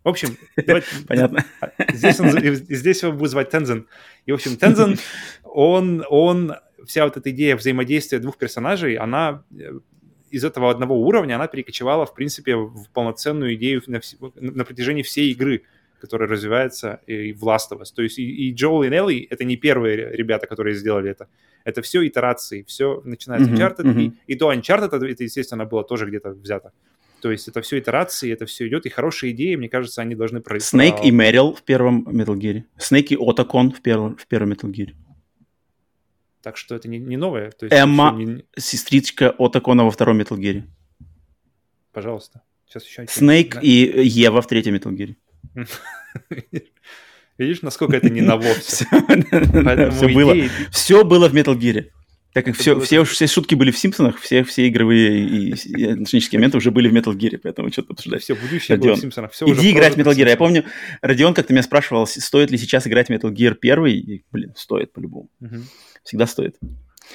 В общем, понятно. Здесь, он, здесь его будет звать Тензен. И, в общем, Тензен, он, он, вся вот эта идея взаимодействия двух персонажей, она э, из этого одного уровня, она перекочевала, в принципе, в полноценную идею на, на протяжении всей игры которая развивается и в Last of Us. То есть и, и Джоэл и Нелли — это не первые ребята, которые сделали это. Это все итерации, все начиная с Uncharted, mm-hmm. и, и до Uncharted это, это, естественно, было тоже где-то взято. То есть это все итерации, это все идет, и хорошие идеи, мне кажется, они должны пройти. Снейк и Мэрил в первом Metal Gear. Снейк и Отакон в первом, в первом Metal Gear. Так что это не, не новое. То есть Эмма, не... сестричка Отакона во втором Metal Gear. Пожалуйста. Сейчас еще Снейк да? и Ева в третьем Metal Gear. Видишь, насколько это не на вовсе. Все было. Все было в Metal Gear. Так как все, все, все шутки были в Симпсонах, все, все игровые и, и отношенческие моменты уже были в Metal Gear, поэтому что-то обсуждать. Все, будущее было в Симпсонах. Все Иди играть в Metal Gear. Я помню, Родион как-то меня спрашивал, стоит ли сейчас играть в Metal Gear первый. И, блин, стоит по-любому. Угу. Всегда стоит.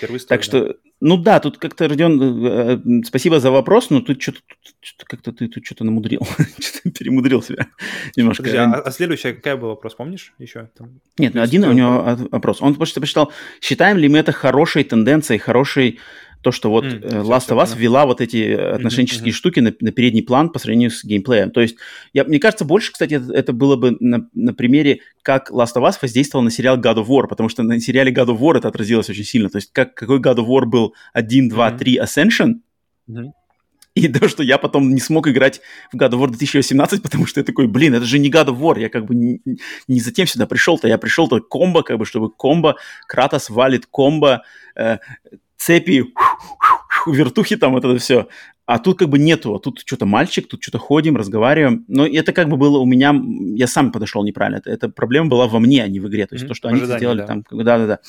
Первый так что, ну да, тут как-то, Родион, э, э, спасибо за вопрос, но тут что-то, что как-то ты тут что-то намудрил, что-то перемудрил себя немножко. Подожди, а, а следующая какая был вопрос, помнишь еще? Там, Нет, ну один у него вопрос. Он просто посчитал, считаем ли мы это хорошей тенденцией, хорошей то, что вот mm, Last все, of Us ввела вот эти отношенческие mm-hmm. штуки на, на передний план по сравнению с геймплеем. То есть, я, мне кажется, больше, кстати, это, это было бы на, на примере, как Last of Us воздействовал на сериал God of War, потому что на сериале God of War это отразилось очень сильно. То есть, как, какой God of War был 1, 2, mm-hmm. 3 Ascension, mm-hmm. И то, что я потом не смог играть в God of War 2018, потому что я такой, блин, это же не God of War, я как бы не, не затем сюда пришел-то, я пришел-то комбо, как бы, чтобы комбо, Кратос валит комбо, э, цепи, вертухи там, вот это все. А тут как бы нету, а тут что-то мальчик, тут что-то ходим, разговариваем. Но это как бы было у меня, я сам подошел неправильно. Это, эта проблема была во мне, а не в игре. То есть mm-hmm. то, что они сделали да. там, да-да-да.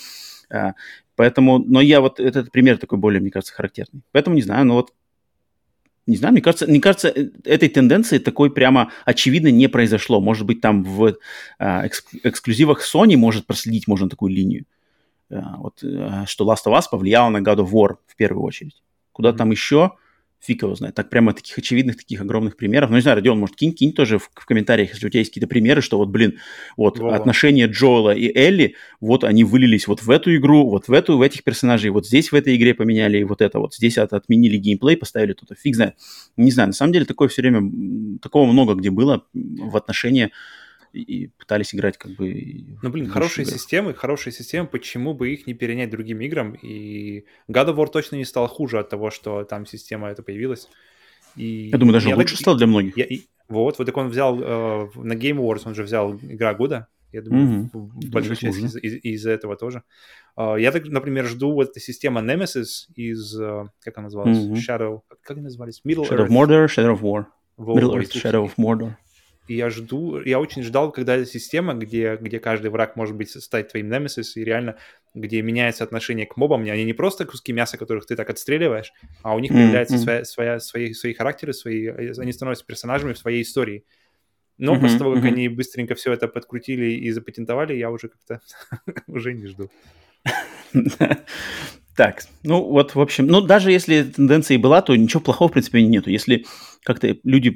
А, поэтому, но я вот, этот пример такой более, мне кажется, характерный. Поэтому не знаю, но вот не знаю, мне кажется, мне кажется, э, этой тенденции такой прямо очевидно не произошло. Может быть, там в экск- эксклюзивах Sony может проследить можно такую линию. Э, вот, э, что Last of Us повлияло на God of War в первую очередь. Куда mm-hmm. там еще, фиг его знает. Так прямо таких очевидных, таких огромных примеров. Ну, не знаю, Родион, может, кинь, кинь тоже в, в комментариях, если у тебя есть какие-то примеры, что вот, блин, вот Вова. отношения Джоэла и Элли, вот они вылились вот в эту игру, вот в эту, в этих персонажей, вот здесь в этой игре поменяли вот это, вот здесь от, отменили геймплей, поставили тут, фиг знает. Не знаю, на самом деле такое все время, такого много где было в отношении и пытались играть как бы... Ну, блин, хорошие игры. системы, хорошие системы, почему бы их не перенять другим играм? И God of War точно не стал хуже от того, что там система эта появилась. И я думаю, даже я лучше так... стал для многих. Я, вот, вот так он взял э, на Game Awards, он же взял игра года. Я думаю, mm-hmm. в, в большой части из- из- из-за этого тоже. Uh, я так, например, жду вот эта система Nemesis из, uh, как она называлась? Mm-hmm. Shadow, как они назывались? Middle Shadow Earth. of Mordor, Shadow of War. Middle Earth, Shadow of Mordor. И я жду, я очень ждал, когда эта система, где, где каждый враг может быть стать твоим немесис, и реально, где меняется отношение к мобам, они не просто куски мяса, которых ты так отстреливаешь, а у них появляется mm-hmm. своя, своя, свои, свои характеры, свои, они становятся персонажами в своей истории. Но mm-hmm. после того, как mm-hmm. они быстренько все это подкрутили и запатентовали, я уже как-то уже не жду. Так, ну вот, в общем, ну даже если тенденция и была, то ничего плохого, в принципе, нету. Если как-то люди,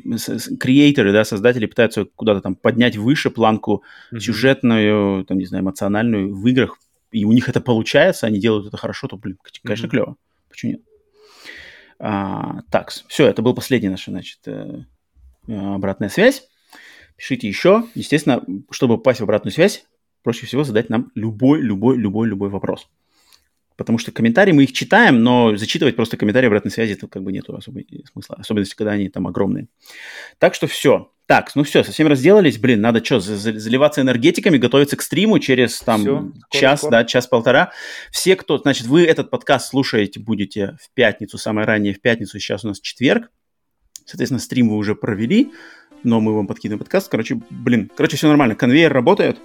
креаторы, да, создатели пытаются куда-то там поднять выше планку mm-hmm. сюжетную, там, не знаю, эмоциональную в играх, и у них это получается, они делают это хорошо, то, блин, конечно, mm-hmm. клево. Почему нет? А, так, все, это был последний наш, значит, э, обратная связь. Пишите еще. Естественно, чтобы попасть в обратную связь, проще всего задать нам любой, любой, любой, любой вопрос. Потому что комментарии мы их читаем, но зачитывать просто комментарии обратной связи это как бы нету особой смысла. Особенно, если когда они там огромные. Так что все. Так, ну все, совсем разделались. Блин, надо что, заливаться энергетиками, готовиться к стриму через там все, час, скоро. да, час-полтора. Все, кто, значит, вы этот подкаст слушаете, будете в пятницу, самое раннее в пятницу, сейчас у нас четверг. Соответственно, стрим вы уже провели, но мы вам подкидываем подкаст. Короче, блин, короче, все нормально. Конвейер работает.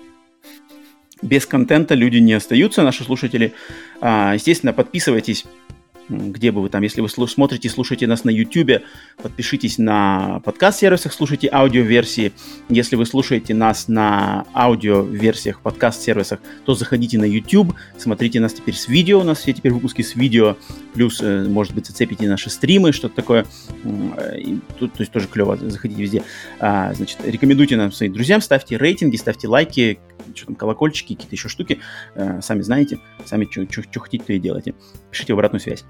Без контента люди не остаются, наши слушатели. А, естественно, подписывайтесь где бы вы там, если вы смотрите, слушаете нас на YouTube, подпишитесь на подкаст-сервисах, слушайте аудиоверсии. Если вы слушаете нас на аудиоверсиях, подкаст-сервисах, то заходите на YouTube, смотрите нас теперь с видео, у нас все теперь выпуски с видео, плюс, э, может быть, зацепите наши стримы, что-то такое. Тут, то есть тоже клево, заходите везде. А, значит, рекомендуйте нам своим друзьям, ставьте рейтинги, ставьте лайки, что там, колокольчики, какие-то еще штуки. Э, сами знаете, сами что хотите, то и делайте. Пишите обратную связь.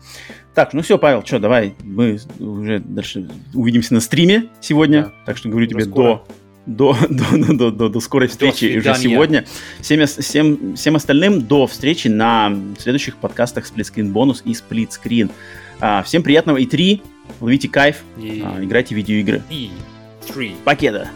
Так, ну все, Павел, что, давай, мы уже дальше увидимся на стриме сегодня. Да. Так что говорю тебе до до, до, до, до, до скорой встречи до уже сегодня. Всем, всем, всем остальным до встречи на следующих подкастах Сплитскрин бонус и Сплитскрин. А, всем приятного и 3 ловите кайф, и... а, играйте в видеоигры. И 3. Покеда!